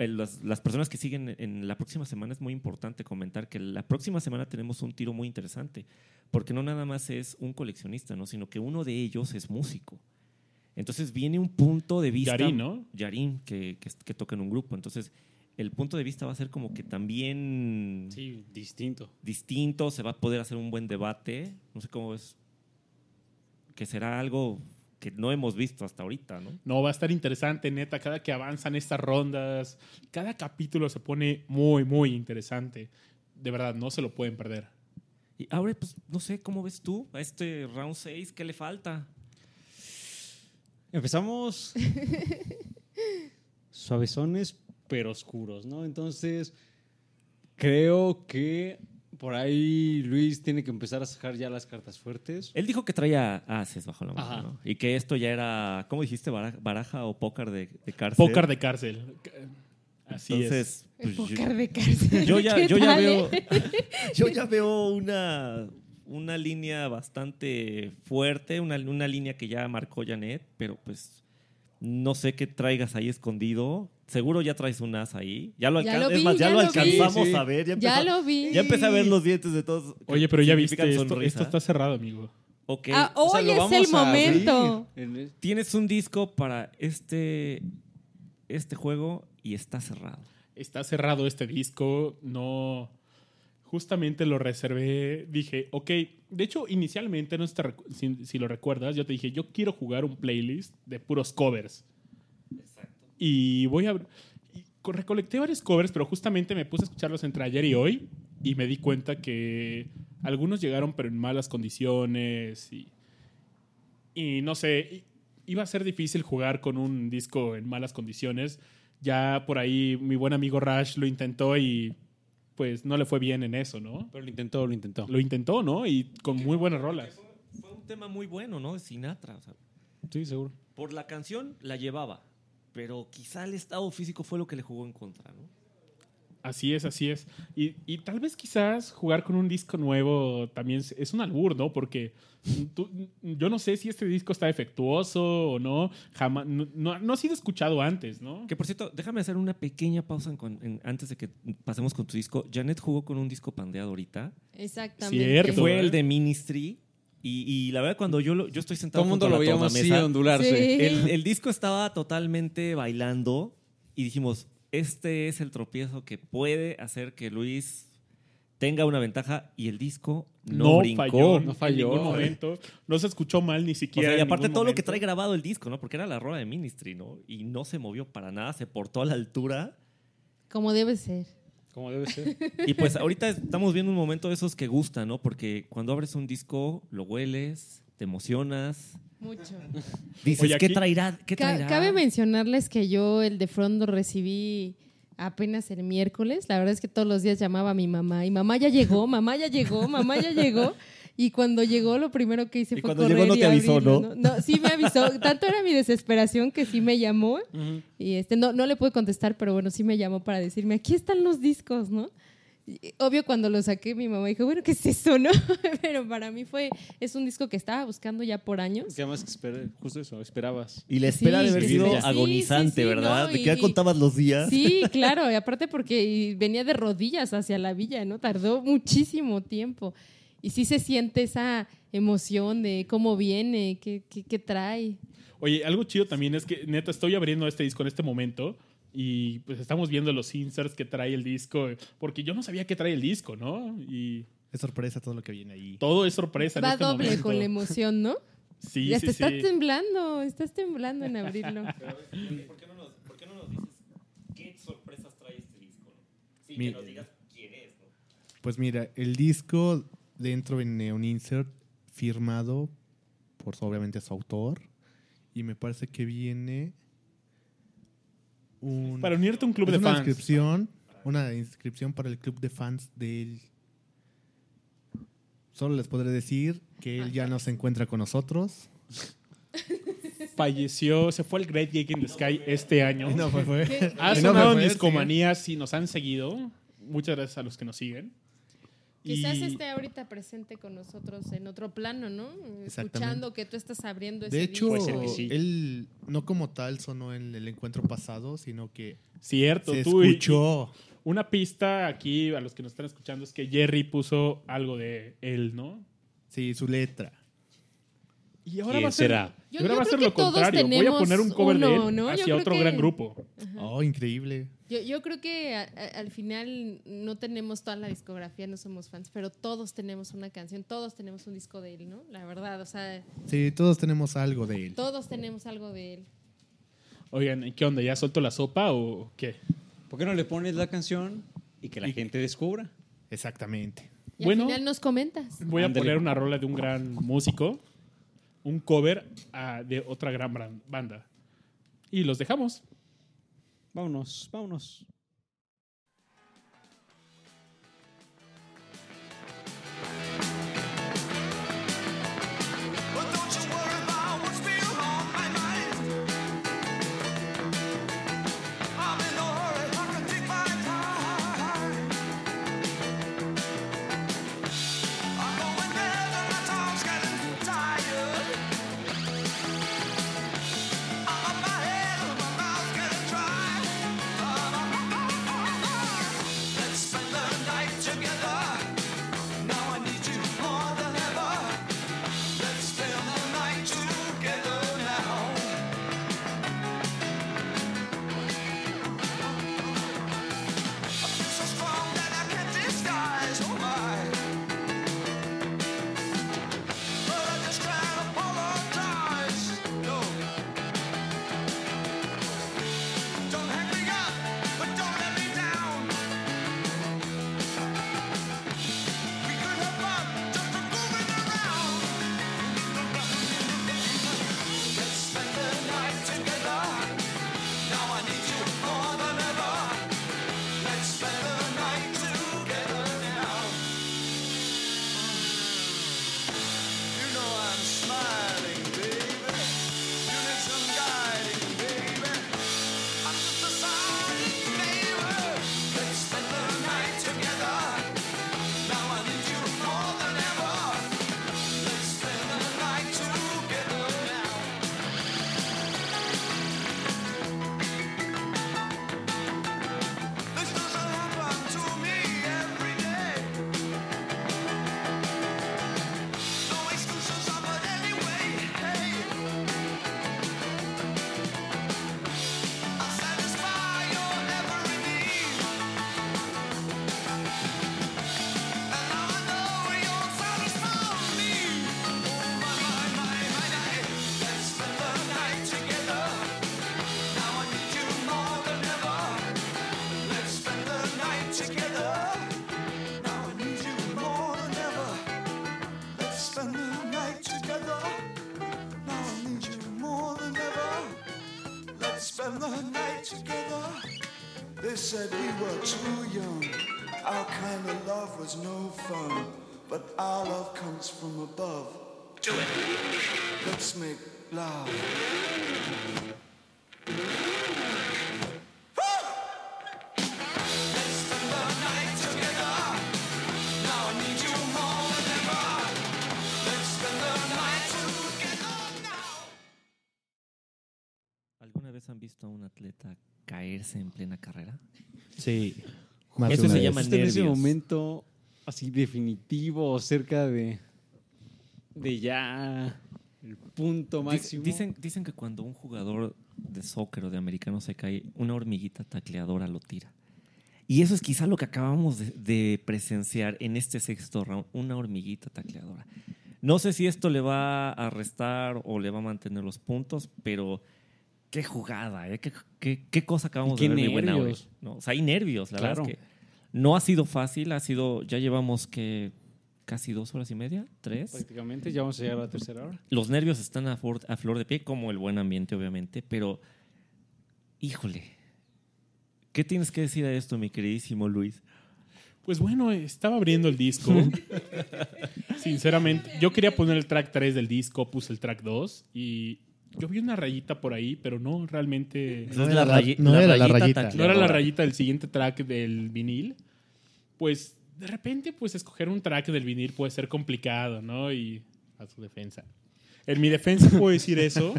las, las personas que siguen en la próxima semana es muy importante comentar que la próxima semana tenemos un tiro muy interesante, porque no nada más es un coleccionista, ¿no? Sino que uno de ellos es músico. Entonces viene un punto de vista. Yarín, ¿no? Yarín, que, que, que toca en un grupo. Entonces, el punto de vista va a ser como que también Sí, distinto. distinto, se va a poder hacer un buen debate. No sé cómo es. Que será algo que no hemos visto hasta ahorita, ¿no? No, va a estar interesante, neta. Cada que avanzan estas rondas, cada capítulo se pone muy, muy interesante. De verdad, no se lo pueden perder. Y ahora, pues, no sé, ¿cómo ves tú a este round 6? ¿Qué le falta? Empezamos suavezones, pero oscuros, ¿no? Entonces, creo que por ahí Luis tiene que empezar a sacar ya las cartas fuertes. Él dijo que traía ases bajo la mano. ¿no? Y que esto ya era, ¿cómo dijiste? Bara- Baraja o póker de, de cárcel. Pócar de cárcel. Así Entonces, El pues, yo- pócar de cárcel. Yo ya, <laughs> ¿Qué yo ya veo, eh? <laughs> yo ya veo una, una línea bastante fuerte, una, una línea que ya marcó Janet, pero pues no sé qué traigas ahí escondido. Seguro ya traes un as ahí. Ya lo, Ya es más, ya ya lo vi. alcanzamos Sí, sí. a ver. Ya, lo vi. ya empecé a ver los dientes de todos. Oye, pero ya viste, esto, esto está cerrado, amigo. Ok. Ah, O sea, hoy lo es vamos el abrir momento. Tienes un disco para este, este juego y está cerrado. Está cerrado este disco. No. Justamente lo reservé. Dije, ok. De hecho, inicialmente, no sé si te recu- si, si lo recuerdas, yo te dije, yo quiero jugar un playlist de puros covers. Y voy a. y recolecté varios covers, pero justamente me puse a escucharlos entre ayer y hoy. Y me di cuenta que algunos llegaron, pero en malas condiciones. Y, y no sé, iba a ser difícil jugar con un disco en malas condiciones. Ya por ahí mi buen amigo Rash lo intentó y pues no le fue bien en eso, ¿no? Pero lo intentó, lo intentó. Lo intentó, ¿no? Y con muy buenas rolas. Fue un tema muy bueno, ¿no? De Sinatra. o sea, Sí, seguro. por la canción la llevaba, pero quizá el estado físico fue lo que le jugó en contra, ¿no? Así es, así es. Y, y tal vez quizás jugar con un disco nuevo también es- un albur, ¿no? Porque tú- yo no sé si este disco está defectuoso o no. Jamás, no, no- no ha sido escuchado antes, ¿no? Que por cierto, déjame hacer una pequeña pausa en cuan- en- antes de que pasemos con tu disco. Janet jugó con un disco pandeado ahorita, Exactamente. Cierto. que fue ¿eh? el de Ministry. Y, y la verdad, cuando yo, lo- yo estoy sentado Todo el mundo junto a lo la veíamos así ondularse. Sí. el, el disco estaba totalmente bailando y dijimos, este es el tropiezo que puede hacer que Luis tenga una ventaja y el disco no, brincó. falló, no falló. En ningún momento. No se escuchó mal ni O siquiera. sea, y aparte todo lo que trae grabado el disco, ¿no? Porque era la rola de Ministry, ¿no? Y no se movió para nada, se portó a la altura. Como debe ser. Como debe ser. <laughs> Y pues ahorita estamos viendo un momento de esos que gustan, ¿no? Porque cuando abres un disco, lo hueles, te emocionas, Mucho. dices, Oye, ¿qué traerá? ¿Qué traerá? Cabe mencionarles que yo el de front lo recibí apenas el miércoles. La verdad es que todos los días llamaba a mi mamá y mamá ya llegó, mamá ya llegó, mamá ya llegó. <laughs> Y cuando llegó, lo primero que hice Y fue cuando correr llegó no y te avisó, abrirlo, ¿no? No, sí me avisó. <laughs> Tanto era mi desesperación que sí me llamó. Ujú. Y este, no, no le pude contestar, pero bueno, sí me llamó para decirme, aquí están los discos, ¿no? Y, obvio, cuando lo saqué, mi mamá dijo, bueno, ¿qué es eso, no? <laughs> pero para mí fue, es un disco que estaba buscando ya por años. Que además esperé, justo eso, esperabas. Y la espera Sí, de haber sí, sido sí, agonizante, sí, ¿verdad? no, de que ya contabas los días. Sí, <laughs> claro, y aparte porque venía de rodillas hacia la villa, ¿no? Tardó muchísimo tiempo. Y sí se siente esa emoción de cómo viene, qué, qué, qué trae. Oye, algo chido también es que, neta, estoy abriendo este disco en este momento y pues estamos viendo los inserts que trae el disco, porque yo no sabía que trae el disco, ¿no? Y Es sorpresa todo lo que viene ahí. todo es sorpresa en Va este doble momento. con la emoción, ¿no? <laughs> Sí, ya sí, te está sí. temblando, estás temblando en abrirlo. ¿Por qué no nos, por qué no nos dices qué sorpresas trae este disco? Sí, Mi- que nos digas quién es, ¿no? Pues mira, el disco dentro viene un insert firmado por obviamente su autor y me parece que viene un Para unirte a un club es de una fans. inscripción, una inscripción para el club de fans del Solo les podré decir que él ya no se encuentra con nosotros. <laughs> Falleció, se fue al Great Gig in the Sky este año. Y <laughs> no fue, fue. Ha Y no sonado fue, en fue, Discomanía, si nos han seguido. Muchas gracias a los que nos siguen. Quizás Y- esté ahorita presente con nosotros en otro plano, ¿no? Escuchando que tú estás abriendo ese De hecho, sí. él no como tal sonó en el encuentro pasado, sino que Cierto, se tú y- escuchó. Una pista aquí a los que nos están escuchando es que Jerry puso algo de él, ¿no? Sí, su letra. Y ahora ¿Quién va a ser, será? y Yo- ahora yo va a creo ser que lo todos contrario. Voy a tenemos poner un cover de él ¿no? Yo hacia creo otro que- gran grupo. Oh, increíble. Yo, yo creo que a- a- al final no tenemos toda la discografía, no somos fans, pero todos tenemos una canción, todos tenemos un disco de él, ¿no? La verdad, o sea, Sí, todos tenemos algo de él. todos tenemos algo de él. Oigan, ¿y ¿qué onda? ¿Ya suelto la sopa o qué? ¿Por qué no le pones la canción y que la gente descubra? Exactamente. Y Bueno. al final nos comentas. Voy a poner una rola de un gran músico, un cover ah, de otra gran banda. Y los dejamos. Vámonos, vámonos. From above. Do it. Let's make love. ¿Alguna vez han visto a un atleta caerse en plena carrera? Sí. Más Eso se vez. llama Justo en ese nervios. momento así definitivo o cerca de, de ya el punto máximo. Dicen, dicen que cuando un jugador de soccer o de americano se cae, una hormiguita tacleadora lo tira. Y eso es quizá lo que acabamos de, de presenciar en este sexto round, una hormiguita tacleadora. No sé si esto le va a restar o le va a mantener los puntos, pero qué jugada, ¿eh? qué, qué- qué cosa acabamos qué de ver, mi buena nervios. ¿no? O sea, hay nervios, la Claro. verdad es que no ha sido fácil, ha sido, ya llevamos que casi dos horas y media, tres. Prácticamente ya vamos a llegar a la tercera hora. Los nervios están a, for- a flor de pie, como el buen ambiente, obviamente, pero híjole, ¿qué tienes que decir a esto, mi queridísimo Luis? Pues bueno, estaba abriendo el disco. <laughs> Sinceramente, yo quería poner el track 3 del disco, puse el track 2 y yo vi una rayita por ahí, pero no realmente. No era la rayi- no la era la rayita. No era la rayita del siguiente track del vinil. Pues de repente, pues escoger un track del vinil puede ser complicado, ¿no? Y a su defensa. En mi defensa <laughs> puedo decir eso.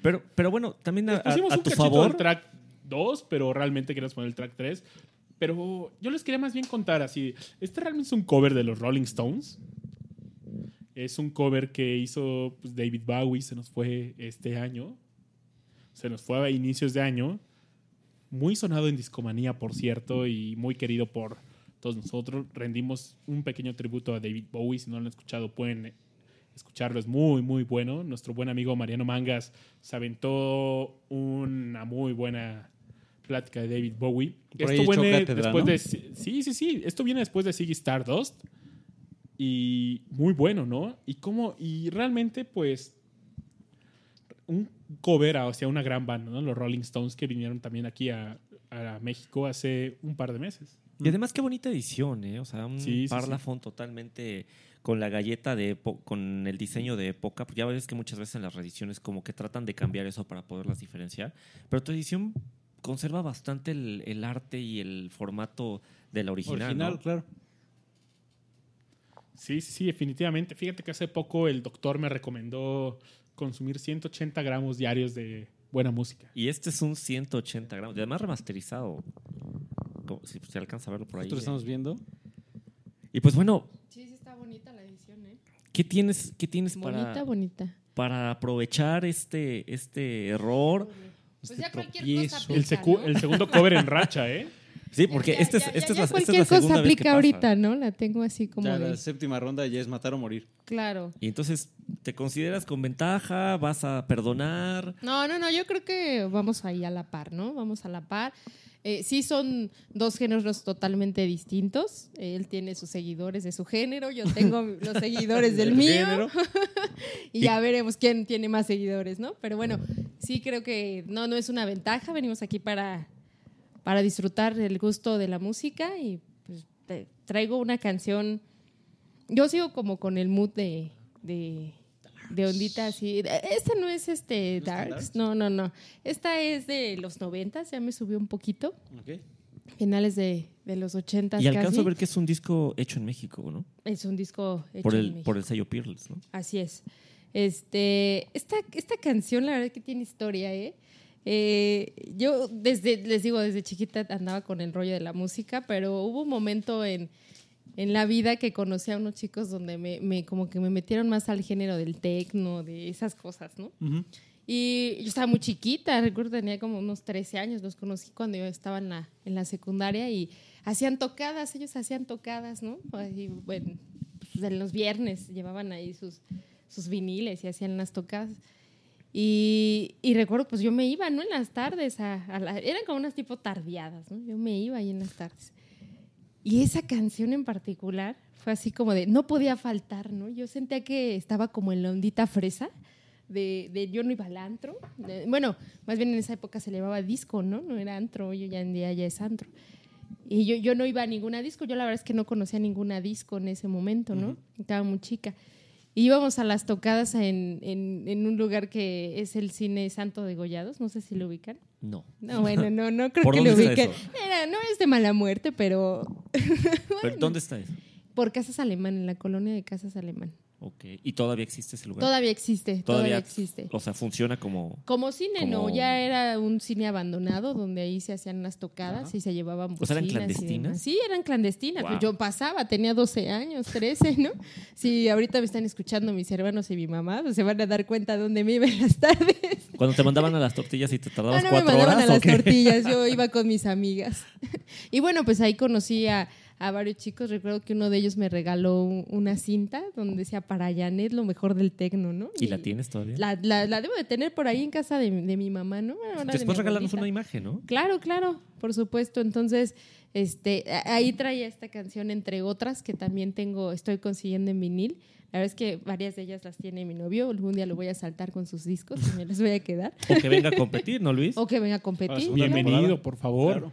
Pero, pero bueno, también a, pusimos a un tu cachito favor, del track 2, pero realmente queríamos poner el track 3. Pero yo les quería más bien contar así. Este realmente es un cover de los Rolling Stones. Es un cover que hizo pues, David Bowie, se nos fue este año. Se nos fue a inicios de año. Muy sonado en Discomanía, por cierto, y muy querido por todos nosotros. Rendimos un pequeño tributo a David Bowie. Si no lo han escuchado, pueden escucharlo. Es muy, muy bueno. Nuestro buen amigo Mariano Mangas se aventó una muy buena plática de David Bowie. Por Esto viene después ¿no? de... Sí, sí, sí. Esto viene después de Ziggy Stardust. Y muy bueno, ¿no? Y cómo... Y realmente, pues... Un cover hacia una gran banda, ¿no? Los Rolling Stones que vinieron también aquí a, a México hace un par de meses. Y además qué bonita edición, ¿eh? O sea, un Sí, totalmente con la galleta de con el diseño de época, porque ya ves que muchas veces en las reediciones como que tratan de cambiar eso para poderlas diferenciar, pero tu edición conserva bastante el, el arte y el formato de la original, Original, ¿no? claro. Sí, sí, sí, definitivamente. Fíjate que hace poco el doctor me recomendó consumir 180 gramos diarios de buena música. Y este es un 180 gramos, y además remasterizado. Si se alcanza a verlo por ahí. Nosotros estamos viendo. Y pues bueno, Sí, sí está bonita la edición, ¿eh? ¿qué tienes, qué tienes Bonita, para, bonita. para aprovechar este, este error? Pues ya cualquier tropiezo. cosa El, aplica, secu- ¿no? el segundo cover en racha, ¿eh? Sí, porque Ya, esta es, ya, esta ya, es la, esta es la cualquier segunda cosa vez que aplica pasa. ahorita, ¿no? La tengo así como Ya de... la séptima ronda ya es matar o morir. Claro. Y entonces, ¿te consideras con ventaja? ¿Vas a perdonar? No, no, no, yo creo que vamos ahí a la par, ¿no? Vamos a la par. Eh, sí son dos géneros totalmente distintos. Él tiene sus seguidores de su género, yo tengo <laughs> los seguidores del mío. <laughs> y ya veremos quién tiene más seguidores, ¿no? Pero bueno, sí creo que no, no es una ventaja. Venimos aquí para, para disfrutar el gusto de la música y pues, te- traigo una canción. Yo sigo como con el mood de, de, de ondita así. Esta no es este Darks, no, no, no. Esta es de los noventas, ya me subió un poquito. Ok. Finales de, de los ochentas Y alcanzo a ver que es un disco hecho en México, ¿no? Es un disco hecho Por en México. por el sello Peerless, ¿no? Así es. Este, esta, esta canción, la verdad que tiene historia, ¿eh? Eh, yo desde, les digo, desde chiquita andaba con el rollo de la música, pero hubo un momento en, en la vida que conocí a unos chicos donde me, me- como que me metieron más al género del tecno, de esas cosas, ¿no? Y yo estaba muy chiquita, recuerdo tenía como unos 13 años, los conocí cuando yo estaba en la, en la secundaria y hacían tocadas, ellos hacían tocadas, ¿no? Ahí, bueno, pues, en los viernes llevaban ahí sus, sus viniles y hacían las tocadas. Y, y recuerdo, pues yo me iba, ¿no? En las tardes, a, a la- eran como unas tipo tardeadas, ¿no? Yo me iba ahí en las tardes. Y esa canción en particular fue así como de, no podía faltar, ¿no? Yo sentía que estaba como en la ondita fresa de, de yo no iba al antro. De- bueno, más bien en esa época se llamaba disco, ¿no? No era antro, hoy ya en día ya es antro. Y yo, yo no iba a ninguna disco, yo la verdad es que no conocía ninguna disco en ese momento, ¿no? Estaba muy chica. Íbamos a las tocadas en, en- en un lugar que es el cine Santo de Gollados, no sé si lo ubican. No. No, bueno, no, no <laughs> creo ¿Por que lo ubiquen. Era, no es de mala muerte, pero <laughs> ¿Pero dónde está eso? por Casas Alemán, en la colonia de Casas Alemán. Ok. ¿Y todavía existe ese lugar? Todavía existe, todavía, existe. O sea, funciona como... Como cine, no, ya era un cine abandonado donde ahí se hacían las tocadas y se llevaban O sea, ¿eran clandestinas? Sí, eran clandestinas. Wow. Pues Yo pasaba, tenía 12 años, 13, ¿no? Si ahorita me están escuchando mis hermanos y mi mamá, pues se van a dar cuenta dónde me iba en las tardes. Cuando te mandaban a las tortillas y te No, tardabas no me cuatro mandaban horas. a ¿o las tortillas, yo iba con mis amigas. <laughs> Y bueno, pues ahí conocí a, a varios chicos. Recuerdo que uno de ellos me regaló un- una cinta donde decía para Janet lo mejor del tecno, ¿no? ¿Y la tienes todavía? La, la- la debo de tener por ahí en casa de, de mi mamá, ¿no? Bueno, Después regalarnos una imagen, ¿no? Claro, claro, por supuesto. Entonces, este, ahí traía esta canción, entre otras, que también tengo, estoy consiguiendo en vinil. La verdad es que varias de ellas las tiene mi novio. Algún día lo voy a saltar con sus discos y me las voy a quedar. O que venga a competir, ¿no, Luis? O que venga a competir. ¿no? Bienvenido, por favor.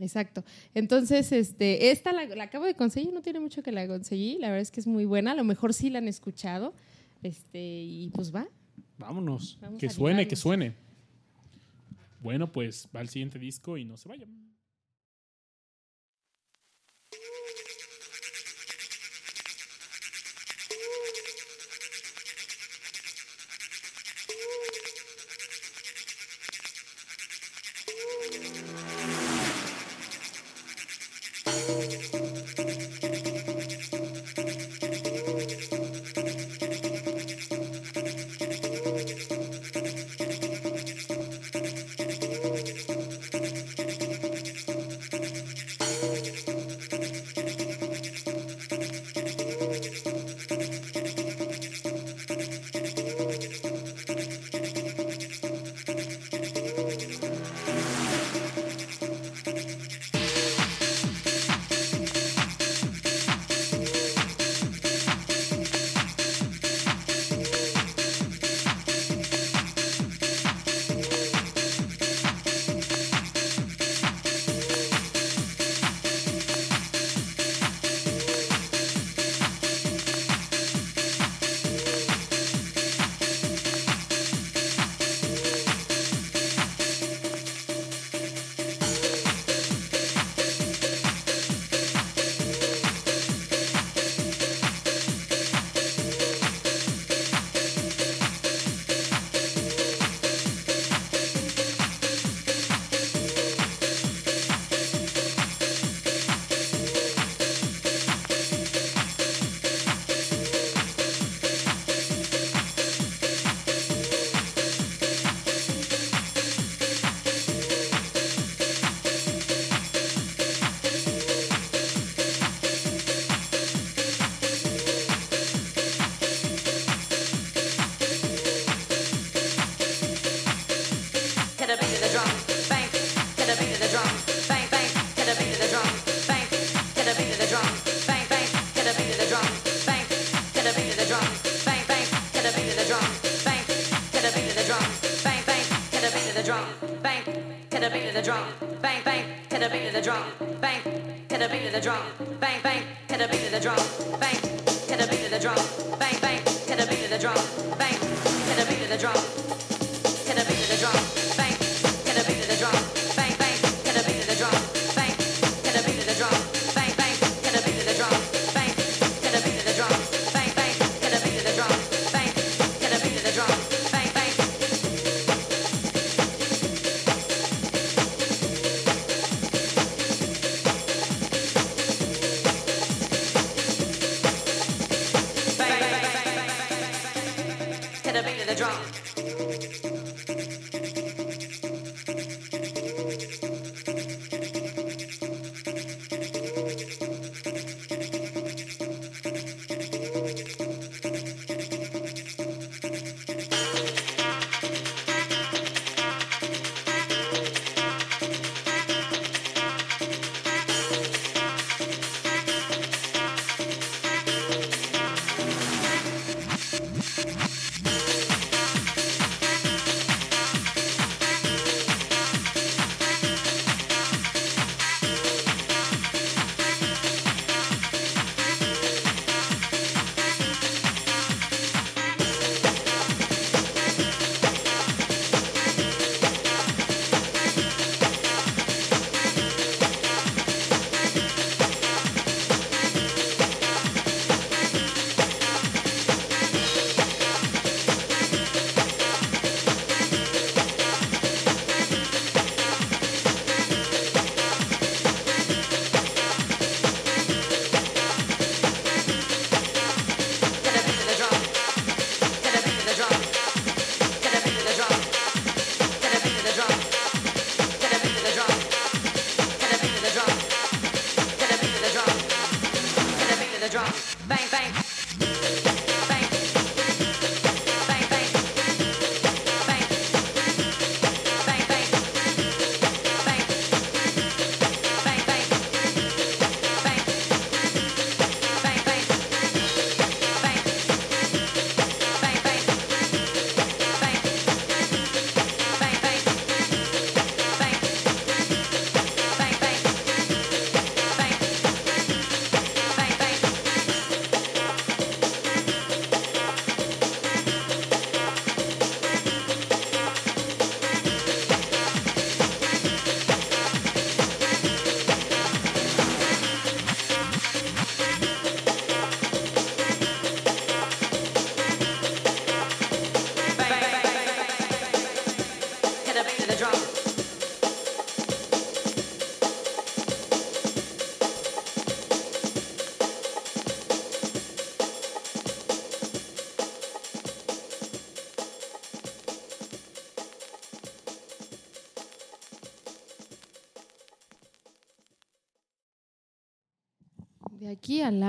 Exacto. Entonces, este, esta la, la acabo de conseguir, no tiene mucho que la conseguí. La verdad es que es muy buena. A lo mejor sí la han escuchado. Este, y pues va. Vámonos. Vamos que suene, que suene. Bueno, pues va al siguiente disco y no se vayan.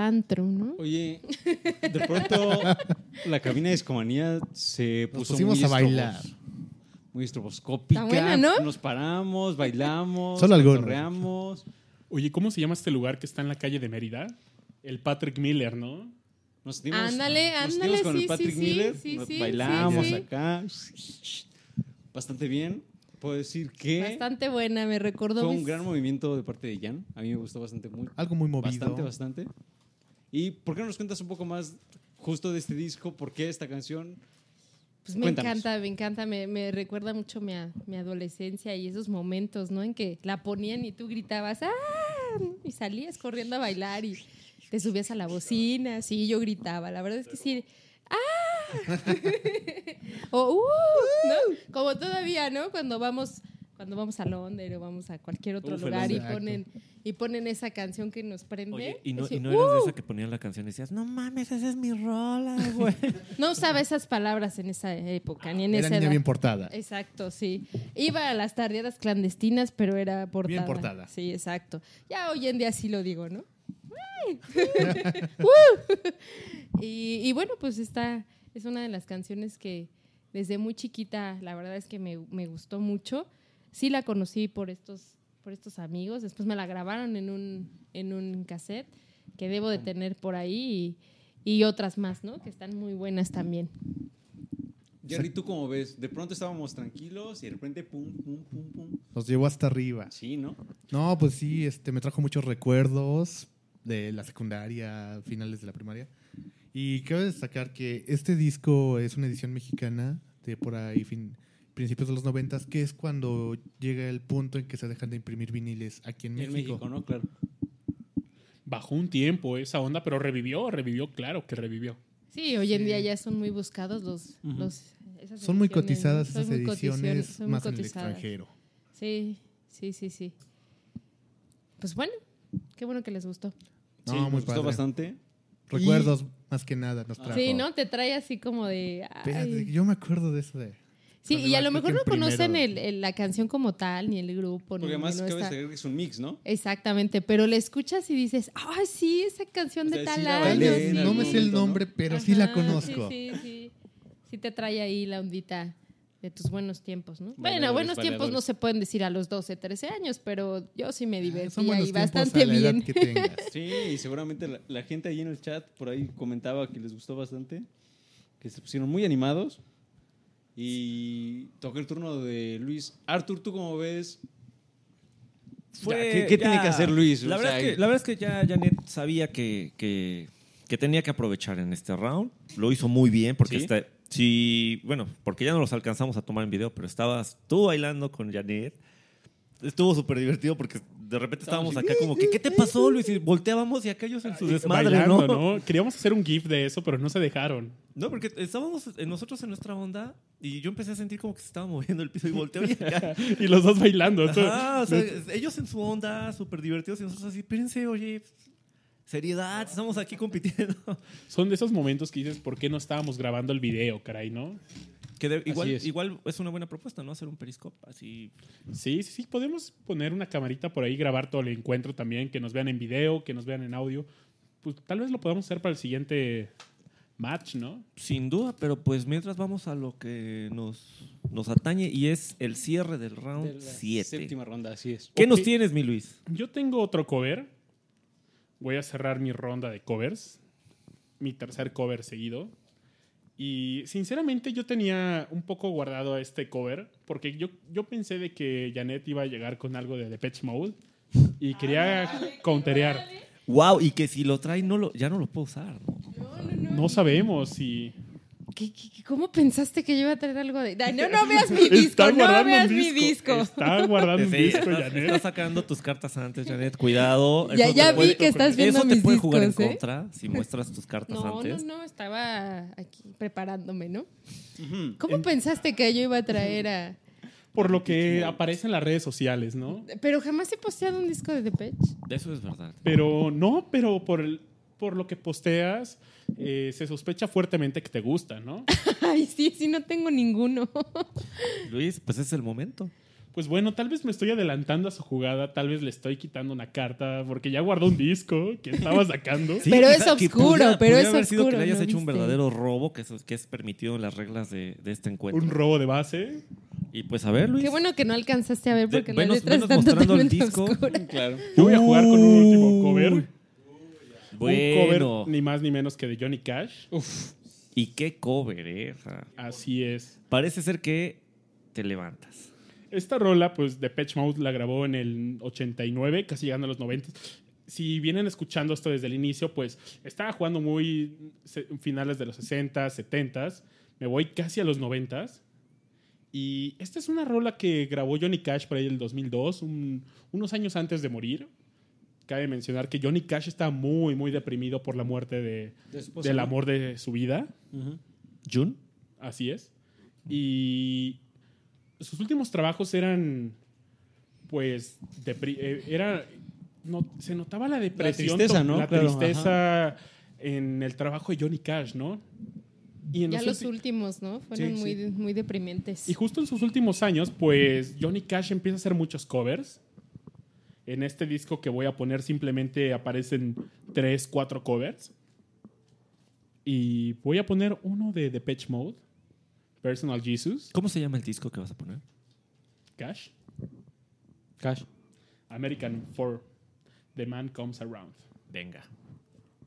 Antro, ¿no? Oye, de pronto la cabina de Escomanía se Nos puso pusimos muy a bailar. Muy estroboscópica. Está buena, ¿no? Nos paramos, bailamos, Solo algunos. cotorreamos. Oye, ¿cómo se llama este lugar que está en la calle de Mérida? El Patrick Miller, ¿no? Nos dimos, Ándale, nos ándale, dimos con sí, el Patrick sí, Miller, sí, nos sí, bailamos sí, sí. acá. Bastante bien. Puedo decir que Bastante buena, me recordó. fue un gran movimiento de parte de Jan. A mí me gustó bastante. Muy, Algo muy movido. Bastante, bastante. ¿Y por qué no nos cuentas un poco más justo de este disco? ¿Por qué esta canción? Pues me Cuéntanos. encanta, me encanta, me, me recuerda mucho mi, a- mi adolescencia y esos momentos, ¿no? En que la ponían y tú gritabas, ¡ah! Y salías corriendo a bailar y te subías a la bocina, sí, yo gritaba. La verdad es que sí, ¡ah! <laughs> o ¡uh! ¿no? Como todavía, ¿no? Cuando vamos cuando vamos a Londres o vamos a cualquier otro Uf, lugar y ponen y ponen esa canción que nos prende. Oye, y no, y no eras de ¡uh! esa que ponían la canción y decías, no mames, esa es mi rola, güey. <laughs> No usaba esas palabras en esa época, ni en Era esa niña edad. bien portada. Exacto, sí. Iba a las tardeadas clandestinas, pero era portada. Bien portada. Sí, exacto. Ya hoy en día sí lo digo, ¿no? <laughs> <laughs> ¡Uh! y, y bueno, pues esta es una de las canciones que desde muy chiquita, la verdad es que me, me gustó mucho. Sí la conocí por estos, por estos amigos. Después me la grabaron en un, en un cassette que debo de tener por ahí y, y otras más, ¿no? Que están muy buenas también. Jerry, ¿tú cómo ves? De pronto estábamos tranquilos y de repente pum, pum, pum, pum. Nos llevó hasta arriba. Sí, ¿no? No, pues sí, este, me trajo muchos recuerdos de la secundaria, finales de la primaria. Y quiero destacar que este disco es una edición mexicana de por ahí, fin, principios de los noventas, que es cuando llega el punto en que se dejan de imprimir viniles aquí en En México. México, ¿no? Claro. Bajó un tiempo esa onda, pero revivió, revivió, claro que revivió. Sí, hoy en día ya son muy buscados los... los esas Son muy cotizadas esas muy ediciones, más en el extranjero. Sí, sí, sí, sí. Pues bueno, qué bueno que les gustó. No, Sí, muy nos gustó padre. bastante. Recuerdos más que nada nos trajo. Sí, ¿no? Te trae así como de... Espérate, yo me acuerdo de eso de... Sí, y a lo mejor no en conocen el- el- la canción como tal, ni el grupo, ni Porque además no cabe está- que es un mix, ¿no? Exactamente, pero le escuchas y dices, ah, sí, esa canción O de tal sí la año. bailé en sí". No me sé el nombre, pero sí la conozco. Sí, sí, sí. Sí te trae ahí la ondita de tus buenos tiempos, ¿no? bueno, buenos tiempos no se pueden decir a los 12, 13 años, pero yo sí me y tiempos bastante a la edad bien. que tengas. <laughs> Sí, y seguramente la, la gente ahí en el chat por ahí comentaba que les gustó bastante, que se pusieron muy animados. Y toqué el turno de Luis. Artur, ¿tú cómo ves? Fue- Ya, ¿qué- qué tiene que hacer Luis? La O verdad, sea, es que, la verdad es que ya Janet sabía que, que, que tenía que aprovechar en este round. Lo hizo muy bien porque ¿Sí? está, sí, bueno, porque ya no los alcanzamos a tomar en video, pero estabas tú bailando con Janet. Estuvo súper divertido porque de repente estábamos acá como que, ¿qué te pasó, Luis? Y volteábamos y acá ellos en su desmadre, Bailando, ¿no? ¿no? Queríamos hacer un GIF de eso, pero no se dejaron. No, porque estábamos en- nosotros en nuestra onda y yo empecé a sentir como que se estaba moviendo el piso y volteo y acá. <laughs> y los dos bailando. Ajá, o sea, ellos en su onda, súper divertidos y nosotros así, espérense, oye, seriedad, estamos aquí compitiendo. Son de esos momentos que dices, ¿por qué no estábamos grabando el video, caray, no? Que de- igual, es. igual es una buena propuesta, ¿no? Hacer un periscope así. Sí, sí, sí. Podemos poner una camarita por ahí, grabar todo el encuentro también, que nos vean en video, que nos vean en audio. Pues tal vez lo podamos hacer para el siguiente match, ¿no? Sin duda, pero pues mientras vamos a lo que nos, nos atañe y es el cierre del de round la 7. Séptima ronda, así es. ¿Qué nos tienes, mi Luis? Yo tengo otro cover. Voy a cerrar mi ronda de covers. Mi tercer cover seguido. Y sinceramente yo tenía un poco guardado este cover porque yo, yo pensé de que Janet iba a llegar con algo de Depeche Mode y quería counterear. Wow, y que si lo trae no lo, ya no lo puedo usar, ¿no? No sabemos si... ¿Qué- qué- qué- ¿Cómo pensaste que yo iba a traer algo de.? No, no <laughs> veas mi disco, no guardando veas mi disco. Está guardando un disco, estás, Janet. estás sacando tus cartas antes, Janet. Cuidado. Ya- ya te vi puede- que estás viendo Eso te mis puede jugar en discos, ¿eh? contra si muestras tus cartas <laughs> No, no, antes. no, estaba aquí preparándome, ¿no? ¿Cómo pensaste que yo iba a traer a.? Por lo que aparece en las redes sociales, ¿no? Pero jamás he posteado un disco de Depeche. Eso es verdad. Pero no, pero por, el- por lo que posteas, eh, se sospecha fuertemente que te gusta, ¿no? <laughs> Ay, sí, sí, no tengo ninguno. <laughs> Luis, pues es el momento. Pues bueno, tal vez me estoy adelantando a su jugada, tal vez le estoy quitando una carta, porque ya guardó un disco que estaba <laughs> sacando. Sí, Pero es oscuro, pudiera- pero pudiera es haber sido que oscuro, le hayas ¿no hecho un verdadero robo, que es, que es permitido en las reglas de, de este encuentro. Un robo de base. Y pues a ver, Luis. Qué bueno que no alcanzaste a ver De- porque venos- las letras venos están mostrando el disco. Claro. Yo voy a jugar con un último cover. Un Bueno. cover ni más ni menos que de Johnny Cash. Y qué cover, eh. Así es. Parece ser que te levantas. Esta rola, pues, de Patch Mode la grabó en el 89, casi llegando a los 90. Si vienen escuchando esto desde el inicio, pues estaba jugando muy finales de los 60, 70. Me voy casi a los 90. Y esta es una rola que grabó Johnny Cash por ahí el 2002, un- unos años antes de morir. Cabe mencionar que Johnny Cash está muy, muy deprimido por la muerte de, del amor de su vida. Ujú. ¿June? Así es. Y sus últimos trabajos eran, pues, eh, era, no, se notaba la depresión, tristeza, to- ¿no? la Claro, tristeza en el trabajo de Johnny Cash, ¿no? Y en Ya los últimos, ¿no? Fueron Sí, muy, sí. muy deprimentes. y justo en sus últimos años, pues Johnny Cash empieza a hacer muchos covers. En este disco que voy a poner simplemente aparecen tres, cuatro covers. Y voy a poner uno de Depeche Mode, Personal Jesus, ¿Cómo se llama el disco que vas a poner? Cash, Cash. American for The Man Comes Around. Venga.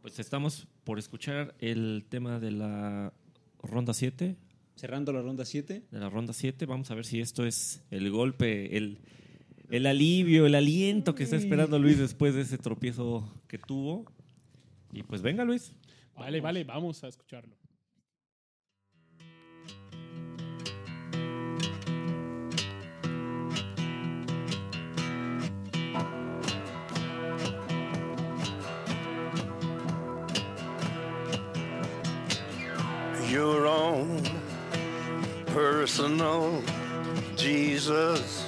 Pues estamos por escuchar el tema de la ronda 7. Cerrando la ronda 7. De la ronda 7. Vamos a ver si esto es el golpe, el, el alivio, el aliento que está esperando Luis después de ese tropiezo que tuvo. Y pues venga, Luis. Vale, vale, vamos a escucharlo. your own personal Jesus.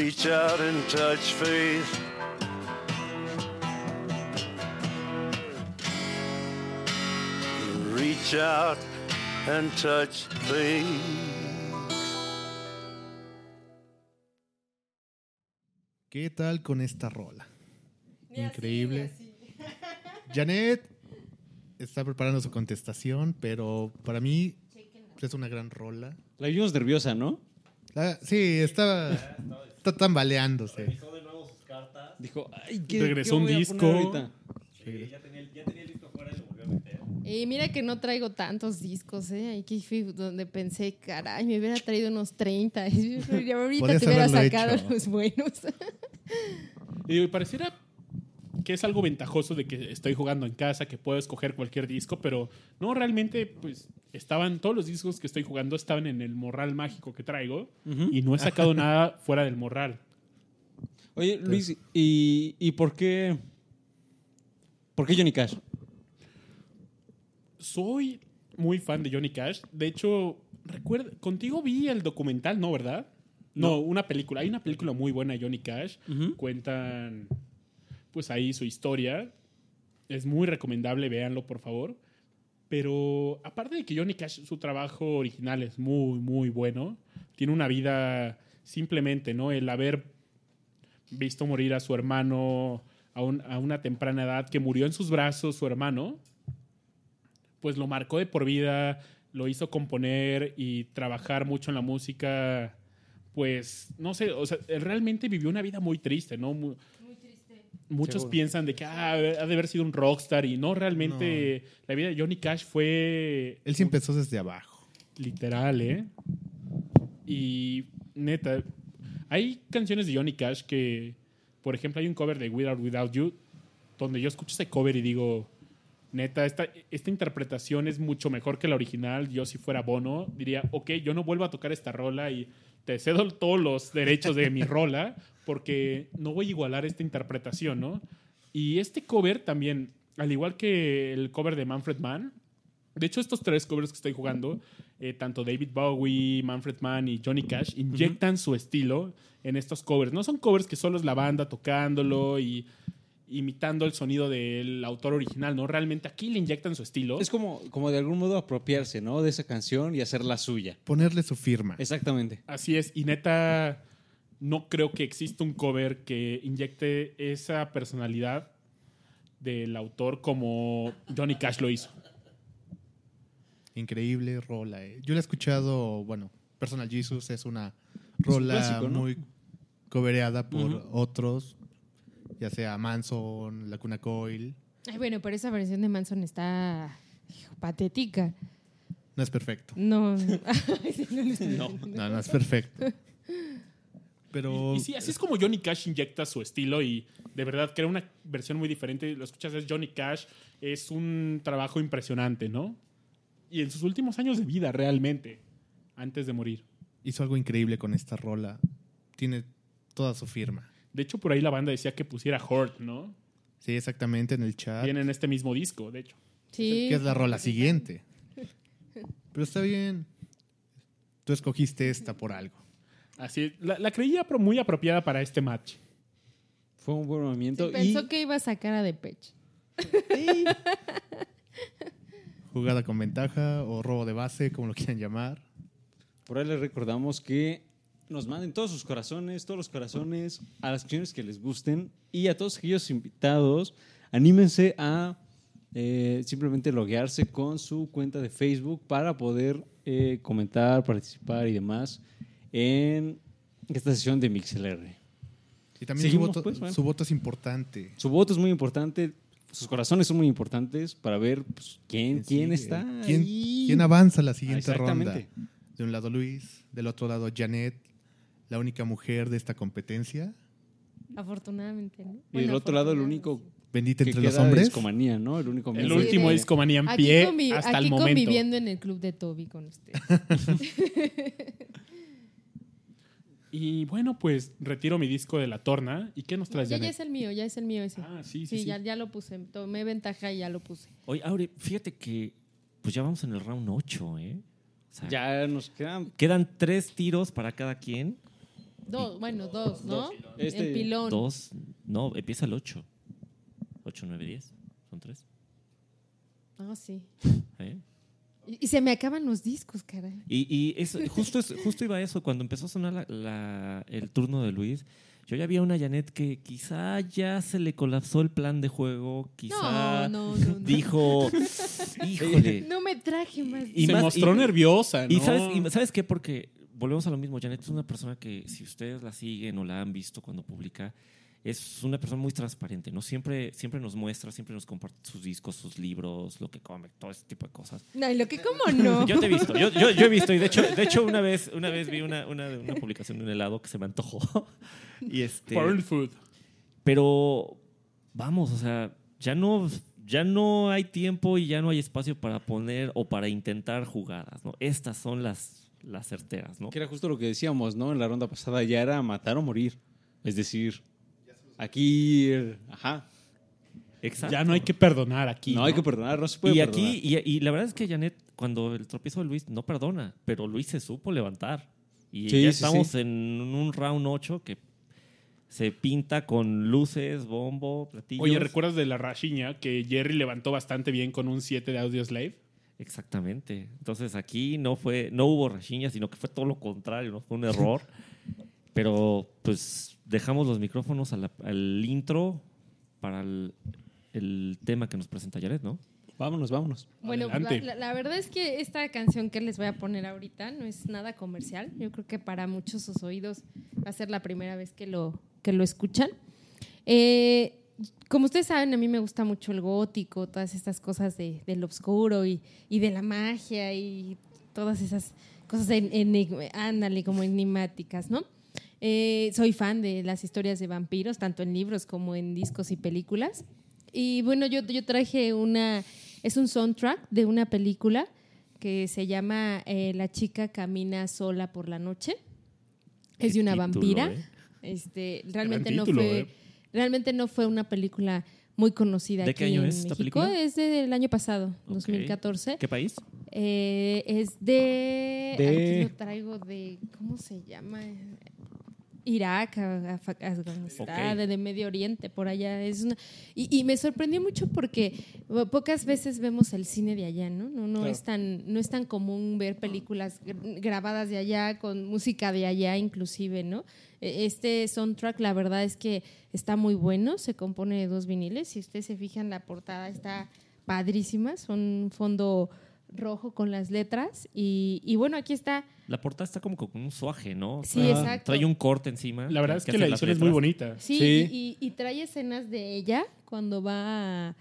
reach out and touch faith. Reach out and touch faith. ¿Qué tal con esta rola? Increíble. <laughs> Janet está preparando su contestación, pero para mí es una gran rola. La vimos nerviosa, ¿no? Sí, estaba. <laughs> está tambaleándose. Dijo, ay, ¿qué, Regresó qué un voy a disco. poner ahorita? Y mira que no traigo tantos discos, ¿eh? Aquí fui donde pensé, caray, me hubiera traído unos 30. <laughs> Y ahorita te hubiera sacado hecho. los buenos. Y <laughs> y pareciera que es algo ventajoso de que estoy jugando en casa, que puedo escoger cualquier disco, pero no, realmente, pues, estaban, todos los discos que estoy jugando estaban en el morral mágico que traigo y no he sacado <laughs> nada fuera del morral. Oye, Luis, ¿y, ¿y por qué? ¿Por qué Johnny Cash? Soy muy fan de Johnny Cash. De hecho, recuerda, contigo vi el documental, ¿no, verdad? No, una película. Hay una película muy buena de Johnny Cash. Cuentan, pues ahí su historia. Es muy recomendable, véanlo, por favor. Pero aparte de que Johnny Cash, su trabajo original es muy, muy bueno. Tiene una vida simplemente, ¿no? El haber visto morir a su hermano a, un- a una temprana edad, que murió en sus brazos su hermano, pues lo marcó de por vida, lo hizo componer y trabajar mucho en la música, pues, no sé, o sea, realmente vivió una vida muy triste, ¿no? Muchos Seguro. piensan de que ah, ha de haber sido un rockstar y no, realmente la vida de Johnny Cash fue... Él sí empezó desde abajo. Literal, ¿eh? Y neta, hay canciones de Johnny Cash que, por ejemplo, hay un cover de Without Without You, donde yo escucho ese cover y digo, neta, esta, esta interpretación es mucho mejor que la original. Yo si fuera Bono, diría, ok, yo no vuelvo a tocar esta rola y te cedo todos los derechos de mi rola porque no voy a igualar esta interpretación, ¿no? Y este cover también, al igual que el cover de Manfred Mann, de hecho, estos tres covers que estoy jugando, eh, tanto David Bowie, Manfred Mann y Johnny Cash, inyectan su estilo en estos covers. No son covers que solo es la banda tocándolo y imitando el sonido del autor original, ¿no? Realmente aquí le inyectan su estilo. Es como, como de algún modo apropiarse, ¿no? De esa canción y hacerla suya. Ponerle su firma. Exactamente. Así es, y neta, no creo que exista un cover que inyecte esa personalidad del autor como Johnny Cash lo hizo. Increíble rola. eh. Yo la he escuchado, bueno, Personal Jesus es una rola clásico, ¿no? muy cobereada por otros, ya sea Manson, Lacuna Coil. Ay, bueno, pero esa versión de Manson está hijo, patética. No es perfecto. No. <laughs> No, no, es perfecto. Pero Y sí, así es como Johnny Cash inyecta su estilo y de verdad crea una versión muy diferente. Lo escuchas, es Johnny Cash, es un trabajo impresionante, ¿no? Y en sus últimos años de vida, realmente, antes de morir. hizo algo increíble con esta rola. Tiene toda su firma. De hecho, por ahí la banda decía que pusiera Hurt, ¿no? Sí, exactamente en el chat. Viene en este mismo disco, de hecho. Sí. Que es la rola siguiente. <laughs> Pero está bien. Tú escogiste esta por algo. Así, la, la creía pero muy apropiada para este match. Fue un buen movimiento. Pensó que iba a sacar a Depeche. <laughs> Jugada con ventaja o robo de base, como lo quieran llamar. por ahí les recordamos que nos manden todos sus corazones, todos los corazones a las canciones que les gusten y a todos aquellos invitados, anímense a eh, simplemente loguearse con su cuenta de Facebook para poder eh, comentar, participar y demás en esta sesión de MixLR. Y también su voto, pues, bueno. su voto es importante. Su voto es muy importante, sus corazones son muy importantes para ver pues, quién, quién está. ¿Quién, ahí. quién avanza la siguiente ronda? De un lado Luis, del otro lado Janet, la única mujer de esta competencia. Afortunadamente, ¿no? Y Bueno, del otro lado, el único Bendita que entre los queda hombres. Discomanía, ¿no? El único El último de- discomanía en Aquí, pie convi- hasta aquí el momento. conviviendo en el club de Toby con usted. <laughs> Y bueno, pues retiro mi disco de la torna. ¿Y qué nos traes, ya, ya es el mío, ya es el mío ese. Ah, sí, sí, sí. Ya, ya lo puse. Tomé ventaja y ya lo puse. Oye, Aure, fíjate que pues ya vamos en el round 8, ¿eh? O sea, Ya nos quedan Quedan tres tiros para cada quien. Dos, bueno, dos, ¿no? Este- el pilón. Dos. No, empieza el 8. 8, 9, 10. Son tres. Ah, sí. <laughs> ¿Eh? Y, y se me acaban los discos, caray. Y, y es, justo, es- justo iba a eso, cuando empezó a sonar la- la- el turno de Luis, yo ya había una Janet que quizá ya se le colapsó el plan de juego, quizá No, no, no, no. dijo, <laughs> híjole. No me traje más. Y Se más- mostró y- nerviosa, ¿no? Y sabes, y sabes qué, porque volvemos a lo mismo, Janet es una persona que si ustedes la siguen o la han visto cuando publica, es una persona muy transparente, ¿no? Siempre, siempre nos muestra, siempre nos comparte sus discos, sus libros, lo que come, todo ese tipo de cosas. No, y lo que como no. <laughs> Yo te he visto, yo, yo- yo he visto, y de hecho, de hecho una vez, una vez vi una, una, una publicación de un helado que se me antojó. <laughs> Y este, Porn food. pero vamos, o sea, ya no, ya no hay tiempo y ya no hay espacio para poner o para intentar jugadas, ¿no? Estas son las, las certeras, ¿no? Que era justo lo que decíamos, ¿no? En la ronda pasada ya era matar o morir. Es decir, aquí, ajá. Exacto. Ya no hay que perdonar aquí. No, hay que perdonar, no se puede y perdonar. aquí, y, y la verdad es que Janet, cuando el tropiezo de Luis, no perdona, pero Luis se supo levantar. Y Sí, ya sí, estamos sí. en un round 8 que se pinta con luces, bombo, platillos. Oye, ¿recuerdas de la rachiña que Jerry levantó bastante bien con un 7 de Audio Slave? Exactamente. Entonces aquí no fue, no hubo rachiña, sino que fue todo lo contrario, ¿no? Fue un error. <laughs> Pero pues dejamos los micrófonos al intro para el, el tema que nos presenta Jared, ¿no? Vámonos, vámonos. Bueno, la- la verdad es que esta canción que les voy a poner ahorita no es nada comercial. Yo creo que para muchos sus oídos va a ser la primera vez que lo, que lo escuchan. Eh, como ustedes saben, a mí me gusta mucho el gótico, todas estas cosas de, del oscuro y, y de la magia y todas esas cosas, en, enig- ándale, como enigmáticas, ¿no? Eh, soy fan de las historias de vampiros, tanto en libros como en discos y películas. Y bueno, yo, yo traje una, es un soundtrack de una película que se llama eh, La chica camina sola por la noche. Es de una título, vampira. ¿eh? Este, realmente no fue. Realmente no fue una película muy conocida ¿De aquí qué año en es esta México. película? Es del año pasado, Ok. 2014. ¿Qué país? Eh, es de, De- Aquí lo traigo de. ¿Cómo se llama? Irak, a- a- Afganistán, Ok. de, Medio Oriente, por allá. Es una, y, y me sorprendió mucho porque pocas veces vemos el cine de allá, ¿no? No, no, Claro. es, tan, no es tan común ver películas gr- grabadas de allá, con música de allá inclusive, ¿no? Eh, Este soundtrack, la verdad es que está muy bueno, se compone de dos viniles. Si ustedes se fijan, la portada está padrísima, son un fondo rojo con las letras. Y, y bueno, aquí está. La portada está como con un suaje, ¿no? Sí, Trae- exacto. Trae un corte encima. La verdad es que la edición es muy bonita. Sí, Sí. Y, y- y trae escenas de ella cuando va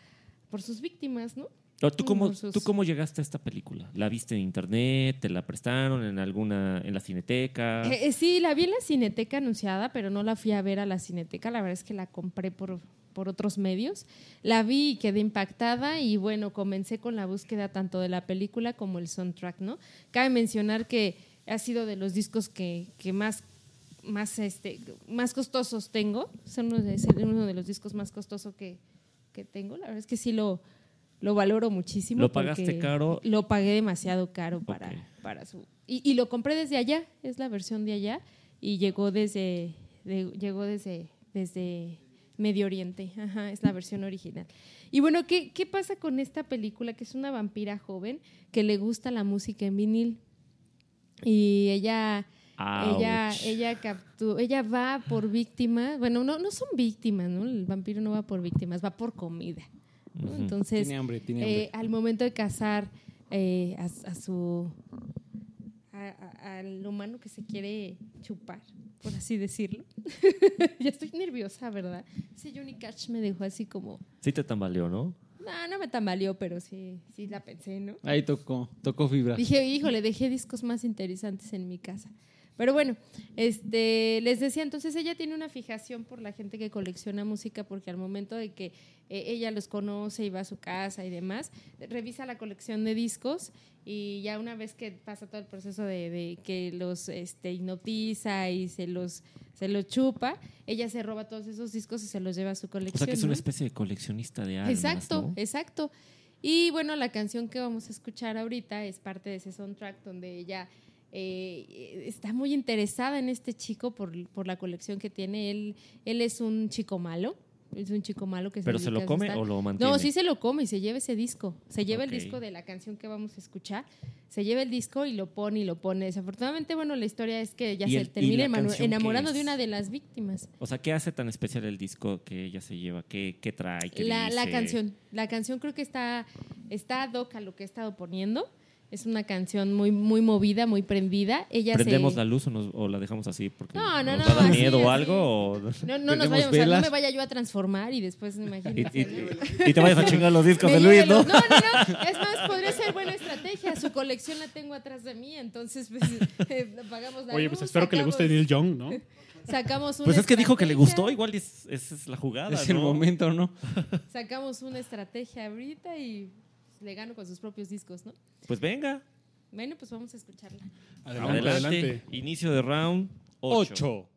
por sus víctimas, ¿no? ¿Tú cómo, sus- ¿Tú cómo llegaste a esta película? ¿La viste en internet? ¿Te la prestaron en alguna, en la cineteca? Eh, eh, sí, la vi en la cineteca anunciada, pero no la fui a ver a la cineteca. La verdad es que la compré por, por otros medios. La vi y quedé impactada y bueno, comencé con la búsqueda tanto de la película como el soundtrack, ¿no? Cabe mencionar que ha sido de los discos que, que más, más, este, más costosos tengo. Son uno de, es uno de los discos más costosos que, que tengo. La verdad es que sí lo, lo valoro muchísimo. ¿Lo pagaste caro? Lo pagué demasiado caro para, Ok. para su... Y, y lo compré desde allá, es la versión de allá, y llegó desde, de- llegó desde, desde Medio Oriente, Ajá, es la versión original. Y bueno, ¿qué, ¿qué pasa con esta película? Que es una vampira joven que le gusta la música en vinil. Y ella... Ella, Ouch. ella captu- ella va por víctimas, bueno, no, no son víctimas, ¿no? El vampiro no va por víctimas, va por comida. Entonces, Tiene hambre, tiene eh, hambre. al momento de cazar eh, a, a su al humano que se quiere chupar, por así decirlo. <laughs> ya estoy nerviosa, ¿verdad? Sí, Johnny Cash me dejó así como, Sí te tambaleó, ¿no? no, no me tambaleó, pero sí, sí la pensé, ¿no? Ahí tocó, tocó fibra. Dije, híjole, dejé discos más interesantes en mi casa. Pero bueno, este, les decía, entonces ella tiene una fijación por la gente que colecciona música porque al momento de que eh, ella los conoce y va a su casa y demás, revisa la colección de discos y ya una vez que pasa todo el proceso de, de que los este, hipnotiza y se los, se los chupa, ella se roba todos esos discos y se los lleva a su O colección. sea que es una especie de coleccionista de almas, Exacto, ¿no? exacto. Y bueno, la canción que vamos a escuchar ahorita es parte de ese soundtrack donde ella eh, está muy interesada en este chico por, por la colección que tiene. Él, él es un chico malo, Es un chico malo que se ¿Pero se lo come o lo mantiene? No, sí se lo come y se lleva ese disco. Se lleva el disco de la canción que vamos a escuchar. Se lleva el disco y lo pone y lo pone. Desafortunadamente, bueno, la historia es que ya ¿Y se el- termina enamorando de una de las víctimas. O sea, ¿qué hace tan especial el disco que ella se lleva? ¿Qué, qué trae? ¿Qué La, la canción. La canción creo que está, está ad hoc a lo que he estado poniendo. Es una canción muy, muy movida, muy prendida. Ella ¿Prendemos se... la luz o, nos- o la dejamos así? Porque No, no, nos no, va a dar así, miedo o algo. o- No, no nos ¿Prendemos vayamos, o sea, no velas? me vaya yo a transformar y después <laughs> Y, imagínate. ¿no? y- y te vayas a chingar los discos Me de Luis, ¿no? los- No, no, no. Es más, podría ser buena estrategia. Su colección la tengo atrás de mí, entonces pues, <laughs> eh, apagamos la Oye, luz, pues espero que le guste Neil Young, ¿no? <laughs> Sacamos una Pues es que dijo que le gustó, igual es, esa es la jugada. Es el momento, ¿no? Sacamos una estrategia ahorita y le gano con sus propios discos, ¿no? Pues venga. Bueno, pues vamos a escucharla. Adelante. Inicio de round 8. 8.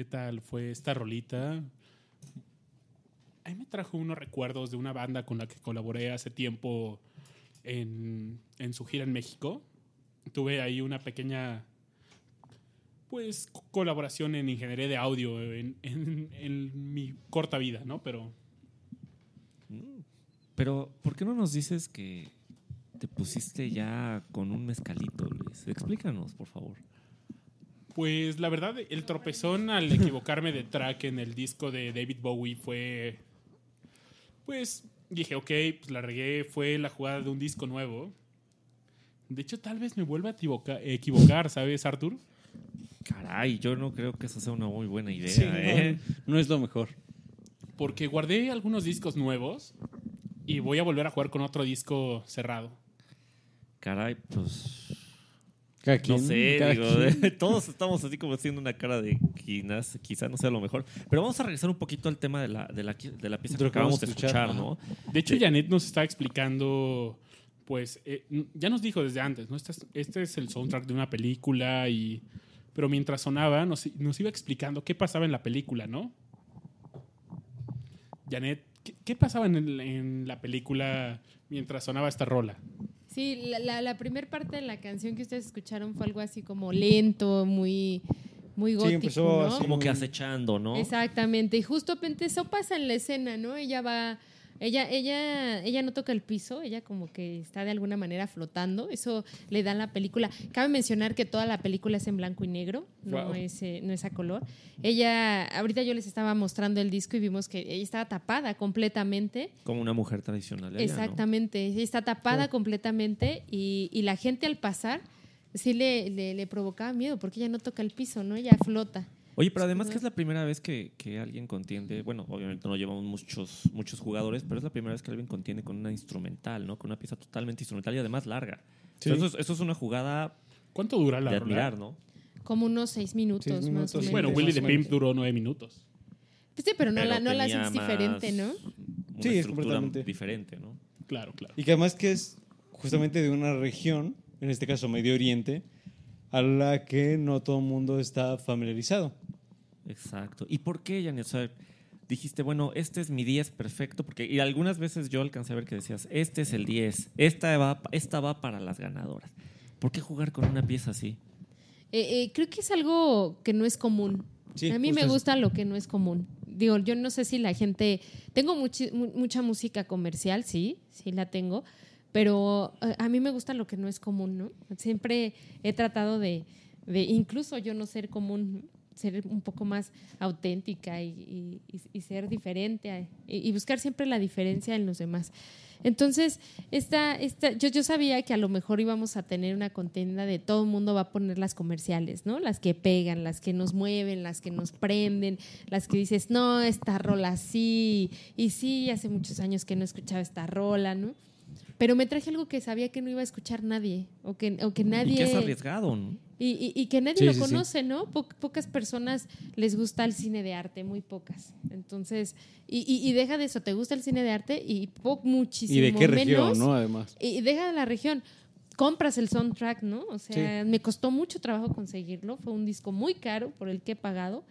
¿Qué tal? ¿Qué tal fue esta rolita? A mí me trajo unos recuerdos de una banda con la que colaboré hace tiempo en, su gira en México. Tuve ahí una pequeña pues co- colaboración en ingeniería de audio en, en- en mi corta vida, ¿no? Pero Pero, ¿por qué no nos dices que te pusiste ya con un mezcalito, Luis? Explícanos, por favor. Pues la verdad, el tropezón al <laughs> equivocarme de track en el disco de David Bowie fue. Pues dije, ok, pues la regué, fue la jugada de un disco nuevo. De hecho, tal vez me vuelva a equivoca- equivocar, ¿sabes, Arthur? Caray, yo no creo que esa sea una muy buena idea, Sí, no, ¿eh? no es lo mejor. Porque guardé algunos discos nuevos y voy a volver a jugar con otro disco cerrado. Caray, pues. No sé, digo, <laughs> todos estamos así como haciendo una cara de quizás, quizá no sea lo mejor. Pero vamos a regresar un poquito al tema de la, de la, de la pieza De que acabamos vamos de a escuchar, escuchar, ¿no? De hecho, Janet nos está explicando, pues, eh, ya nos dijo desde antes, ¿no? Este es, este es el soundtrack de una película y... Pero mientras sonaba, nos, nos iba explicando qué pasaba en la película, ¿no? Janet, ¿qué, qué pasaba en, el- en la película mientras sonaba esta rola? Sí, la, la, la primera parte de la canción que ustedes escucharon fue algo así como lento, muy, muy gótico, empezó ¿no? así Como que acechando, ¿no? Exactamente, y justo eso pasa en la escena, ¿no? Ella va, ella, ella, ella no toca el piso, ella como que está de alguna manera flotando, eso le da a la película. Cabe mencionar que toda la película es en blanco y negro, no, es, eh, no es a color. Ella, ahorita yo les estaba mostrando el disco y vimos que ella estaba tapada completamente. Como una mujer tradicional. ¿no? Exactamente, ella está tapada completamente y, y la gente al pasar sí le, le, le provocaba miedo porque ella no toca el piso, ¿no? Ella flota. Oye, pero además que es la primera vez que, que alguien contiende, bueno, obviamente no llevamos muchos, muchos jugadores, pero es la primera vez que alguien contiende con una instrumental, ¿no? Con una pieza totalmente instrumental y además larga. O sea, Sí. eso, es, eso es una jugada ¿Cuánto dura la de admirar, ¿no? Como unos seis minutos, Seis más o minutos, menos. Bueno, Willy the. Pimp duró nueve minutos. Pues sí, pero no la, no la haces diferente, ¿no? Una Sí, es completamente. diferente, ¿no? Claro, claro. Y que además que es justamente de una región, en este caso Medio Oriente, a la que no todo el mundo está familiarizado. Exacto. ¿Y por qué, Janet? O sea, dijiste, bueno, este es mi 10 perfecto, porque y algunas veces yo alcancé a ver que decías, este es el 10, esta va, esta va para las ganadoras. ¿Por qué jugar con una pieza así? Eh, eh, creo que es algo que no es común. Sí, a mí me eso. gusta lo que no es común. Digo, yo no sé si la gente... Tengo mucha música comercial, sí, sí la tengo, pero eh, a mí me gusta lo que no es común, ¿no? Siempre he tratado de, de incluso yo no ser común. ser un poco más auténtica y, ser diferente y buscar siempre la diferencia en los demás. Entonces, esta, esta, yo, yo sabía que a lo mejor íbamos a tener una contienda de todo el mundo va a poner las comerciales, ¿no? Las que pegan, las que nos mueven, las que nos prenden, las que dices, no, esta rola sí, y sí, hace muchos años que no escuchaba esta rola, ¿no? Pero me traje algo que sabía que no iba a escuchar nadie, o que, o que nadie... Y que es arriesgado, ¿no? Y, y- y que nadie Sí, lo sí, sí. conoce, ¿no? Po- pocas personas les gusta el cine de arte, muy pocas. Entonces, y, y- y deja de eso, te gusta el cine de arte y po- muchísimo ¿Y de qué región, menos- no? Además. Y, deja de la región. Compras el soundtrack, ¿no? O sea, me costó mucho trabajo conseguirlo. Fue un disco muy caro por el que he pagado.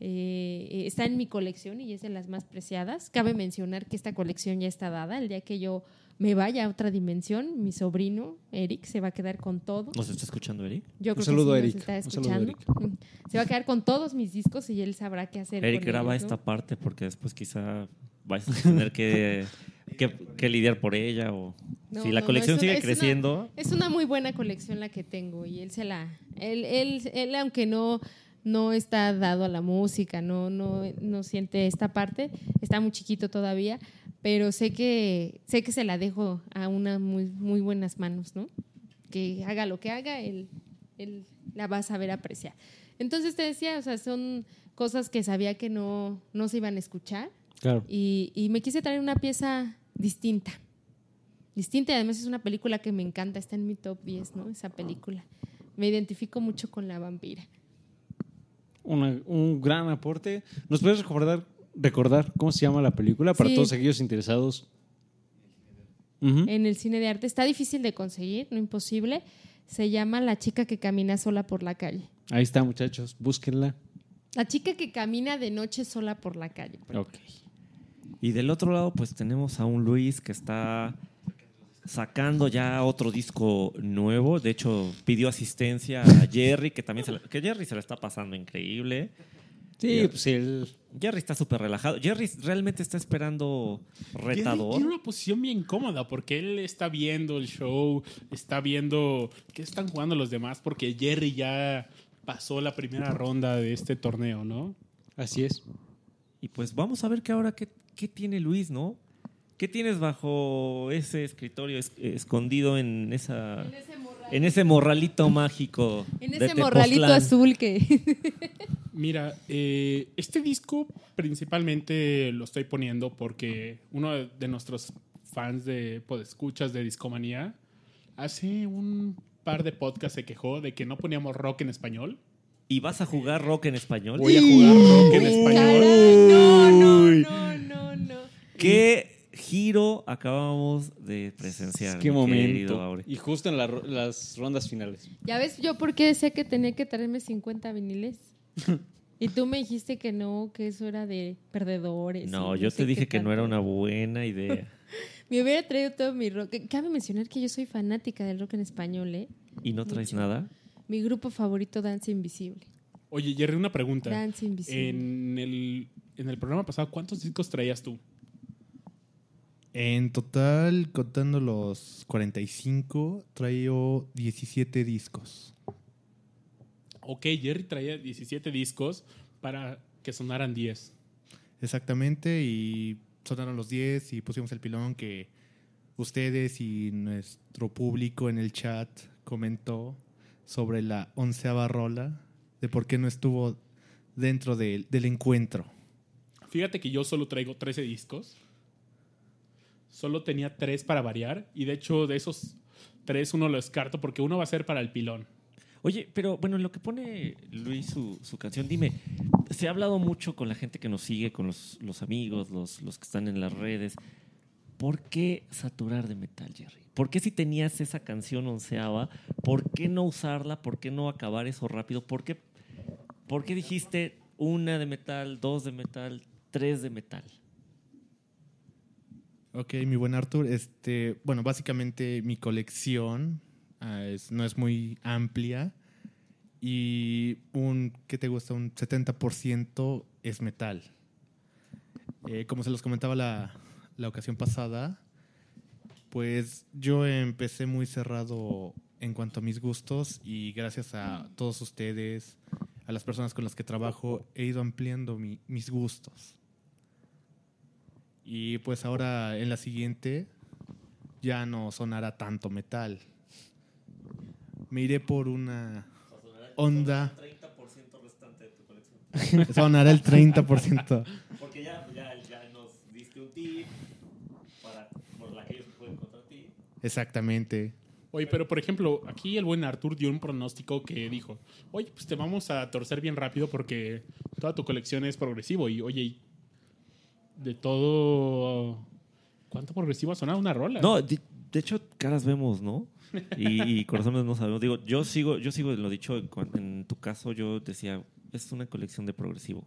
Eh, está en mi colección y es de las más preciadas. Cabe mencionar que esta colección ya está dada. El día que yo me vaya a otra dimensión, mi sobrino Eric se va a quedar con todo. ¿Nos está escuchando, Eric? Yo Un saludo que a sí Eric. nos está Un saludo a escuchando. <laughs> Se va a quedar con todos mis discos y él sabrá qué hacer. Eric, con graba ellos, ¿no? esta parte porque después quizá vais a tener que, que, que lidiar por ella o No, si la no, no, colección una- sigue es una- creciendo. es una muy buena colección la que tengo y él se la. Él, él, él aunque no, no está dado a la música, no, no, no siente esta parte, está muy chiquito todavía, pero sé que, sé que se la dejo a unas muy, muy buenas manos, ¿no? Que haga lo que haga, él, él la va a saber apreciar. Entonces te decía, o sea, son cosas que sabía que no, no se iban a escuchar. Claro. Y, y me quise traer una pieza distinta. Distinta, y además es una película que me encanta, está en mi top 10, ¿no? Esa película. Me identifico mucho con la vampira. Una- un gran aporte. ¿Nos puedes recordar, recordar cómo se llama la película para Sí. todos aquellos interesados? En el cine de arte está difícil de conseguir, no imposible. Se llama La chica que camina sola por la calle. Ahí está, muchachos. Búsquenla. La chica que camina de noche sola por la calle. Ok. Y del otro lado, pues tenemos a un Luis que está sacando ya otro disco nuevo. De hecho, pidió asistencia a Jerry, que también se la- que Jerry se la está pasando increíble. Sí, Jerry- pues él. Jerry está súper relajado. Jerry realmente está esperando Jerry retador. Tiene una posición bien cómoda porque él está viendo el show, está viendo qué están jugando los demás porque Jerry ya pasó la primera ronda de este torneo, ¿no? Así es. Y pues vamos a ver qué ahora qué, qué tiene Luis, ¿no? ¿Qué tienes bajo ese escritorio es- escondido en esa en ese morralito mágico? En de ese morralito azul que... <laughs> Mira, eh, este disco principalmente lo estoy poniendo porque uno de nuestros fans de Podescuchas de Discomanía hace un par de podcasts se quejó de que no poníamos rock en español. ¿Y vas a jugar rock en español? Voy a jugar rock en español. no, no, no, no, no. ¿Qué giro acabamos de presenciar? Qué momento. Aure? Y justo en la las rondas finales. Ya ves yo por qué decía que tenía que traerme 50 viniles. <laughs> Y tú me dijiste que no, que eso era de perdedores. No, yo te dije que no era una buena idea. <laughs> Me hubiera traído todo mi rock. Cabe mencionar que yo soy fanática del rock en español, ¿eh? ¿Y no traes Mucho. nada? Mi grupo favorito, Danza Invisible. Oye, Jerry, una pregunta. Dance Invisible. En el, en el programa pasado, ¿cuántos discos traías tú? En total, contando los 45, traigo 17 discos. Ok, Jerry traía 17 discos para que sonaran 10. Exactamente, y sonaron los 10 y pusimos el pilón que ustedes y nuestro público en el chat comentó sobre la onceava rola, de por qué no estuvo dentro del- del encuentro. Fíjate que yo solo traigo 13 discos. Solo tenía 3 para variar. Y de hecho, de esos 3, uno lo descarto porque uno va a ser para el pilón. Oye, pero bueno, en lo que pone Luis su, su canción, dime, se ha hablado mucho con la gente que nos sigue, con los, los amigos, los, los que están en las redes. ¿Por qué saturar de metal, Jerry? ¿Por qué si tenías esa canción onceava, por qué no usarla? ¿Por qué no acabar eso rápido? ¿Por qué, por qué dijiste una de metal, dos de metal, tres de metal? Ok, mi buen Arthur, este, bueno, básicamente mi colección ah, no es muy amplia y un, ¿qué te gusta? Un 70% es metal. Eh, como se los comentaba la, la ocasión pasada, pues yo empecé muy cerrado en cuanto a mis gustos y gracias a todos ustedes, a las personas con las que trabajo, he ido ampliando mi- mis gustos. Y pues ahora en la siguiente ya no sonará tanto metal. Me iré por una onda. 30% restante de tu colección. <laughs> Sonará el 30%. Porque ya, ya, ya nos diste un tip para, por la que ellos pueden contra ti. Exactamente. Oye, pero por ejemplo, aquí el buen Artur dio un pronóstico que dijo, oye, pues te vamos a torcer bien rápido porque toda tu colección es progresivo. Y oye, y de todo... ¿Cuánto progresivo ha sonado una rola? No, de, de hecho, caras vemos, ¿no? Y, y <laughs> corazones no sabemos. Digo, yo sigo, yo sigo lo dicho. En, en tu caso, yo decía, es una colección de progresivo.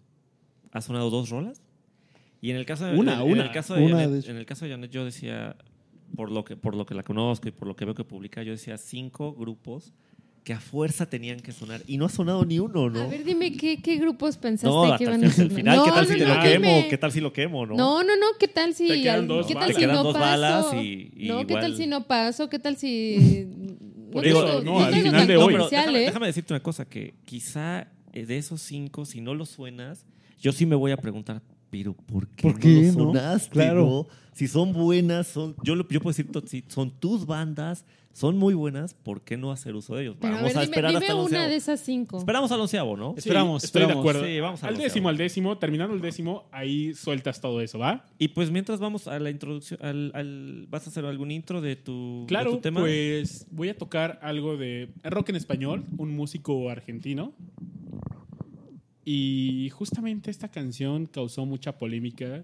¿Ha sonado dos rolas? Y en el caso de, Una, en, en una. el caso de Una, Janet, de en el caso de Janet, yo decía, por lo que, por lo que la conozco y por lo que veo que publica, yo decía cinco grupos que a fuerza tenían que sonar. Y no ha sonado ni uno, ¿no? A ver, dime, ¿qué, qué grupos pensaste no, que iban a sonar? final, ¿qué No, tal no, si te no, lo quemo? dime. ¿Qué tal si lo quemo, no? No, no, no, ¿qué tal si... Te quedan al- dos ¿Qué tal si no dos paso? balas y- y no, ¿qué tal si no paso? ¿Qué tal si... <laughs> Por no eso, no, no al final de hoy. No, déjame, déjame decirte una cosa, que quizá eh, de esos cinco, si no los suenas, yo sí me voy a preguntar, pero ¿por qué, ¿Por no no? sonaste? Claro. no? Si son buenas, son, yo, lo- yo puedo decir, si son tus bandas, son muy buenas, ¿por qué no hacer uso de ellos? Pero a Vamos ver, a dime, esperar dime hasta el una de esas cinco. Esperamos al onceavo, ¿no? Sí, Esperamos, estoy de acuerdo. Sí, vamos al décimo, al décimo, terminando el décimo, ahí sueltas todo eso, ¿va? Y pues mientras vamos a la introducción, al, al- ¿vas a hacer algún intro de tu, de Claro, tu tema? pues voy a tocar algo de rock en español, un músico argentino. Y justamente esta canción causó mucha polémica.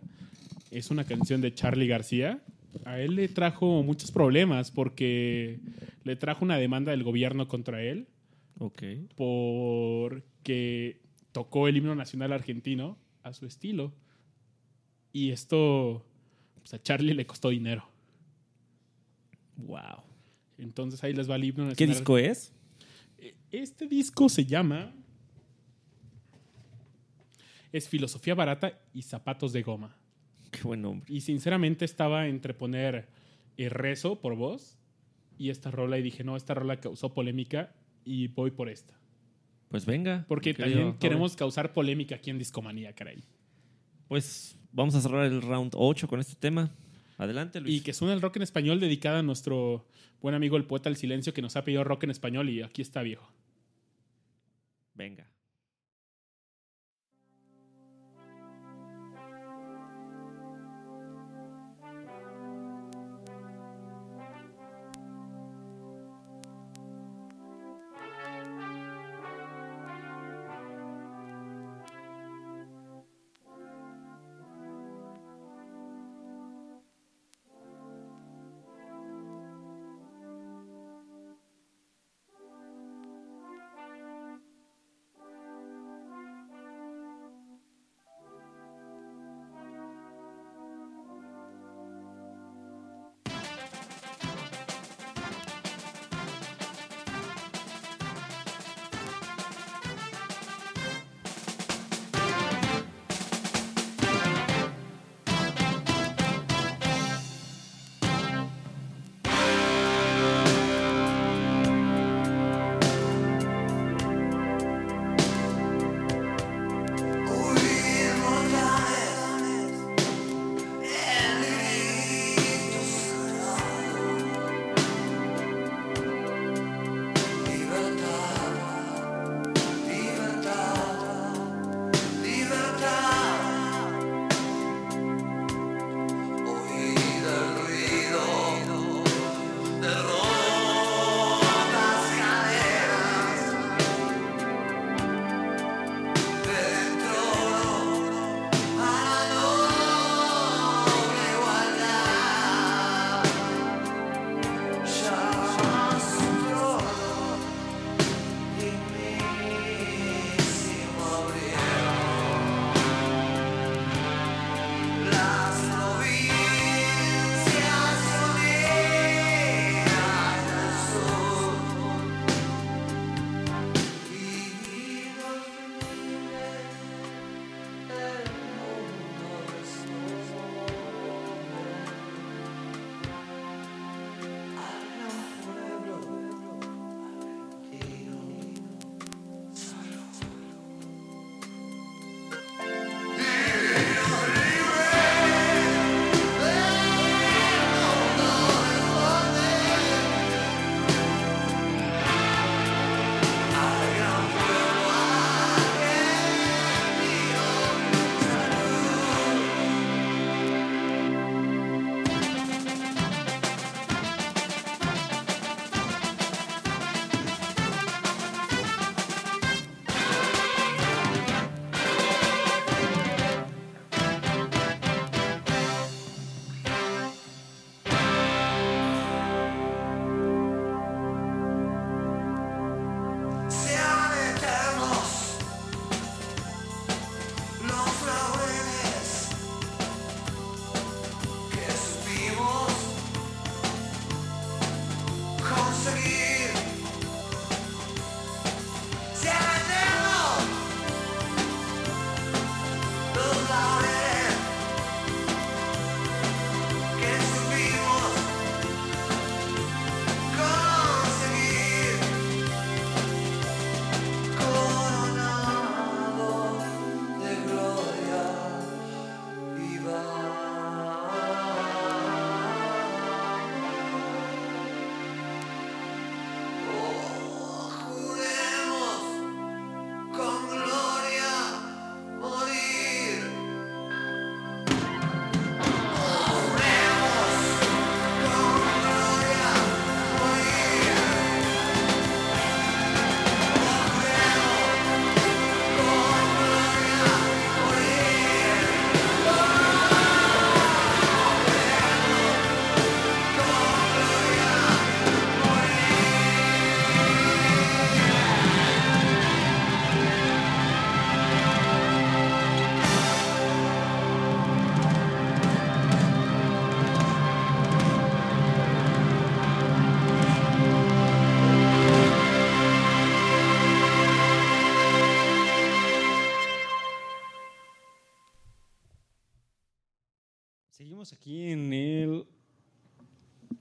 Es una canción de Charlie García. A él le trajo muchos problemas porque le trajo una demanda del gobierno contra él Ok. porque tocó el himno nacional argentino a su estilo. Y esto pues a Charlie le costó dinero. Wow. Entonces ahí les va el himno nacional. ¿Qué disco es? Este disco se llama. Es Filosofía Barata y Zapatos de Goma. Qué buen nombre. Y sinceramente estaba entre poner el rezo por voz y esta rola. Y dije, no, esta rola causó polémica y voy por esta. Pues venga. Porque también queremos causar polémica aquí en Discomanía, caray. Pues vamos a cerrar el round 8 con este tema. Adelante, Luis. Y que suena el rock en español dedicada a nuestro buen amigo el poeta El Silencio que nos ha pedido rock en español y aquí está viejo. Venga.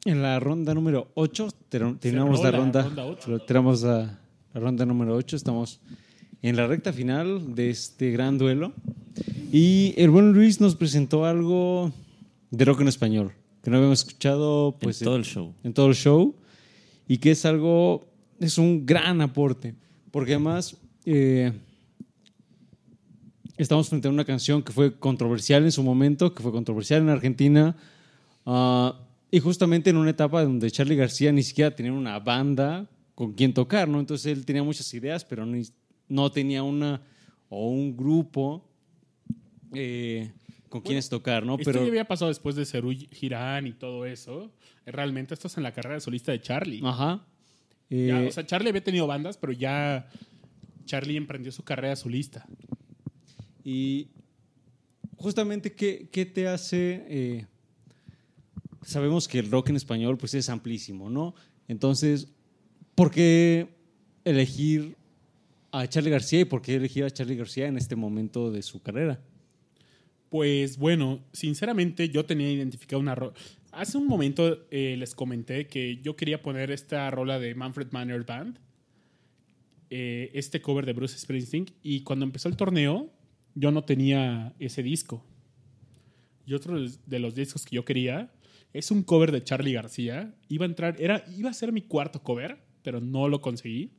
En la ronda número 8. Terminamos la la ronda. Tenemos la, la ronda número 8. Estamos en la recta final de este gran duelo. Y el buen Luis nos presentó algo de rock en español que no habíamos escuchado pues, En todo el show. En todo el show. Y que es algo, es un gran aporte. Porque además eh, estamos frente a una canción que fue controversial en su momento, que fue controversial en Argentina. ah, y justamente en una etapa donde Charlie García ni siquiera tenía una banda con quien tocar, ¿no? Entonces él tenía muchas ideas, pero no, no tenía una o un grupo eh, con quienes tocar, ¿no? Esto Pero ya había pasado después de Cerú Girán y todo eso. Realmente esto es en la carrera solista de Charlie. Ajá. Ya, Eh, o sea, Charlie había tenido bandas, pero ya Charlie emprendió su carrera solista. Y justamente, ¿qué, qué te hace? eh, sabemos que el rock en español pues es amplísimo, ¿no? Entonces, ¿por qué elegir a Charlie García y por qué elegir a Charlie García en este momento de su carrera? Pues bueno, sinceramente yo tenía identificado una rola. Hace un momento eh, les comenté que yo quería poner esta rola de Manfred Manner Band, eh, este cover de Bruce Springsteen, y cuando empezó el torneo yo no tenía ese disco. Y otro de los discos que yo quería es un cover de Charlie García. Iba a entrar, era, iba a ser mi cuarto cover, pero no lo conseguí.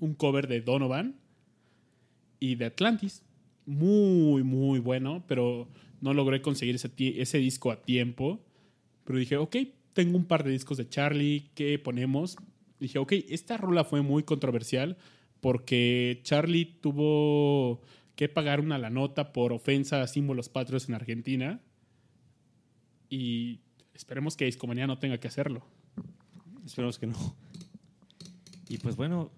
Un cover de Donovan y de Atlantis. Muy, muy bueno, pero no logré conseguir ese, ese disco a tiempo. Pero dije, ok, tengo un par de discos de Charlie, ¿qué ponemos? Dije, ok, esta rola fue muy controversial porque Charlie tuvo que pagar una la nota por ofensa a símbolos patrios en Argentina. Y esperemos que Discomanía no tenga que hacerlo. Esperemos que no. Y pues bueno,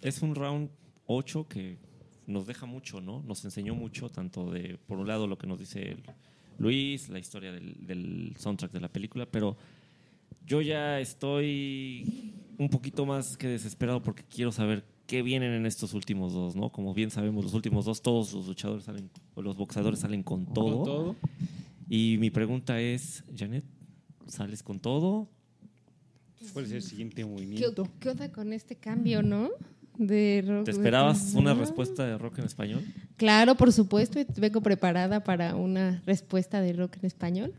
es un round 8 que nos deja mucho, ¿no? Nos enseñó mucho, tanto de, por un lado, lo que nos dice Luis, la historia del, del soundtrack de la película, pero yo ya estoy un poquito más que desesperado porque quiero saber qué vienen en estos últimos dos, ¿no? Como bien sabemos, los últimos dos, todos los luchadores salen, o los boxeadores salen con todo. Con todo. Y mi pregunta es, Janet, ¿sales con todo? ¿Cuál es el siguiente ¿Qué, movimiento? qué onda con este cambio, no? De rock- ¿Te esperabas una respuesta de rock en español? Claro, por supuesto, y vengo preparada para una respuesta de rock en español.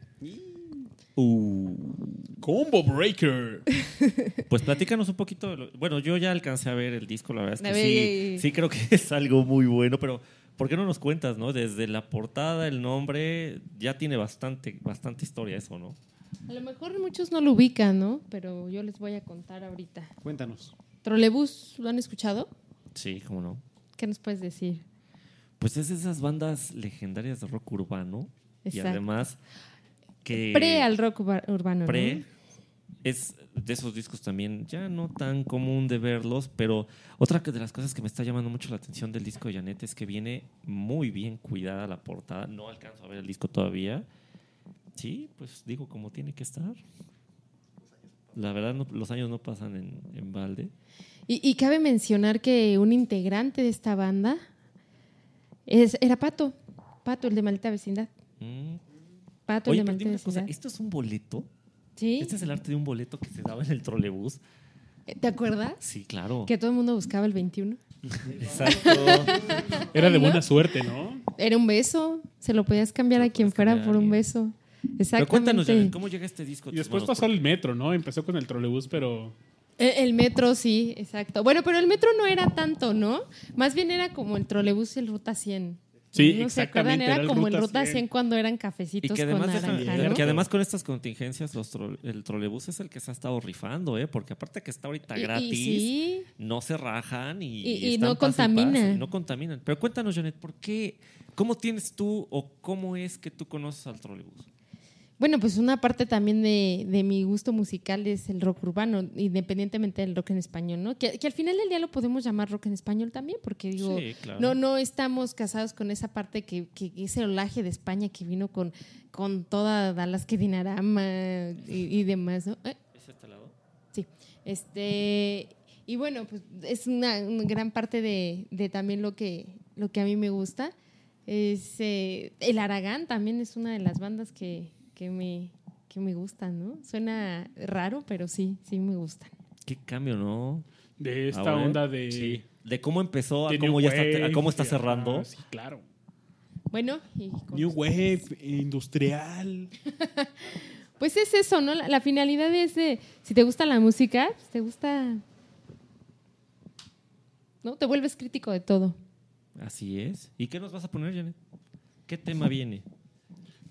Combo Breaker. <laughs> Pues platícanos un poquito. de lo- bueno, yo ya alcancé a ver el disco, la verdad es que ver, sí, sí creo que es algo muy bueno, pero ¿por qué no nos cuentas, no? Desde la portada, el nombre, ya tiene bastante, bastante historia eso, ¿no? A lo mejor muchos no lo ubican, ¿no? Pero yo les voy a contar ahorita. Cuéntanos. ¿Trolebús lo han escuchado? Sí, cómo no. ¿Qué nos puedes decir? Pues es de esas bandas legendarias de rock urbano y Exacto. además que Pre al rock urba- urbano, pre ¿no? es de esos discos también ya no tan común de verlos, pero otra de las cosas que me está llamando mucho la atención del disco de Janet es que viene muy bien cuidada la portada. No alcanzo a ver el disco todavía. Sí, pues digo como tiene que estar. La verdad, no- los años no pasan en, en balde. Y, y cabe mencionar que un integrante de esta banda es, era Pato. Pato, el de Maldita Vecindad. Mm. Pato, Oye, el de pero dime Maldita una cosa, Vecindad. ¿esto es un boleto? ¿Sí? Este es el arte de un boleto que se daba en el trolebús. ¿Te acuerdas? Sí, claro. Que todo el mundo buscaba el 21. Exacto. Era de buena suerte, ¿no? Era un beso. Se lo podías cambiar a quien fuera por un beso. Exactamente. Pero cuéntanos, Janet, ¿cómo llega este disco? Y después pasó el metro, ¿no? Empezó con el trolebús, pero El, el metro, sí, exacto. Bueno, pero el metro no era tanto, ¿no? Más bien era como el trolebús y el Ruta 100. Sí, ¿No se acuerdan? exactamente, Era, era el como el Ruta Ruta 100. 100 cuando eran Y cafecitos que con además, naranja, deja- ¿no? que además con estas contingencias los tro- el trolebús es el que se ha estado rifando, ¿eh? porque aparte que está ahorita Y- y gratis, sí. no se rajan y, Y- y están no y contaminan. y no contaminan. Pero cuéntanos, Janet, ¿por qué? ¿Cómo tienes tú o cómo es que tú conoces al trolebús? Bueno, pues una parte también de, de mi gusto musical es el rock urbano, independientemente del rock en español, ¿no? Que, que al final del día lo podemos llamar rock en español también, porque digo, Sí, claro. no, no estamos casados con esa parte que, que ese olaje de España que vino con, con toda Dallas que Dinarama y, y demás, ¿no? Eh, ¿Es este lado? Sí. Este, y bueno, pues es una, una gran parte de, de también lo que, lo que a mí me gusta. Es, eh, el Aragán también es una de las bandas que, que me, que me gustan, ¿no? Suena raro, pero sí, sí me gustan. Qué cambio, ¿no? De esta Ahora, onda de. sí. De cómo empezó a cómo, ya está, a cómo está cerrando. ah, sí, claro. Bueno, y New Wave, <laughs> industrial. pues es eso, ¿no? La, la finalidad es de, si te gusta la música, pues te gusta, ¿no? Te vuelves crítico de todo. Así es. ¿Y qué nos vas a poner, Janet? ¿Qué tema viene?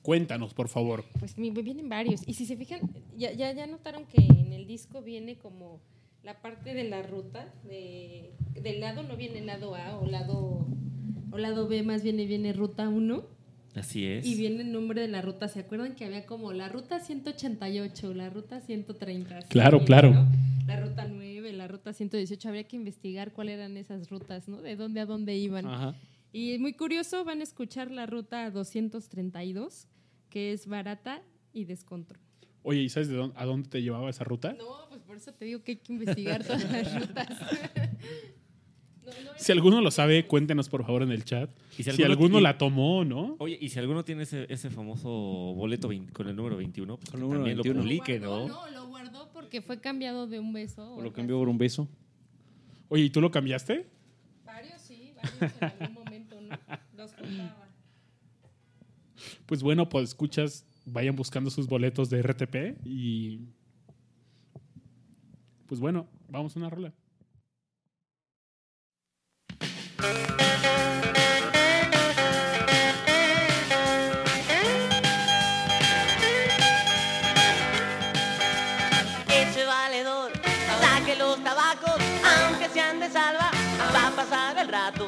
Cuéntanos, por favor. Pues mi- vienen varios. Y si se fijan, ya, ya, ya notaron que en el disco viene como la parte de la ruta, de, del lado no viene lado A o lado, o lado B, más viene, viene ruta 1. Así es. Y viene el nombre de la ruta. ¿Se acuerdan que había como la ruta 188, la ruta 130? así Claro, viene, claro. ¿no? La ruta 9, la ruta 118. Habría que investigar cuáles eran esas rutas, ¿no? De dónde a dónde iban. Ajá. Y muy curioso, van a escuchar la ruta 232, que es barata y descontrol. Oye, ¿y sabes de dónde, a dónde te llevaba esa ruta? No, pues por eso te digo que hay que investigar todas las <laughs> rutas. Si alguno lo sabe, cuéntenos por favor en el chat. Y si, si alguno- la tomó, ¿no? Oye, y si alguno tiene ese, ese famoso boleto 20 con el número 21, pues número también 21. lo publique, No, ¿no? no, lo guardó porque fue cambiado de un beso. O lo cambió por un beso. Oye, ¿y tú lo cambiaste? Varios sí, varios en algún momento, ¿no? Los juntaba. Pues bueno, pues escuchas, vayan buscando sus boletos de RTP y. Pues bueno, vamos a una rola. Ese valedor saque los tabacos, aunque sean de salva, pasar el rato.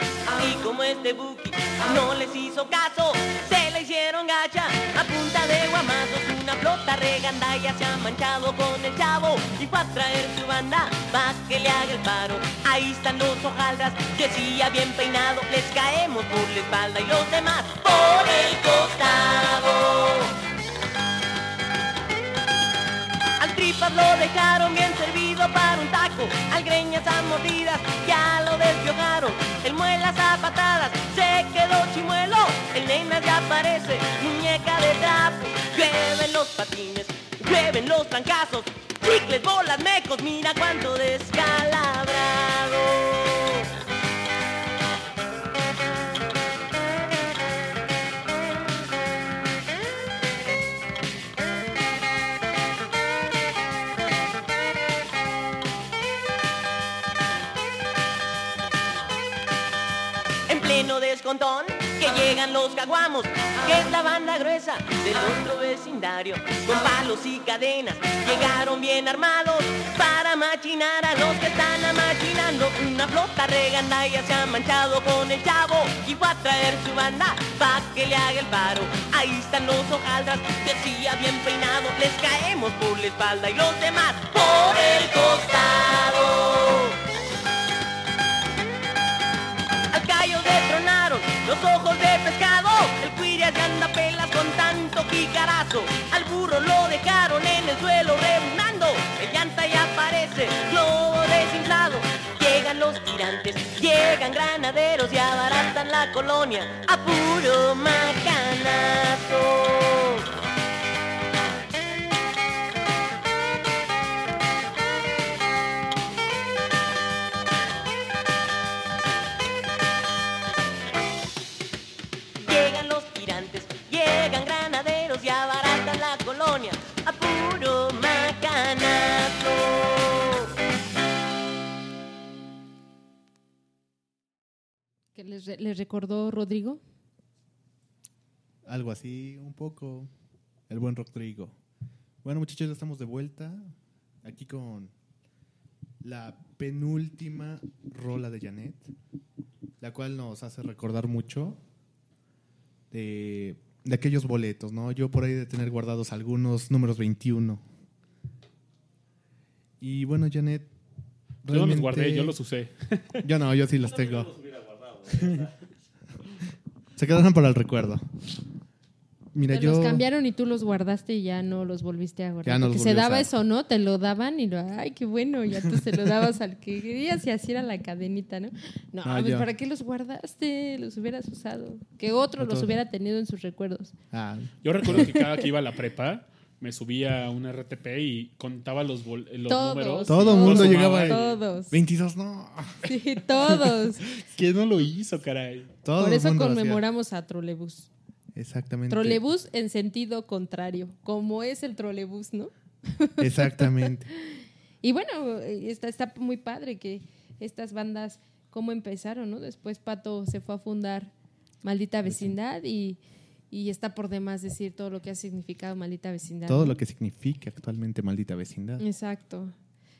Y como este buki no les hizo caso, se le hicieron gacha a punta de guamazos. Una flota regandalla se ha manchado con el chavo y fue a traer su banda pa' que le haga el paro. Ahí están los hojaldras que si ya bien peinado les caemos por la espalda y los demás por el costado. Al tripas lo dejaron bien servido para un taco. Al greñas a mordidas ya lo despiojaron. El muelas a patadas se quedó chimuelo. El nena ya parece muñeca de trapo. Llueven los patines, llueven los trancazos. Chicles, bolas, mecos, mira cuánto descalabrado. Pleno descontón que llegan los caguamos, que es la banda gruesa del otro vecindario, con palos y cadenas, llegaron bien armados para machinar a los que están amachinando. Una flota regandaya se ha manchado con el chavo y va a traer su banda pa' que le haga el paro. Ahí están los hojaldras, decía bien peinado, les caemos por la espalda y los demás por el costado. Al burro lo dejaron en el suelo rebunando. El llanta ya parece globo desinflado. Llegan los tirantes, llegan granaderos y abaratan la colonia a puro macanazo. ¿Qué les, re- les recordó Rodrigo? Algo así, un poco. El buen Rodrigo. Bueno, muchachos, ya estamos de vuelta. Aquí con la penúltima rola de Janet, la cual nos hace recordar mucho de, de aquellos boletos, ¿no? Yo por ahí de tener guardados algunos números 21. Y bueno, Janet. Yo no los guardé, yo los usé. <laughs> Yo no, yo sí los tengo. <laughs> Se quedaron para el recuerdo. Mira, Te yo. los cambiaron y tú los guardaste y ya no los volviste a guardar. Ya no los se daba usar. eso, ¿no? Te lo daban y lo, ay, qué bueno, ya tú se lo dabas al que querías y así era la cadenita, ¿no? No, No, pues, yo- ¿para qué los guardaste? Los hubieras usado. Que otro los hubiera tenido en sus recuerdos. Ah, Yo recuerdo que cada que iba a la prepa, me subía a un RTP y contaba los, bol- los Todos. números. todo el mundo llegaba. y- Todos. 22, no. Sí, todos. <laughs> ¿Quién no lo hizo, caray? Todo Por eso conmemoramos a trolebús. Exactamente. Trolebús en sentido contrario, como es el trolebús, ¿no? <laughs> Exactamente. Y bueno, eh, está, está muy padre que estas bandas, cómo empezaron, ¿no? Después Pato se fue a fundar Maldita Vecindad y, y está por demás decir todo lo que ha significado Maldita Vecindad. Todo lo que significa actualmente maldita vecindad. Exacto.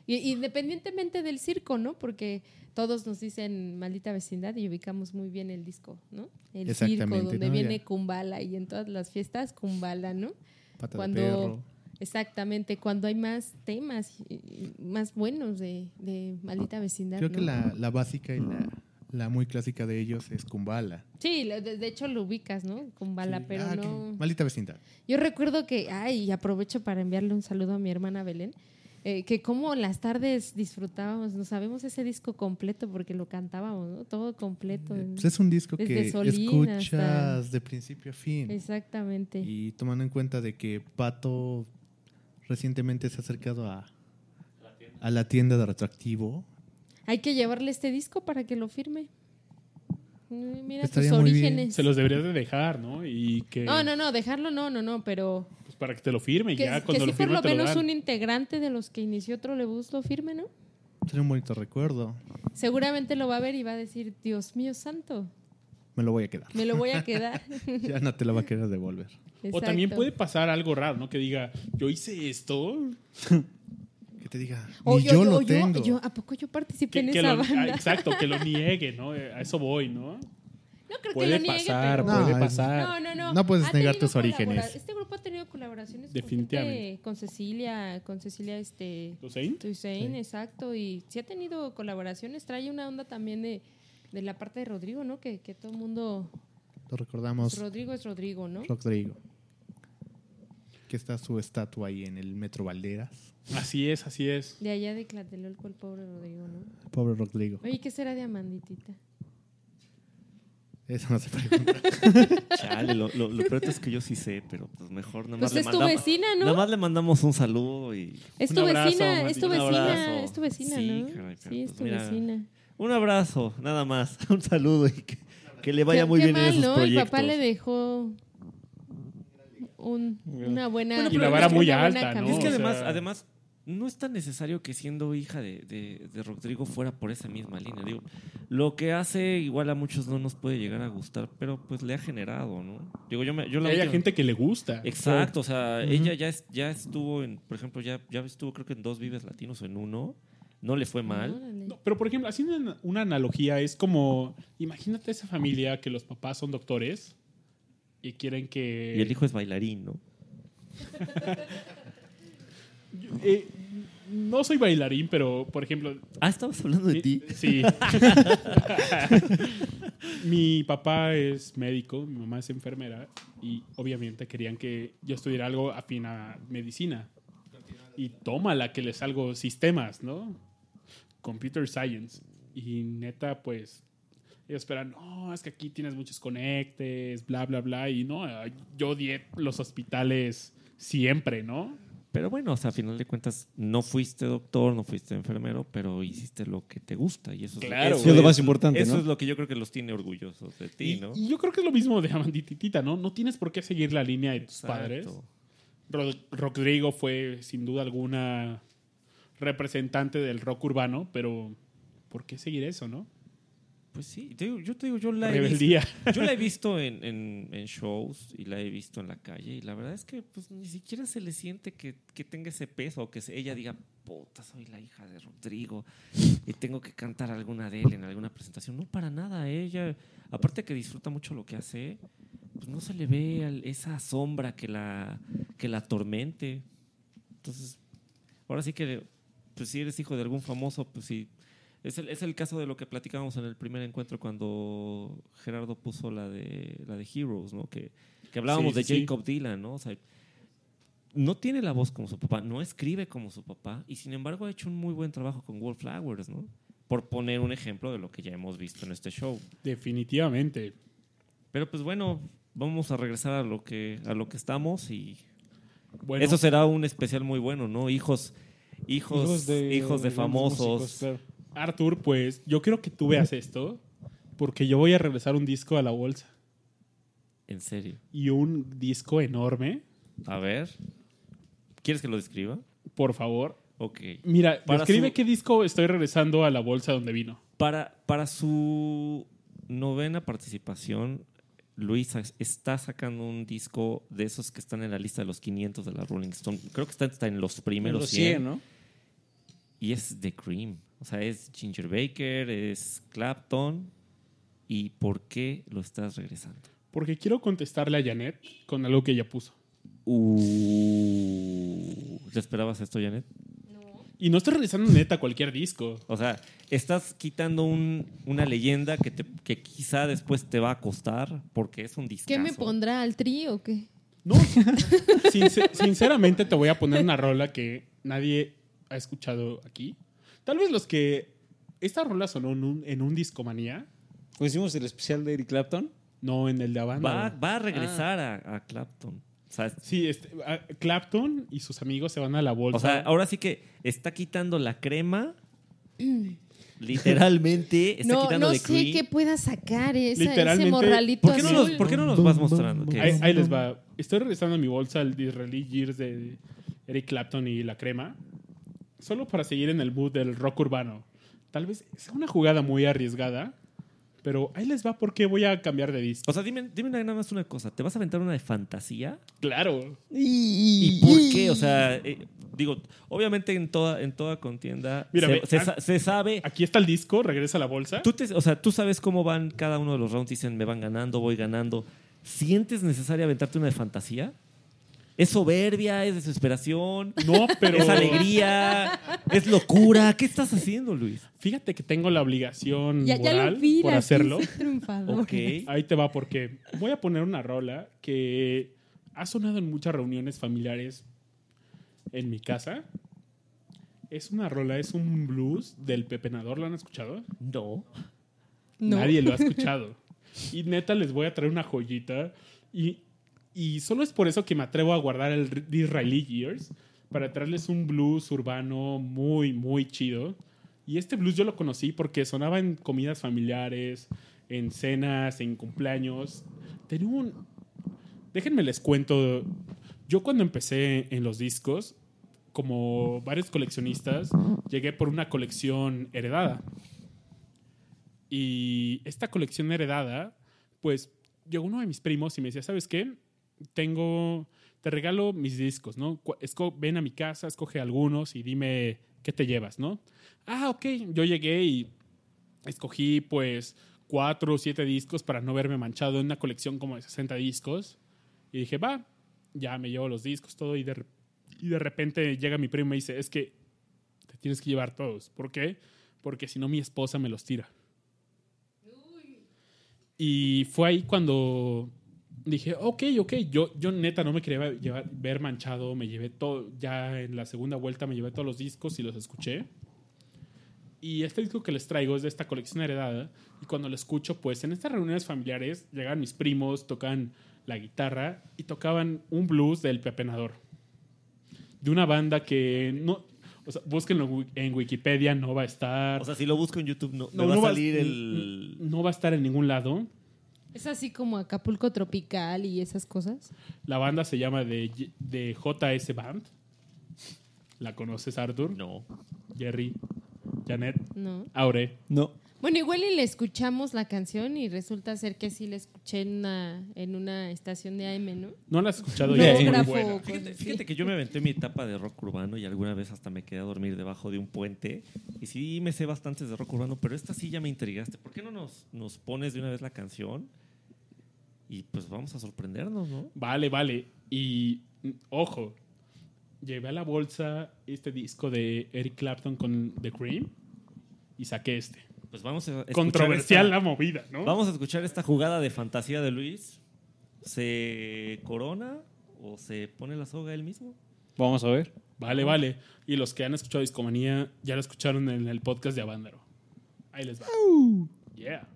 Y, independientemente del circo, ¿no? Porque todos nos dicen Maldita Vecindad y ubicamos muy bien el disco, ¿no? El circo, donde ¿no? viene. Kumbala y en todas las fiestas Kumbala, ¿no? Pata de cuando perro. exactamente cuando hay más temas más buenos de, de maldita vecindad Creo que la, la básica y la, la muy clásica de ellos es Kumbala. sí de, hecho lo ubicas no Kumbala Sí, pero ah, no Maldita vecindad. yo recuerdo que ay aprovecho para enviarle un saludo a mi hermana Belén eh, que como las tardes disfrutábamos, no sabemos ese disco completo porque lo cantábamos, ¿no? Todo completo. Pues es un disco Desde que Solín escuchas hasta- de principio a fin. Exactamente. Y tomando en cuenta de que Pato recientemente se ha acercado a, a la tienda de retroactivo. Hay que llevarle este disco para que lo firme. Eh, Mira Estaría tus orígenes. Se los deberías de dejar, ¿no? Y que No, no, no, dejarlo no, no, no, pero pues, para que te lo firme y que, ya que cuando si lo por firme lo te lo menos un integrante de los que inició Trolebús lo firme, ¿no? Sería un bonito recuerdo. Seguramente lo va a ver y va a decir, Dios mío santo, Me lo voy a quedar. me lo voy a quedar. <laughs> ya no te lo va a querer devolver. <laughs> O también puede pasar algo raro, ¿no? Que diga, yo hice esto. <laughs> Te diga, O ni yo, lo yo, tengo. yo- ¿A poco yo participé Que, en que esa lo, ah, banda? exacto, que lo <laughs> niegue, ¿no? Eh, A eso voy, ¿no? No creo puede que lo niegue, pasar, pero- puede No, pasar. No, no, no. No puedes Ha negar tus orígenes. Este grupo ha tenido colaboraciones con Definitivamente. gente- con Cecilia, con Cecilia este ¿Hussein? Hussein, Sí. exacto, y sí ha tenido colaboraciones, trae una onda también de, de la parte de Rodrigo, ¿no? Que, que todo el mundo Lo recordamos. Rodrigo es Rodrigo, ¿no? Rodrigo. Que está su estatua ahí en el Metro Valderas. Así es, así es. De allá de Tlatelolco, el pobre Rodrigo, ¿no? Pobre Rodrigo. Oye, ¿qué será de Amanditita? Eso no se pregunta. <laughs> Chale, lo, lo, lo peor es que yo sí sé, pero pues mejor nada más Pues le es tu vecina, ¿no? Nada más le mandamos un saludo y... Es Un tu abrazo, vecina, es tu vecina, es tu vecina, Sí, ¿no? caray, sí, es pues tu mira, vecina. Un abrazo, nada más. <laughs> Un saludo y que, que le vaya Qué- muy qué bien en mal, esos ¿no? El proyectos. papá le dejó un- una buena... Bueno, Y la vara muy alta, ¿no? Es que O además, sea- además, no es tan necesario que siendo hija de, de, de Rodrigo fuera por esa misma línea. Digo, lo que hace igual a muchos no nos puede llegar a gustar, pero pues le ha generado, ¿no? Digo, yo, me, yo la Hay última- gente que le gusta. Exacto, o sea, ella ya, es- ya estuvo en, por ejemplo, ya, ya estuvo creo que en dos Vives Latinos o en uno. No le fue mal. No, pero por ejemplo, haciendo una analogía, es como, imagínate esa familia que los papás son doctores y quieren que... Y el hijo es bailarín, ¿no? <laughs> Eh, no soy bailarín, pero por ejemplo... Ah, estabas hablando de ti. Sí. <laughs> mi papá es médico, mi mamá es enfermera y obviamente querían que yo estudiara algo afín a medicina. Y tómala que les salgo sistemas, ¿no? Computer Science. Y neta, pues, ellos esperan, no, es que aquí tienes muchos conectes, bla, bla, bla. Y no, yo odié los hospitales siempre, ¿no? Pero bueno, o sea, a final de cuentas, no fuiste doctor, no fuiste enfermero, pero hiciste lo que te gusta. Y eso, Claro. eso Sí, es lo más importante, Eso ¿no? es lo que yo creo que los tiene orgullosos de ti, Y, ¿no? y yo creo que es lo mismo de Amandititita, ¿no? No tienes por qué seguir la línea de tus Exacto. padres. Rod- Rodrigo fue sin duda alguna representante del rock urbano, pero ¿por qué seguir eso, no? Pues sí, te digo- yo te digo, yo la he visto, yo la he visto en, en- en shows y la he visto en la calle y la verdad es que pues ni siquiera se le siente que, que tenga ese peso o que ella diga, puta, soy la hija de Rodrigo y tengo que cantar alguna de él en alguna presentación. No, para nada, ella, aparte que disfruta mucho lo que hace, pues no se le ve esa sombra que la, que la atormente. Entonces, ahora sí que, pues si eres hijo de algún famoso, pues sí, Es el, es el caso de lo que platicábamos en el primer encuentro cuando Gerardo puso la de, la de Heroes, ¿no? Que, que hablábamos Sí, de sí. Jacob Dylan, ¿no? O sea, no tiene la voz como su papá, no escribe como su papá, y sin embargo ha hecho un muy buen trabajo con Wallflowers, ¿no? Por poner un ejemplo de lo que ya hemos visto en este show. Definitivamente. Pero pues bueno, vamos a regresar a lo que, a lo que estamos y Bueno. eso será un especial muy bueno, ¿no? Hijos, hijos, hijos de, famosos. músicos, claro. Arthur, pues yo quiero que tú veas esto, porque yo voy a regresar un disco a la bolsa. En serio. Y un disco enorme. A ver. ¿Quieres que lo describa? Por favor. Ok. Mira, Para describe su- qué disco estoy regresando a la bolsa donde vino. Para, para su novena participación, Luis está sacando un disco de esos que están en la lista de los 500 de la Rolling Stone. Creo que está, está en los primeros los 100. 100, ¿no? Y es The Cream. O sea, es Ginger Baker, es Clapton. ¿Y por qué lo estás regresando? Porque quiero contestarle a Janet con algo que ella puso. Uh, ¿Te esperabas esto, Janet? Y no estoy regresando neta cualquier disco. O sea, estás quitando un- una leyenda que, te- que quizá después te va a costar porque es un disco. ¿Qué me pondrá al tri o qué? No, Sincer- sinceramente te voy a poner una rola que nadie ha escuchado aquí. Tal vez los que... Esta rola sonó en un, en un discomanía. ¿O hicimos el especial de Eric Clapton? No, en el de Habana. Va, va a regresar a, a Clapton. O sea, Sí, este, a- Clapton y sus amigos se van a la bolsa. o sea, ahora sí que está quitando la crema. <clears throat> Literalmente está no quitando no de sé Cream. qué pueda sacar esa, ese Literalmente- morralito ¿Por qué, no azul. nos, ¿Por qué no nos vas mostrando? qué Ahí, es? ahí les va. Estoy regresando a mi bolsa el Disraeli Years de Eric Clapton y la crema. Solo para seguir en el mood del rock urbano. Tal vez sea una jugada muy arriesgada, pero ahí les va porque voy a cambiar de disco. O sea, dime, dime nada más una cosa. ¿Te vas a aventar una de fantasía? Claro. ¿Y por qué? O sea, eh, digo, obviamente en toda, en toda contienda Mira, se, ve, se ah, se sabe. Aquí está el disco, regresa a la bolsa. Tú te- o sea, tú sabes cómo van cada uno de los rounds. Dicen, me van ganando, voy ganando. ¿Sientes necesario aventarte una de fantasía? ¿Es soberbia? ¿Es desesperación? No, pero. ¿Es alegría? ¿Es locura? ¿Qué estás haciendo, Luis? Fíjate que tengo la obligación Ya, ya moral lo vi, por hacerlo. quise triunfadora. Ok. Ahí te va porque voy a poner una rola que ha sonado en muchas reuniones familiares en mi casa. Es una rola, es un blues del Pepenador. ¿Lo han escuchado? No. No. Nadie lo ha <laughs> escuchado. Y neta les voy a traer una joyita. Y, y solo es por eso que me atrevo a guardar el Disraeli Years para traerles un blues urbano muy, muy chido. Y este blues yo lo conocí porque sonaba en comidas familiares, en cenas, en cumpleaños. Tenía un... Déjenme les cuento. Yo cuando empecé en los discos, como varios coleccionistas, llegué por una colección heredada. Y esta colección heredada, pues llegó uno de mis primos y me decía, ¿sabes qué? Tengo, te regalo mis discos, ¿no? Esco- ven a mi casa, escoge algunos y dime qué te llevas, ¿no? Ah, ok. Yo llegué y escogí pues cuatro o siete discos para no verme manchado en una colección como de 60 discos. Y dije, va, ya me llevo los discos, todo. Y de, y de repente llega mi primo y me dice, es que te tienes que llevar todos. ¿Por qué? Porque si no mi esposa me los tira. Y fue ahí cuando dije, ok, ok, yo, yo neta no me quería llevar- ver manchado, me llevé todo, ya en la segunda vuelta me llevé todos los discos y los escuché. Y este disco que les traigo es de esta colección heredada. Y cuando lo escucho, pues en estas reuniones familiares llegan mis primos, tocan la guitarra y tocaban un blues del Pepenador. De una banda que no. O sea, búsquenlo en Wikipedia, no va a estar. O sea, si lo busco en YouTube, no, No, va a va- salir el. no va a estar en ningún lado. Es así como Acapulco Tropical y esas cosas. La banda se llama de, de JS Band. ¿La conoces, Arthur? No. Jerry, Janet, No. Aure. No. Bueno, igual y le escuchamos la canción y resulta ser que sí la escuché en una, en una estación de AM, ¿no? No la has escuchado No, ya. es muy grafo, buena. Fíjate, fíjate que yo me aventé mi etapa de rock urbano y alguna vez hasta me quedé a dormir debajo de un puente. Y sí me sé bastantes de rock urbano, pero esta sí ya me intrigaste. ¿Por qué no nos, nos pones de una vez la canción? Y pues vamos a sorprendernos, ¿no? Vale, vale. Y ojo, llevé a la bolsa este disco de Eric Clapton con The Cream. y saqué este. Pues vamos a escuchar Controversial esta- la movida, ¿no? Vamos a escuchar esta jugada de fantasía de Luis. ¿Se corona o se pone la soga él mismo? Vamos a ver. Vale, vale. Y los que han escuchado Discomanía ya lo escucharon en el podcast de Avándaro. Ahí les va. Yeah.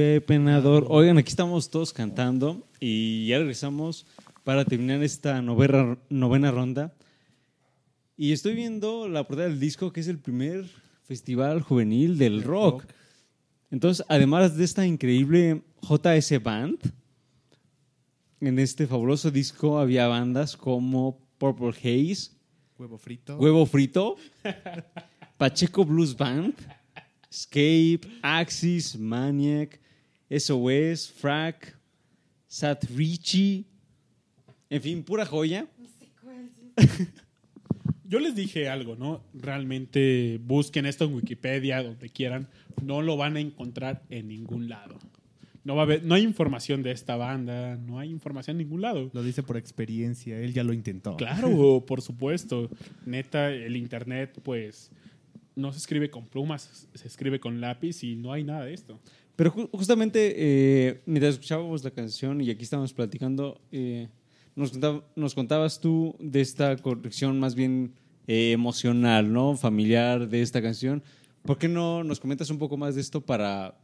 Pepenador, pepenador. Oigan, aquí estamos todos cantando y ya regresamos para terminar esta novena, novena ronda. Y estoy viendo la portada del disco, que es el primer festival juvenil del rock. Entonces, además de esta increíble JS Band, en este fabuloso disco había bandas como Purple Haze, Huevo frito. Huevo Frito, Pacheco Blues Band, Escape, Axis, Maniac, SOS, Frack, Sat Richie, en fin, pura joya. <laughs> Yo les dije algo, ¿no? Realmente busquen esto en Wikipedia, donde quieran. No lo van a encontrar en ningún lado. No, va a haber, no hay información de esta banda, no hay información en ningún lado. Lo dice por experiencia, él ya lo intentó. Claro, <laughs> por supuesto. Neta, el internet, pues, no se escribe con plumas, se escribe con lápiz y no hay nada de esto. Pero ju- justamente eh, mientras escuchábamos la canción y aquí estábamos platicando, eh, nos, contab- nos contabas tú de esta corrección más bien eh, emocional, ¿no? Familiar de esta canción. ¿Por qué no nos comentas un poco más de esto para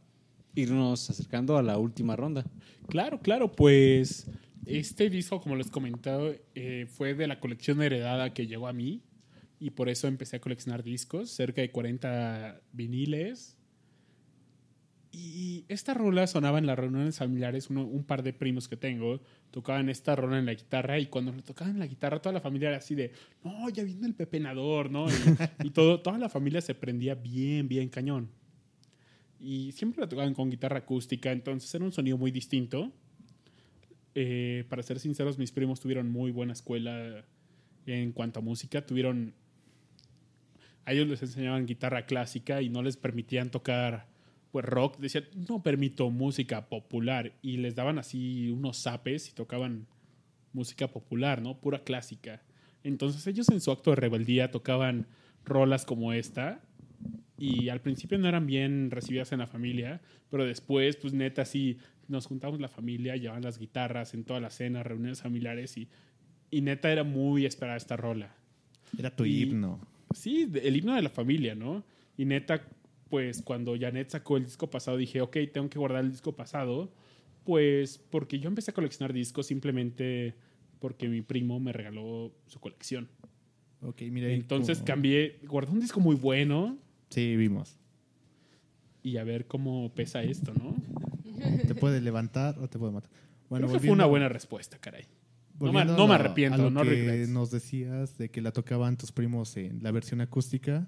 irnos acercando a la última ronda? Claro, claro, pues este disco, como les comentaba, eh, fue de la colección heredada que llegó a mí y por eso empecé a coleccionar discos, cerca de 40 viniles. Y esta rola sonaba en las reuniones familiares, uno- un par de primos que tengo tocaban esta rola en la guitarra y cuando le tocaban la guitarra toda la familia era así de, no, ya viene el pepenador, ¿no? Y, <laughs> y todo, toda la familia se prendía bien, bien cañón. Y siempre la tocaban con guitarra acústica, entonces era un sonido muy distinto. Eh, para ser sinceros, mis primos tuvieron muy buena escuela en cuanto a música. Tuvieron. A ellos les enseñaban guitarra clásica y no les permitían tocar pues rock. Decían, no permito música popular. Y les daban así unos zapes y tocaban música popular, ¿no? Pura clásica. Entonces ellos en su acto de rebeldía tocaban rolas como esta. Y al principio no eran bien recibidas en la familia, pero después, pues neta, sí, nos juntamos la familia, llevaban las guitarras en todas las cenas, reuniones familiares y, y neta era muy esperada esta rola. Era tu Y- himno. Sí, el himno de la familia, ¿no? Y neta, pues cuando Janet sacó el disco pasado dije, ok, tengo que guardar el disco pasado, pues porque yo empecé a coleccionar discos simplemente porque mi primo me regaló su colección. Ok, mira. Entonces como- cambié, guardé un disco muy bueno Sí, vimos. y a ver cómo pesa esto, ¿no? Te puede levantar o te puede matar. Bueno, Creo que fue una buena respuesta, caray. No me, no me arrepiento, a lo no que regrets. nos decías de que la tocaban tus primos en la versión acústica.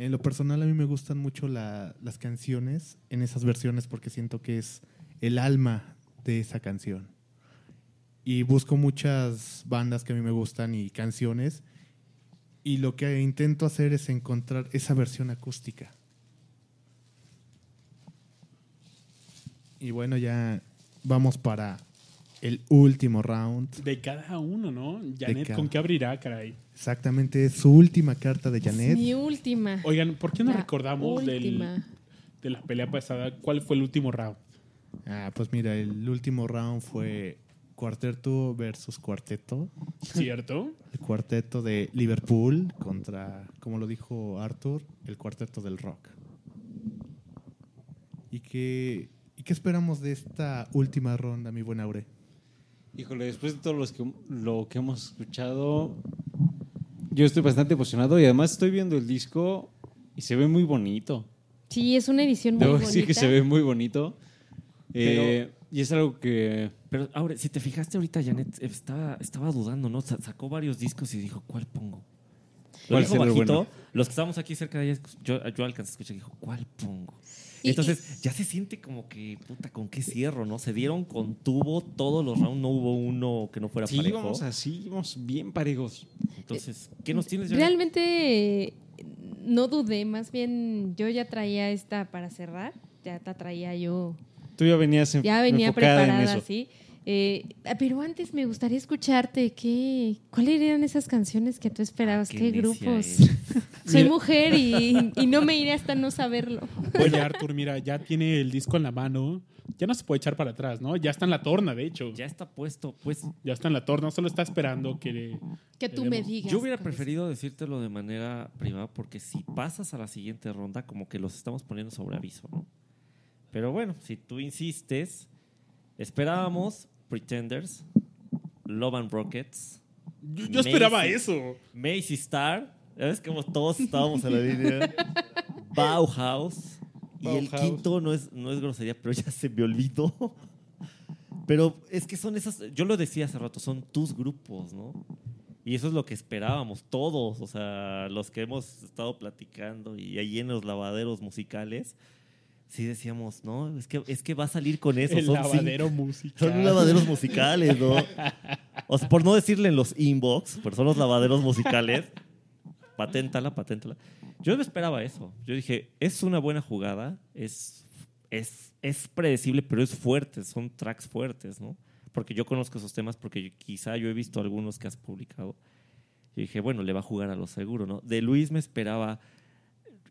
En lo personal a mí me gustan mucho la- las canciones en esas versiones porque siento que es el alma de esa canción. Y busco muchas bandas que a mí me gustan y canciones y lo que intento hacer es encontrar esa versión acústica. Y bueno, ya vamos para el último round. De cada uno, ¿no? Janet, cada- ¿con qué abrirá, caray? Exactamente, es su última carta de Janet. Mi última. Oigan, ¿por qué no La recordamos del, de la pelea pasada? ¿Cuál fue el último round? Ah, pues mira, el último round fue cuarteto versus cuarteto. ¿Cierto? El cuarteto de Liverpool contra, como lo dijo Arthur, el cuarteto del rock. ¿Y qué, ¿y qué esperamos de esta última ronda, mi buen Aure? Híjole, después de todo los que, lo que hemos escuchado, yo estoy bastante emocionado y además estoy viendo el disco y se ve muy bonito. Sí, es una edición muy Debo bonita. decir que se ve muy bonito. Pero- Eh, y es algo que... Pero ahora, si te fijaste ahorita, Janet estaba, estaba dudando, ¿no? Sa- Sacó varios discos y dijo, ¿cuál pongo? Lo ¿Cuál dijo bajito. bueno? Los que estábamos aquí cerca de ella, yo, yo alcancé a escuchar y dijo, ¿cuál pongo? Y- Entonces, ya se siente como que, puta, ¿con qué cierro, no? Se dieron con tubo todos los rounds, no hubo uno que no fuera Sí, parejo. vamos así, vamos bien parejos. Entonces, ¿qué nos tienes? Realmente no dudé, más bien yo ya traía esta para cerrar, ya la traía yo, Tú ya venías en- ya venía enfocada en preparada eso. así. Eh, pero antes me gustaría escucharte, ¿qué, ¿cuáles eran esas canciones que tú esperabas? qué ¿Qué, grupos? eres. <laughs> Soy mujer y, y no me iré hasta no saberlo. Oye, Arthur, mira, ya tiene el disco en la mano. Ya no se puede echar para atrás, ¿no? Ya está en la torna, de hecho. Ya está puesto, pues. Ya está en la torna, solo está esperando que le- Que tú le me digas. Yo hubiera preferido decírtelo de manera privada porque si pasas a la siguiente ronda, como que los estamos poniendo sobre aviso, ¿no? Pero bueno, si tú insistes, esperábamos Pretenders, Love and Rockets. Yo, yo esperaba Macy- eso. Macy Star, ves como todos estábamos en la línea. <laughs> Bauhaus. Y el Bauhaus. quinto no es, no es grosería, pero ya se me olvidó. Pero es que son esas, yo lo decía hace rato, son tus grupos, ¿no? Y eso es lo que esperábamos todos, o sea, los que hemos estado platicando y ahí en los lavaderos musicales, sí decíamos, no, es que, es que va a salir con eso. El son lavadero cinco- musical. Son <laughs> lavaderos musicales, ¿no? O sea, por no decirle en los inbox, pero son los lavaderos musicales. <laughs> Paténtala, paténtala. Yo no esperaba eso. Yo dije, es una buena jugada, es, es, es predecible, pero es fuerte, son tracks fuertes, ¿no? Porque yo conozco esos temas, porque quizá yo he visto algunos que has publicado. Y dije, bueno, le va a jugar a lo seguro, ¿no? De Luis me esperaba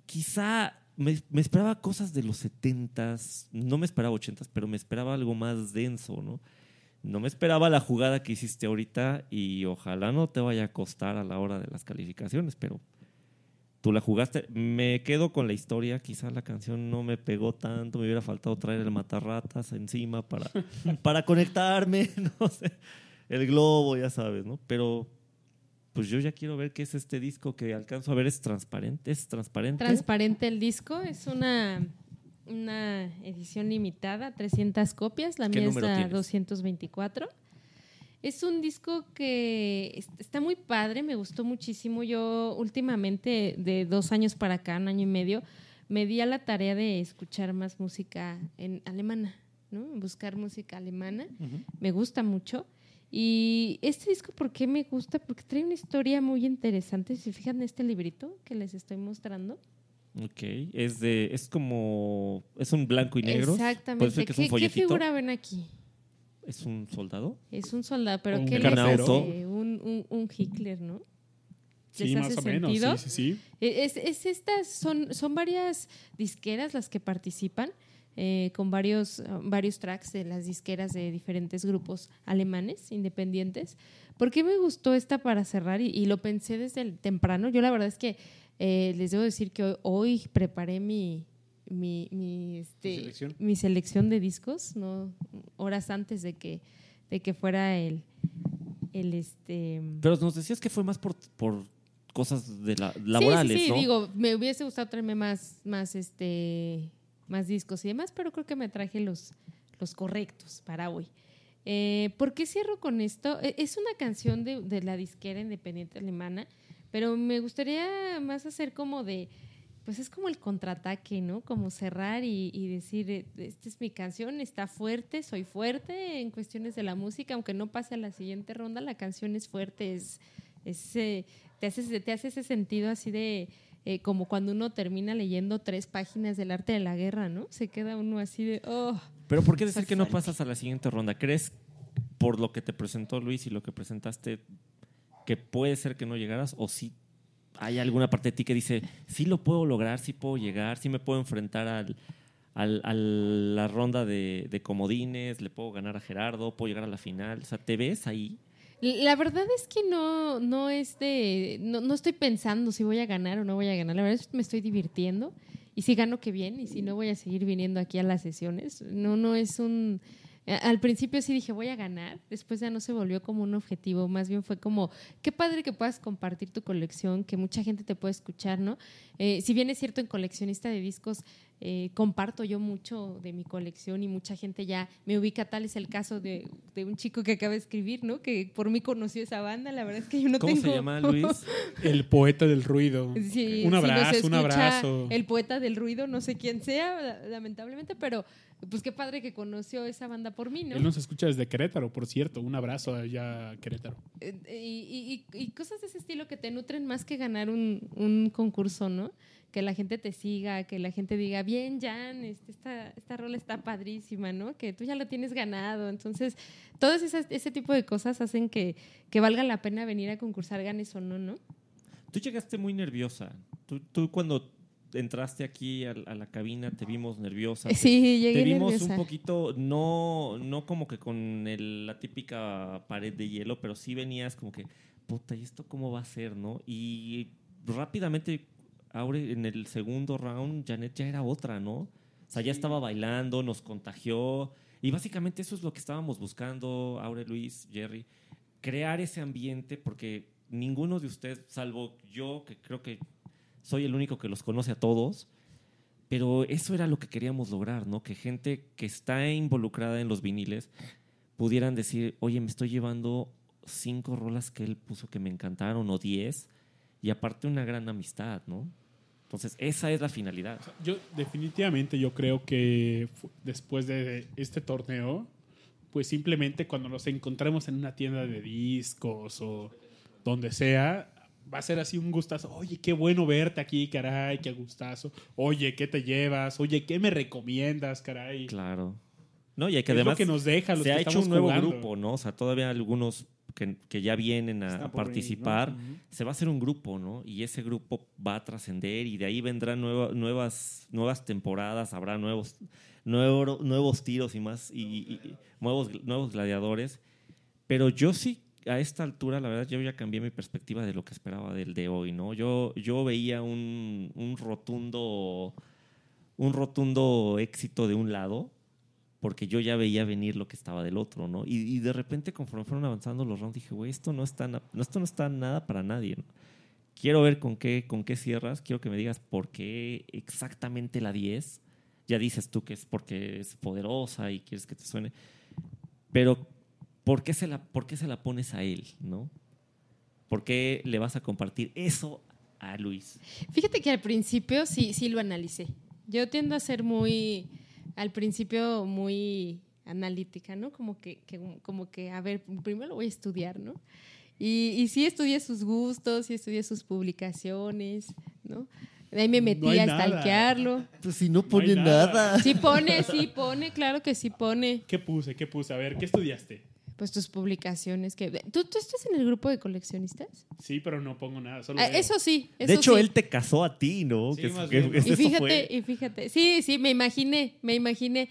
quizá me, me esperaba cosas de los 70s, no me esperaba 80s, pero me esperaba algo más denso, ¿no? No me esperaba la jugada que hiciste ahorita y ojalá no te vaya a costar a la hora de las calificaciones, pero tú la jugaste. Me quedo con la historia, quizá la canción no me pegó tanto, me hubiera faltado traer el matarratas encima para, <laughs> para conectarme, <laughs> no sé, el globo, ya sabes, ¿no? Pero pues yo ya quiero ver qué es este disco que alcanzo a ver, es transparente, es transparente. Transparente el disco, es una, una edición limitada, 300 copias, la ¿Qué mía es la tienes? 224. Es un disco que es- está muy padre, me gustó muchísimo. Yo últimamente, de dos años para acá, un año y medio, me di a la tarea de escuchar más música en alemana, ¿no? Buscar música alemana. Me gusta mucho. Y este disco, ¿por qué me gusta? Porque trae una historia muy interesante. Si se fijan en este librito que les estoy mostrando. Ok, es de, es como, es un blanco y negro. Puede Exactamente. ser que es ¿Qué, un qué figura ven aquí? ¿Es un soldado? Es un soldado, pero Un ¿qué les auto. hace? Un, un, un Hitler, ¿no? Sí, ¿Les más hace o menos, sentido? sí, sí, sí. E- Es, es estas, son, son varias disqueras las que participan eh, con varios, varios tracks de las disqueras de diferentes grupos alemanes independientes. ¿Por qué me gustó esta para cerrar? Y, y lo pensé desde el temprano. Yo la verdad es que eh, les debo decir que hoy, hoy preparé mi, mi, mi, este, selección? mi selección de discos, ¿no? horas antes de que, de que fuera el, el este Pero nos decías que fue más por, por cosas de la, laborales, sí, sí, sí, ¿no? digo, me hubiese gustado traerme más, más, este, más discos y demás, pero creo que me traje los, los correctos para hoy. Eh, ¿Por qué cierro con esto? Eh, Es una canción de, de la disquera independiente alemana, pero me gustaría más hacer como de, pues es como el contraataque, ¿no? Como cerrar y, y decir, eh, esta es mi canción, está fuerte, soy fuerte en cuestiones de la música, aunque no pase a la siguiente ronda, la canción es fuerte, es, es, eh, te, hace, te hace ese sentido así de, eh, como cuando uno termina leyendo tres páginas del arte de la guerra, ¿no? Se queda uno así de, oh. Pero ¿por qué decir que no pasas a la siguiente ronda? ¿Crees por lo que te presentó Luis y lo que presentaste que puede ser que no llegaras o sí hay alguna parte de ti que dice, sí lo puedo lograr, sí puedo llegar, sí me puedo enfrentar al, al- a la ronda de, de comodines, le puedo ganar a Gerardo, puedo llegar a la final? O sea, ¿te ves ahí? La verdad es que no, no es de. No, no estoy pensando si voy a ganar o no voy a ganar. La verdad es que me estoy divirtiendo. Y si gano, qué bien. Y si no, voy a seguir viniendo aquí a las sesiones. No, no es un. a- Al principio sí dije, voy a ganar. Después ya no se volvió como un objetivo. Más bien fue como, qué padre que puedas compartir tu colección, que mucha gente te pueda escuchar, ¿no? Eh, si bien es cierto, en coleccionista de discos eh, comparto yo mucho de mi colección y mucha gente ya me ubica. Tal es el caso de, de un chico que acaba de escribir, ¿no? Que por mí conoció esa banda. La verdad es que yo no ¿Cómo tengo. se llama, <laughs> Luis? El poeta del ruido. Sí, un si abrazo, un abrazo. El poeta del ruido, no sé quién sea, la- lamentablemente, pero pues qué padre que conoció esa banda por mí, ¿no? Él nos escucha desde Querétaro, por cierto. Un abrazo allá a Querétaro. Eh, y, y- y cosas de ese estilo que te nutren más que ganar un, un concurso, ¿no? Que la gente te siga, que la gente diga, bien, Jan, este, esta, esta rola está padrísima, ¿no? Que tú ya lo tienes ganado. Entonces, todas esas, ese tipo de cosas hacen que, que valga la pena venir a concursar, ganes o no, ¿no? Tú llegaste muy nerviosa. Tú, tú cuando entraste aquí a, a la cabina te vimos nerviosa. <laughs> Sí, Te- llegué Te vimos nerviosa. un poquito, no, no como que con el- la típica pared de hielo, pero sí venías como que, puta, ¿y esto cómo va a ser, no? Y rápidamente, ahora en el segundo round, Janet ya era otra, ¿no? O sea, ya estaba bailando, nos contagió. Y básicamente eso es lo que estábamos buscando, Aure, Luis, Jerry, crear ese ambiente porque ninguno de ustedes, salvo yo, que creo que soy el único que los conoce a todos, pero eso era lo que queríamos lograr, ¿no? Que gente que está involucrada en los viniles pudieran decir, oye, me estoy llevando cinco rolas que él puso que me encantaron o diez, y aparte una gran amistad, ¿no? Entonces, esa es la finalidad. Yo definitivamente yo creo que después de este torneo, pues simplemente cuando nos encontremos en una tienda de discos o donde sea, va a ser así un gustazo. Oye, qué bueno verte aquí, caray, qué gustazo. Oye, ¿qué te llevas? Oye, ¿qué me recomiendas, caray? Claro. No, y hay que Es lo además que nos deja los se que ha hecho un nuevo jugando. grupo, ¿no? O sea, todavía algunos que, que ya vienen a, participar, se va a hacer un grupo, ¿no? Y ese grupo va a trascender y de ahí vendrán nueva- nuevas, nuevas temporadas, habrá nuevos, nuevo- nuevos tiros y más, y, y- y nuevos, nuevos gladiadores. Pero yo sí, a esta altura, la verdad, yo ya cambié mi perspectiva de lo que esperaba del de hoy, ¿no? Yo, yo veía un, un rotundo un rotundo éxito de un lado, porque yo ya veía venir lo que estaba del otro, ¿no? Y, y de repente, conforme fueron avanzando los rounds, dije, güey, esto no está, no, esto no está nada para nadie, ¿no? Quiero ver con qué, con qué cierras, quiero que me digas por qué exactamente la 10. Ya dices tú que es porque es poderosa y quieres que te suene. Pero, ¿por qué se la, por qué se la pones a él, no? ¿Por qué le vas a compartir eso a Luis? Fíjate que al principio sí, sí lo analicé. Yo tiendo a ser muy, al principio muy analítica, ¿no? Como que, que- como que, a ver, primero lo voy a estudiar, ¿no? Y, y sí estudié sus gustos, sí estudié sus publicaciones, ¿no? De ahí me metí No a stalkearlo. Pues si no pone nada. Sí pone, sí pone, claro que sí pone. ¿Qué puse? ¿Qué puse? A ver, ¿qué estudiaste? Pues tus publicaciones que... ¿Tú, tú estás en el grupo de coleccionistas? Sí, pero no pongo nada. Solo Ah, eso sí, De hecho, sí. él te casó a ti, ¿no? Sí, Que- más que- bien. que Y fíjate, fue. y fíjate. Sí, sí, me imaginé, me imaginé.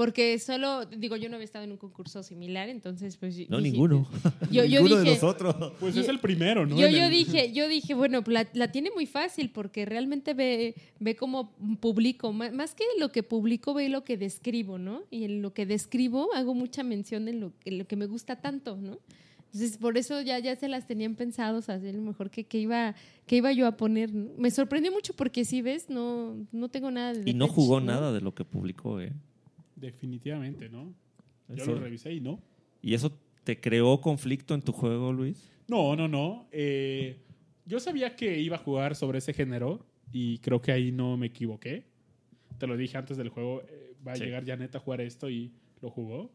Porque solo, digo, yo no había estado en un concurso similar, entonces pues... No, dije- ninguno. Yo, yo <laughs> Ninguno de dije, nosotros. Pues es el primero, ¿no? Yo, yo el- dije, yo dije, bueno, la, la tiene muy fácil porque realmente ve, ve cómo publico. Má- Más que lo que publico, ve lo que describo, ¿no? Y en lo que describo hago mucha mención en lo, en lo que me gusta tanto, ¿no? Entonces, por eso ya, ya se las tenían pensados, así a lo mejor que, que iba, que iba yo a poner. Me sorprendió mucho porque, si ves, no, no tengo nada de Y no jugó ¿no? nada de lo que publicó, ¿eh? Definitivamente, ¿no? Yo lo revisé y no. ¿Y eso te creó conflicto en tu juego, Luis? No, no, no. Eh, yo sabía que iba a jugar sobre ese género y creo que ahí no me equivoqué. Te lo dije antes del juego, eh, va a llegar Janet a jugar esto y lo jugó.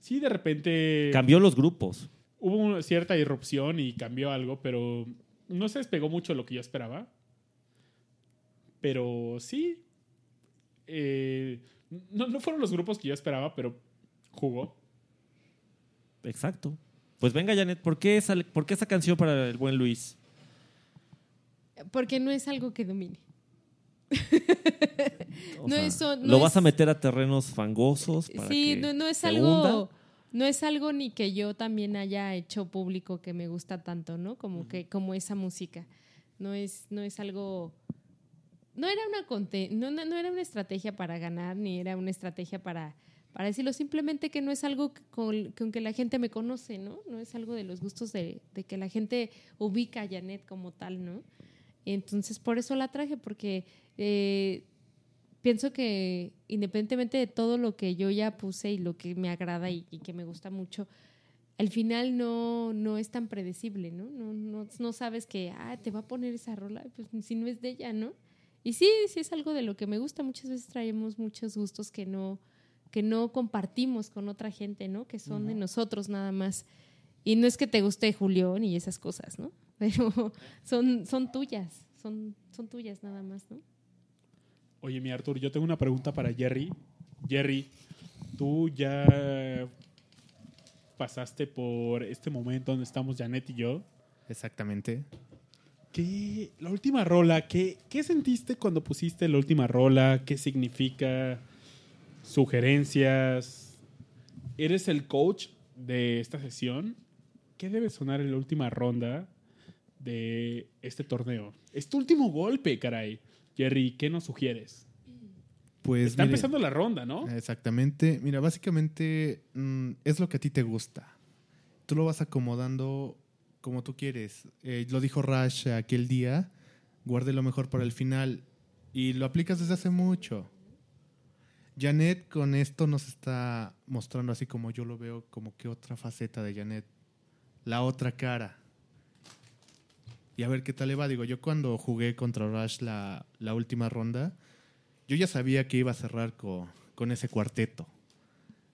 Sí, de repente Cambió los grupos. hubo una cierta irrupción y cambió algo, pero no se despegó mucho de lo que yo esperaba. Pero sí, eh, no, no fueron los grupos que yo esperaba, pero jugó. Exacto. Pues venga, Janet, ¿por qué, esa, ¿por qué esa canción para el buen Luis? Porque no es algo que domine. O no sea, es, no ¿Lo es- vas a meter a terrenos fangosos? Para Sí, que no, no es algo. hunda? No es algo ni que yo también haya hecho público que me gusta tanto, ¿no? Como que, como esa música. No es, no es algo. No era una no, no, no era una estrategia para ganar, ni era una estrategia para, para decirlo. Simplemente que no es algo con, con que la gente me conoce, ¿no? No es algo de los gustos de, de que la gente ubica a Janet como tal, ¿no? Entonces, por eso la traje, porque eh, pienso que independientemente de todo lo que yo ya puse y lo que me agrada y, y que me gusta mucho, al final no, no es tan predecible, ¿no? No, no, no sabes que, ah, te va a poner esa rola, pues si no es de ella, ¿no? Y sí, sí es algo de lo que me gusta. Muchas veces traemos muchos gustos que no, que no compartimos con otra gente, ¿no? Que son de nosotros nada más. Y no es que te guste Julián y esas cosas, ¿no? <laughs> Pero son, son tuyas, son, son tuyas nada más, ¿no? Oye, mi Artur, yo tengo una pregunta para Jerry. Jerry, tú ya pasaste por este momento donde estamos Janet y yo. Exactamente. ¿Qué, la última rola, ¿qué, ¿qué sentiste cuando pusiste la última rola? ¿Qué significa? ¿Sugerencias? ¿Eres el coach de esta sesión? ¿Qué debe sonar en la última ronda de este torneo? Es tu último golpe, caray. Jerry, ¿qué nos sugieres? Pues Está mire, empezando la ronda, ¿no? Exactamente. Mira, básicamente mm, es lo que a ti te gusta. Tú lo vas acomodando como tú quieres. Eh, lo dijo Rash aquel día, guarde lo mejor para el final. Y lo aplicas desde hace mucho. Janet con esto nos está mostrando así como yo lo veo, como que otra faceta de Janet. La otra cara. Y a ver qué tal le va. Digo, yo cuando jugué contra Rush la, la última ronda, yo ya sabía que iba a cerrar co- con ese cuarteto.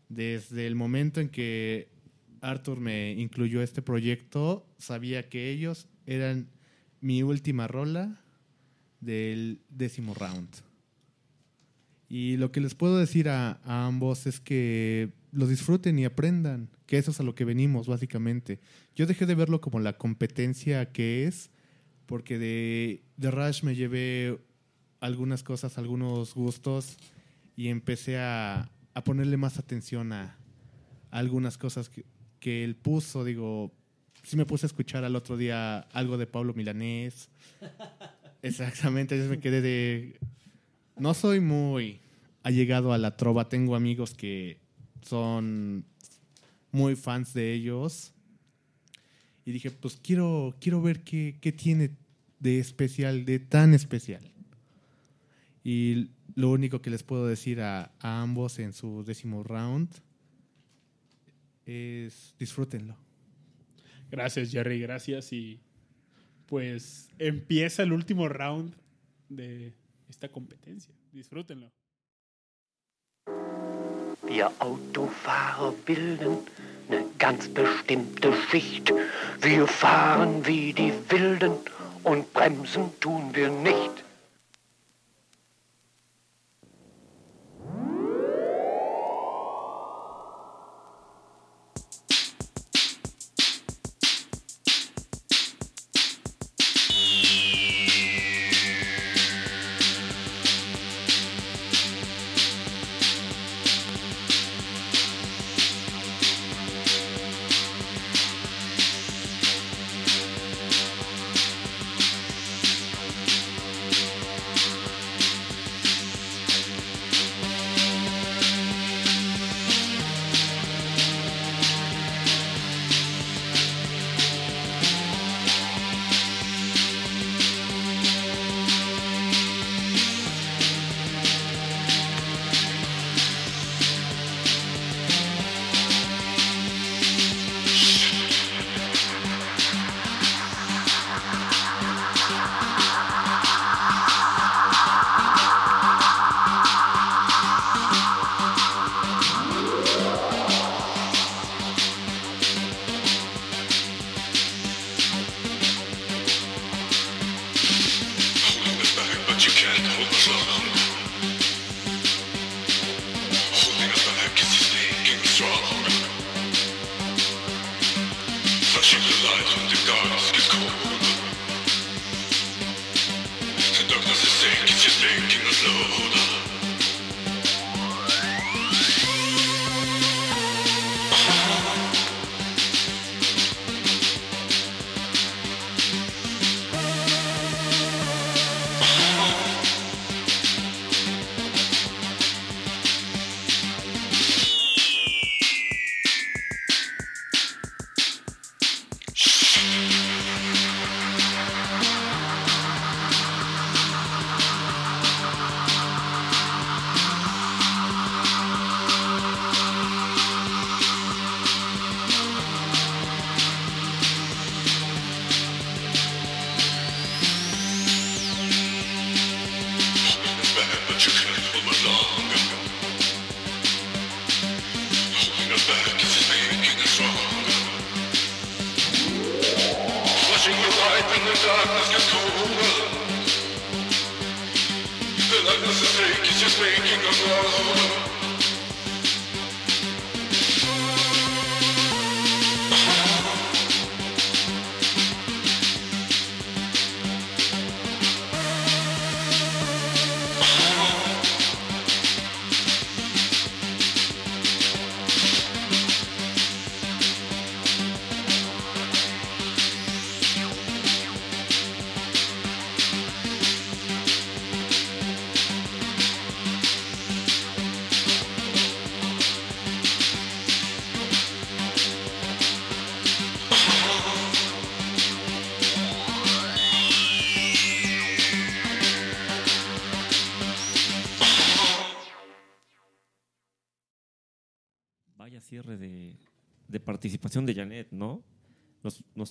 Desde el momento en que Arthur me incluyó este proyecto, sabía que ellos eran mi última rola del décimo round. Y lo que les puedo decir a, ambos es que lo disfruten y aprendan, que eso es a lo que venimos, básicamente. Yo dejé de verlo como la competencia que es, porque de, de Rush me llevé algunas cosas, algunos gustos, y empecé a, a ponerle más atención a, a algunas cosas que, que él puso. Digo, sí me puse a escuchar al otro día algo de Pablo Milanés. <laughs> Exactamente, yo me quedé de... No soy muy allegado a la trova, tengo amigos que son muy fans de ellos. Y dije, pues quiero, quiero ver qué, qué tiene de especial, de tan especial. Y lo único que les puedo decir a, a ambos en su décimo round es disfrútenlo. Gracias, Jerry, gracias. Y pues empieza el último round de esta competencia. Disfrútenlo. Wir Autofahrer bilden eine ganz bestimmte Schicht. Wir fahren wie die Wilden und bremsen tun wir nicht.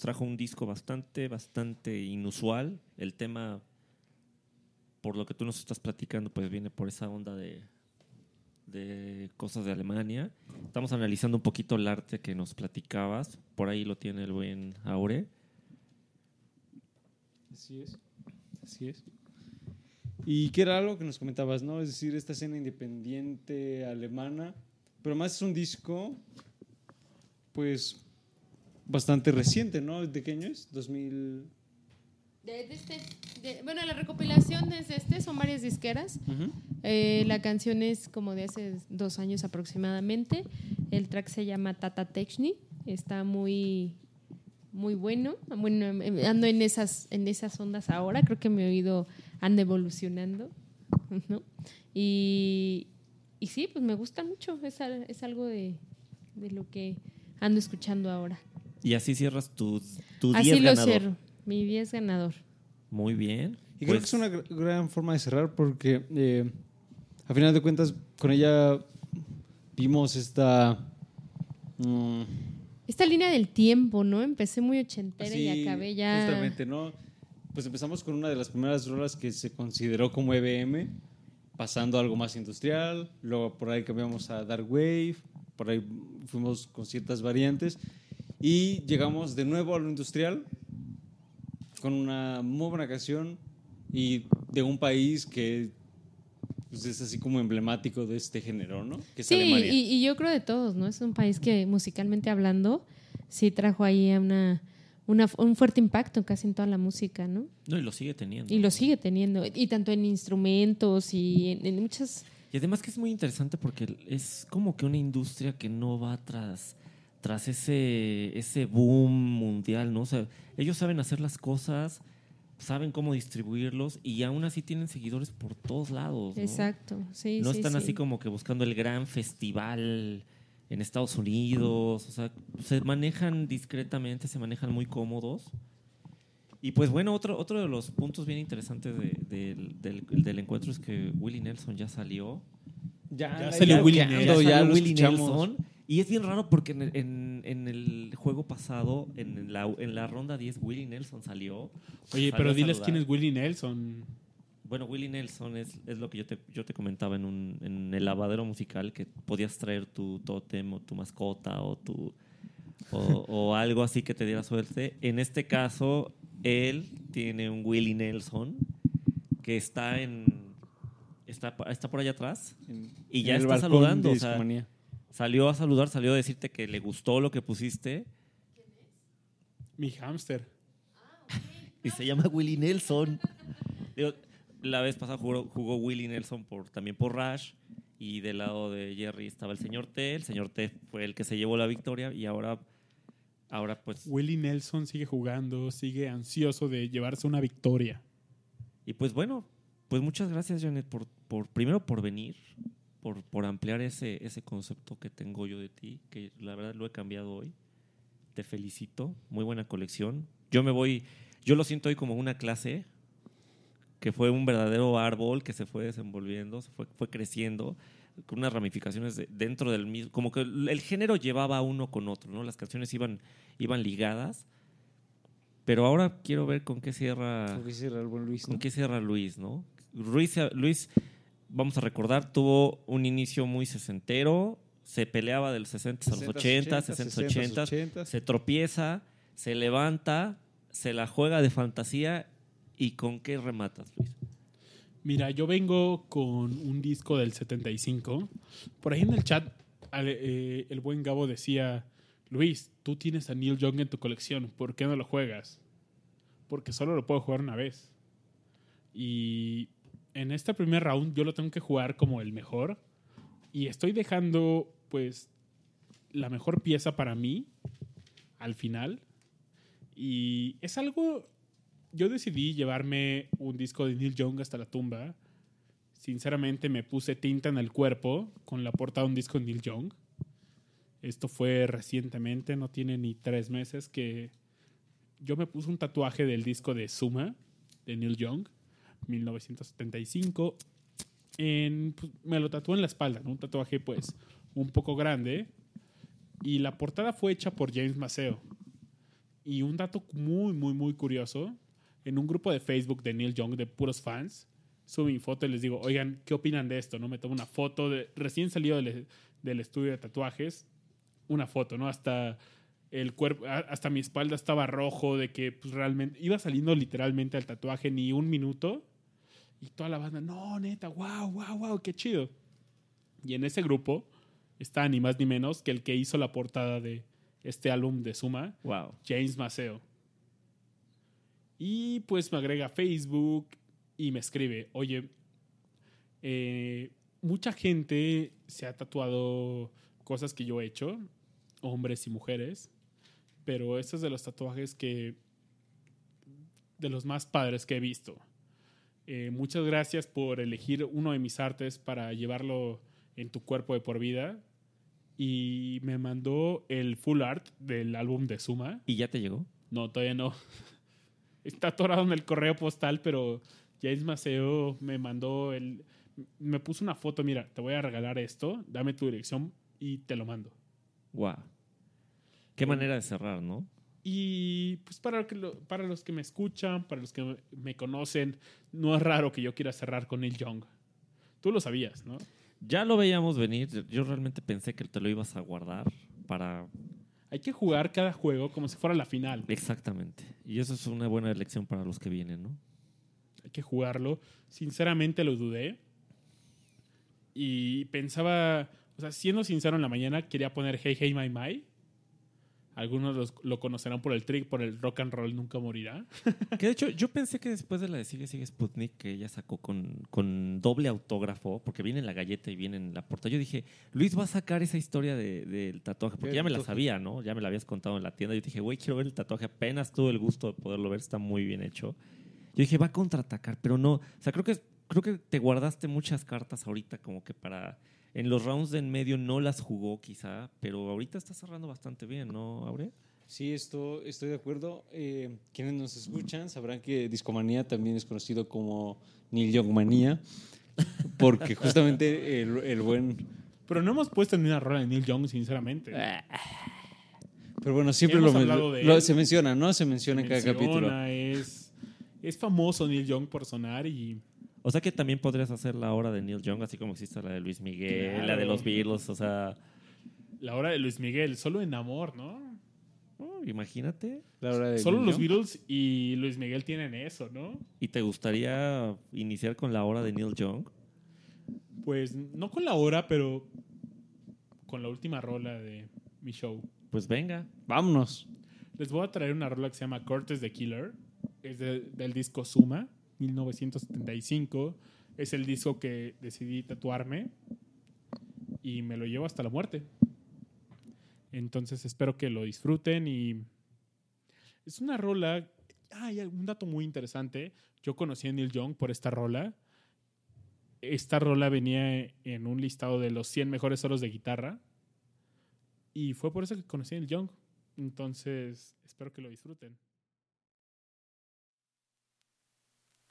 Trajo un disco bastante, bastante inusual. El tema, por lo que tú nos estás platicando, pues viene por esa onda de, de cosas de Alemania. Estamos analizando un poquito el arte que nos platicabas. Por ahí lo tiene el buen Aure. Así es. Así es. Y que era algo que nos comentabas, ¿no? Es decir, esta escena independiente alemana Pero más es un disco, pues, bastante reciente, ¿no? ¿De qué año es? 2000... De- de este- de- bueno, la recopilación es de este, son varias disqueras. Eh, la canción es como de hace dos años aproximadamente. El track se llama Tata Techni. Está muy, muy bueno. Bueno, ando en esas, en esas ondas ahora. Creo que mi oído anda evolucionando. ¿no? Y, y sí, pues me gusta mucho. Es, es algo de, de lo que ando escuchando ahora. Y así cierras tu, tu 10 Así lo ganador. cierro. Mi 10 ganador. Muy bien. Y creo Pues, que es una gr- gran forma de cerrar porque, eh, a final de cuentas, con ella vimos esta... mm, Esta línea del tiempo, ¿no? Empecé muy ochentera y así, acabé ya. Justamente, ¿no? Pues empezamos con una de las primeras rolas que se consideró como EBM, pasando a algo más industrial, luego por ahí cambiamos a Dark Wave, por ahí fuimos con ciertas variantes y llegamos de nuevo a lo industrial con una muy buena canción y de un país que pues, es así como emblemático de este género, ¿no? Que es Sí, Alemania. y, y yo creo de todos, ¿no? Es un país que musicalmente hablando sí trajo ahí una, una- un fuerte impacto casi en toda la música, ¿no? No, y lo sigue teniendo. Y lo sigue teniendo, y tanto en instrumentos y en, en muchas... Y además que es muy interesante porque es como que una industria que no va tras, tras ese, ese boom mundial, ¿no? O sea, ellos saben hacer las cosas, saben cómo distribuirlos y aún así tienen seguidores por todos lados. ¿no? Exacto, sí, No sí, están sí. así como que buscando el gran festival en Estados Unidos, o sea, se manejan discretamente, se manejan muy cómodos. Y pues bueno, otro, otro de los puntos bien interesantes de- del, del- del encuentro es que Willie Nelson ya salió. Ya, Ya salió Willie ya Nelson. salió ya lo Willie escuchamos. Nelson. Y es bien raro porque en, el- en- en el juego pasado, en la, en la ronda 10, Willie Nelson salió. Oye, Salió pero diles saludar. quién es Willie Nelson. Bueno, Willie Nelson es, es lo que yo te, yo te comentaba en, un, en el lavadero musical, que podías traer tu tótem o tu mascota o, tu, o, o algo así que te diera suerte. En este caso, él tiene un Willie Nelson que está en está, está por allá atrás En- y ya está saludando. o sea. Salió a saludar, salió a decirte que le gustó lo que pusiste Mi hámster. <laughs> y se llama Willie Nelson. Digo, la vez pasada jugó, jugó Willie Nelson por, también por Rush y del lado de Jerry estaba el señor T. El señor T fue el que se llevó la victoria y ahora, ahora pues... Willie Nelson sigue jugando, sigue ansioso de llevarse una victoria. Y pues bueno, pues muchas gracias Janet por, por primero por venir, por, por ampliar ese, ese concepto que tengo yo de ti, que la verdad lo he cambiado hoy. Te felicito, muy buena colección. Yo me voy, yo lo siento hoy como una clase, que fue un verdadero árbol que se fue desenvolviendo, se fue, fue creciendo, con unas ramificaciones de- dentro del mismo, como que el, el género llevaba uno con otro, ¿no? Las canciones iban, iban ligadas. Pero ahora quiero ver con qué cierra. Con qué cierra el buen Luis, Con ¿no? qué cierra Luis, ¿no? Luis, Luis, vamos a recordar, tuvo un inicio muy sesentero, se peleaba de los 60 a los 80, 60, 80, 80. se tropieza, se levanta, se la juega de fantasía y ¿con qué rematas, Luis? Mira, yo vengo con un disco del 75. Por ahí en el chat, eh, el buen Gabo decía, Luis, tú tienes a Neil Young en tu colección, ¿por qué no lo juegas? Porque solo lo puedo jugar una vez. Y en este primer round yo lo tengo que jugar como el mejor. Y estoy dejando, pues, la mejor pieza para mí al final. Y es algo yo decidí llevarme un disco de Neil Young hasta la tumba. Sinceramente me puse tinta en el cuerpo con la portada de un disco de Neil Young. Esto fue recientemente, no tiene ni tres meses que yo me puse un tatuaje del disco de Suma de Neil Young, 1975. En, pues, me lo tatué en la espalda, ¿no? un tatuaje pues un poco grande. Y la portada fue hecha por James Maceo. Y un dato muy, muy, muy curioso, en un grupo de Facebook de Neil Young de puros fans, subo mi foto y les digo, oigan, ¿qué opinan de esto? ¿No? Me tomo una foto de recién salido del, del estudio de tatuajes, una foto, ¿no? Hasta el cuerpo, hasta mi espalda estaba rojo de que pues, realmente iba saliendo literalmente al tatuaje ni un minuto y toda la banda, no, neta, wow, wow, wow, qué chido. Y en ese grupo está ni más ni menos que el que hizo la portada de este álbum de Suma, Wow. James Maceo. Y pues me agrega a Facebook y me escribe, oye, eh, mucha gente se ha tatuado cosas que yo he hecho, hombres y mujeres, pero este es de los tatuajes que, de los más padres que he visto. Eh, muchas gracias por elegir uno de mis artes para llevarlo en tu cuerpo de por vida. Y me mandó el full art del álbum de Suma. ¿Y ya te llegó? No, todavía no. <laughs> Está atorado en el correo postal, pero James Maceo me mandó el. Me puso una foto. Mira, te voy a regalar esto. Dame tu dirección y te lo mando. Wow. Qué manera de cerrar, ¿no? Y pues para, que lo- para los que me escuchan, para los que me- conocen, no es raro que yo quiera cerrar con Neil Young. Tú lo sabías, ¿no? Ya lo veíamos venir. Yo realmente pensé que te lo ibas a guardar para. Hay que jugar cada juego como si fuera la final. Exactamente. Y eso es una buena elección para los que vienen, ¿no? hay que jugarlo. Sinceramente lo dudé. Y pensaba, o sea, siendo sincero en la mañana, quería poner Hey Hey My My. Algunos los- lo conocerán por el trick, por el rock and roll nunca morirá. Que de hecho, yo pensé que después de la de Sigue Sigue Sputnik, que ella sacó con, con doble autógrafo, porque viene en la galleta y viene en la portada, yo dije, Luis va a sacar esa historia de- del tatuaje, porque ¿Qué ya me la sabía, ¿no? Ya me la habías contado en la tienda. Yo dije, güey, quiero ver el tatuaje. Apenas tuve el gusto de poderlo ver, está muy bien hecho. Yo dije, va a contraatacar, pero no. O sea, creo que, creo que te guardaste muchas cartas ahorita, como que para. En los rounds de en medio no las jugó, quizá, pero ahorita está cerrando bastante bien, ¿no, Aure? Sí, esto, estoy de acuerdo. Eh, quienes nos escuchan sabrán que Discomanía también es conocido como Neil Young Manía, porque <laughs> justamente el, el buen... Pero no hemos puesto ni una rola de Neil Young, sinceramente. Pero bueno, siempre lo, lo- él. se menciona, ¿no? Se menciona en cada Menciona, capítulo. Es, es famoso Neil Young por sonar y O sea que también podrías hacer la hora de Neil Young, así como existe la de Luis Miguel, la de los Beatles, o sea, la hora de Luis Miguel, solo en amor, ¿no? oh, imagínate. La hora de Solo Neil los Young. Beatles y Luis Miguel tienen eso, ¿no? ¿Y te gustaría iniciar con la hora de Neil Young? Pues no con la hora, pero con la última rola de mi show. Pues venga. Vámonos. Les voy a traer una rola que se llama Cortes the Killer. Es de- del disco Suma, 1975. Es el disco que decidí tatuarme y me lo llevo hasta la muerte. Entonces espero que lo disfruten y es una rola. Hay un dato muy interesante. Yo conocí a Neil Young por esta rola. Esta rola venía en un listado de los 100 mejores solos de guitarra. Y fue por eso que conocí a Neil Young. Entonces, espero que lo disfruten.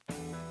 thank you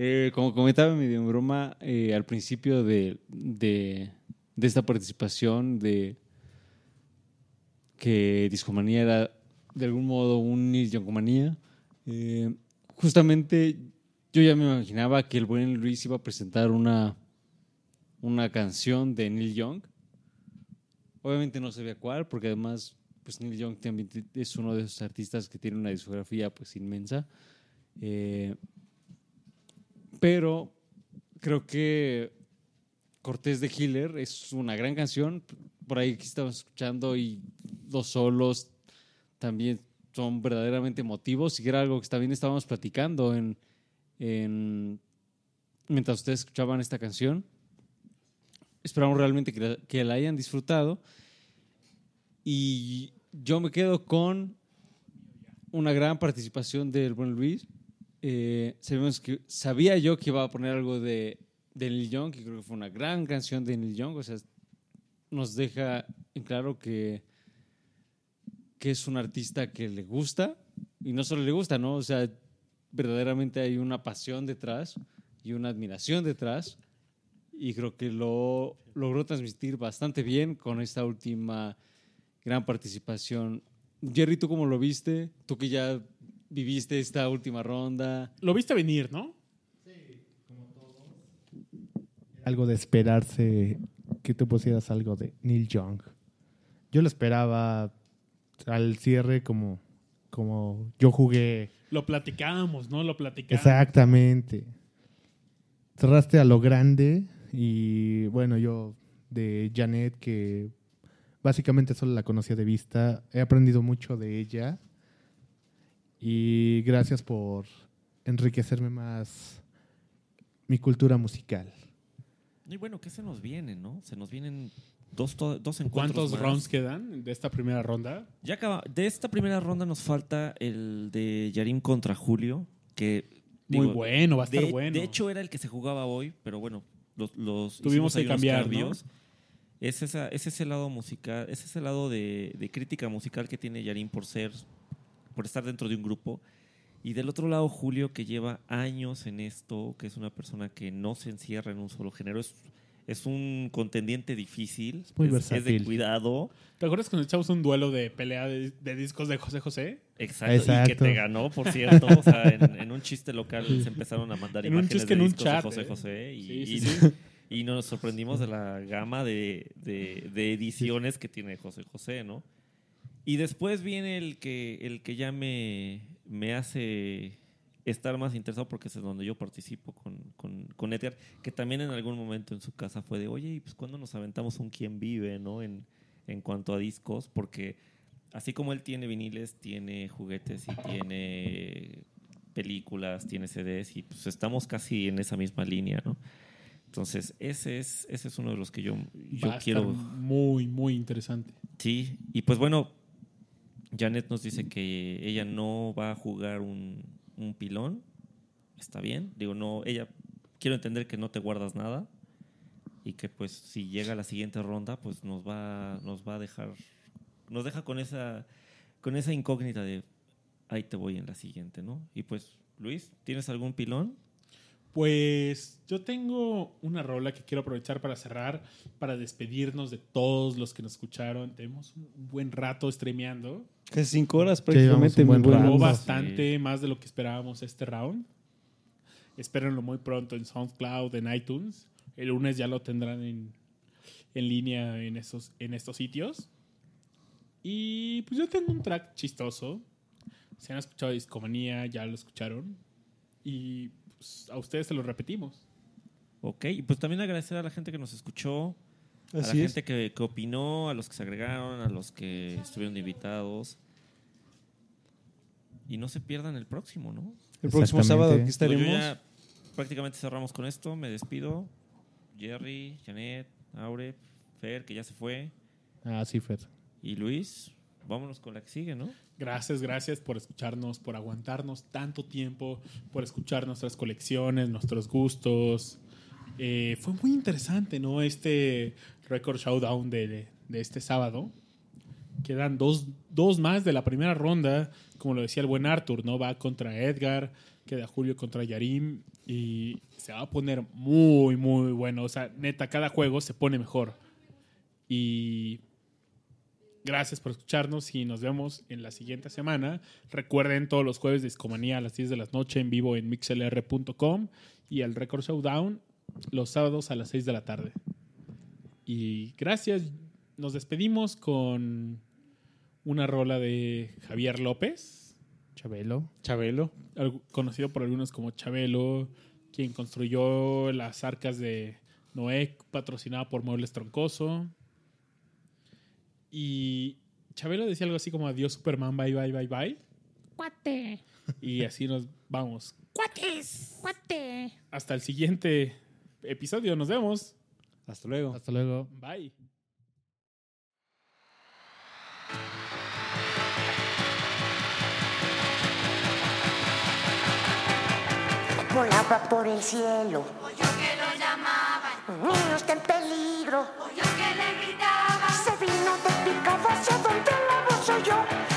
Eh, como comentaba medio en broma eh, al principio de, de, de esta participación de que Discomanía era de algún modo un Neil Youngomanía, eh, justamente yo ya me imaginaba que el buen Luis iba a presentar una, una canción de Neil Young. Obviamente no sabía cuál, porque además pues Neil Young también es uno de esos artistas que tiene una discografía pues inmensa. Eh, pero creo que Cortés de Hiller es una gran canción. Por ahí que estamos escuchando y los solos también son verdaderamente emotivos y era algo que también estábamos platicando en, en- mientras ustedes escuchaban esta canción. Esperamos realmente que la, que la hayan disfrutado. Y yo me quedo con una gran participación del buen Luis. Eh, sabemos que, sabía yo que iba a poner algo de, de Neil Young, que creo que fue una gran canción de Neil Young. O sea, nos deja en claro que, que es un artista que le gusta y no solo le gusta, ¿no? O sea, verdaderamente hay una pasión detrás y una admiración detrás y creo que lo logró transmitir bastante bien con esta última gran participación. Jerry, ¿tú cómo lo viste? Tú que ya viviste esta última ronda. Lo viste venir, ¿no? Algo de esperarse que tú pusieras algo de Neil Young. Yo lo esperaba al cierre como, como yo jugué. Lo platicábamos, ¿no? Lo platicábamos. Exactamente. Cerraste a lo grande y bueno, yo de Janet que básicamente solo la conocía de vista, he aprendido mucho de ella y gracias por enriquecerme más mi cultura musical. Y bueno, ¿qué se nos viene, no? Se nos vienen dos, dos encuentros ¿Cuántos más. rounds quedan de esta primera ronda? Ya acaba. De esta primera ronda nos falta el de Yarim contra Julio, que... Muy bueno, va a estar de- bueno. De hecho, era el que se jugaba hoy, pero bueno, los, los Tuvimos que cambiar, cambios. Es, esa, es ese lado musical, es ese lado de, de crítica musical que tiene Yarim por ser, por estar dentro de un grupo. Y del otro lado, Julio, que lleva años en esto, que es una persona que no se encierra en un solo género. Es, es un contendiente difícil. muy es, es de cuidado. ¿Te acuerdas cuando echamos un duelo de pelea de, de discos de José José? Exacto, y Exacto. que te ganó, por <laughs> cierto. O sea, en, en un chiste local se empezaron a mandar En un imágenes chiste de en un discos chat, de José ¿eh? José. Y, Sí, sí, y- sí. y nos sorprendimos de la gama de, de- de ediciones que tiene José José, ¿no? Y después viene el que, el que ya me, me hace estar más interesado porque es donde yo participo con, con, con Edgar, que también en algún momento en su casa fue de, oye, ¿y pues cuando nos aventamos un quién vive, ¿no? En, en cuanto a discos, porque así como él tiene viniles, tiene juguetes y tiene películas, tiene CDs y pues estamos casi en esa misma línea, ¿no? Entonces, ese es, ese es uno de los que yo, yo Va a quiero... estar muy, muy interesante. Sí, y pues bueno, Janet nos dice que ella no va a jugar un, un pilón. Está bien. Digo, no, ella, quiero entender que no te guardas nada y que pues si llega a la siguiente ronda, pues nos va, nos va a dejar, nos deja con esa, con esa incógnita de ahí te voy en la siguiente, ¿no? Y pues, Luis, ¿tienes algún pilón? Pues yo tengo una rola que quiero aprovechar para cerrar, para despedirnos de todos los que nos escucharon. Tenemos un buen rato streameando. Casi cinco horas prácticamente. un buen rato. Duró bastante, más de lo que esperábamos este round. Espérenlo muy pronto en SoundCloud, en iTunes. El lunes ya lo tendrán en, en línea en estos, en estos sitios. Y pues yo tengo un track chistoso. Si han escuchado Discomanía, ya lo escucharon. Y pues, a ustedes se lo repetimos. Ok, y pues también agradecer a la gente que nos escuchó, a la es. gente que, que opinó, a los que se agregaron, a los que estuvieron invitados. Y no se pierdan el próximo, ¿no? El próximo sábado aquí estaremos. yo ya prácticamente cerramos con esto, me despido. Jerry, Janet, Aure, Fer, que ya se fue, Ah, sí, Fer. y Luis. Vámonos con la que sigue, ¿no? Gracias, gracias por escucharnos, por aguantarnos tanto tiempo, por escuchar nuestras colecciones, nuestros gustos. Eh, fue muy interesante, ¿no? Este Record Showdown de, de este sábado. Quedan dos, dos más de la primera ronda, como lo decía el buen Arthur, ¿no? Va contra Edgar, queda Julio contra Yarim y se va a poner muy, muy bueno. O sea, neta, cada juego se pone mejor. Y Gracias por escucharnos y nos vemos en la siguiente semana. Recuerden todos los jueves de Discomanía a las 10 de la noche en vivo en mixlr.com y el Record Showdown los sábados a las 6 de la tarde. Y gracias. Nos despedimos con una rola de Javier López, Chabelo. Chabelo, conocido por algunos como Chabelo, quien construyó las arcas de Noé, patrocinada por Muebles Troncoso. Y Chabelo decía algo así como adiós Superman, bye, bye, bye, bye. Cuate. Y así nos vamos. Cuates. Cuate. Hasta el siguiente episodio. Nos vemos. Hasta luego. Hasta luego. Bye. Volaba por el cielo. Oyó que lo llamaban, Niños que en peligro. oyó que le gritaban. donde picaba, hacia donde la voz soy yo.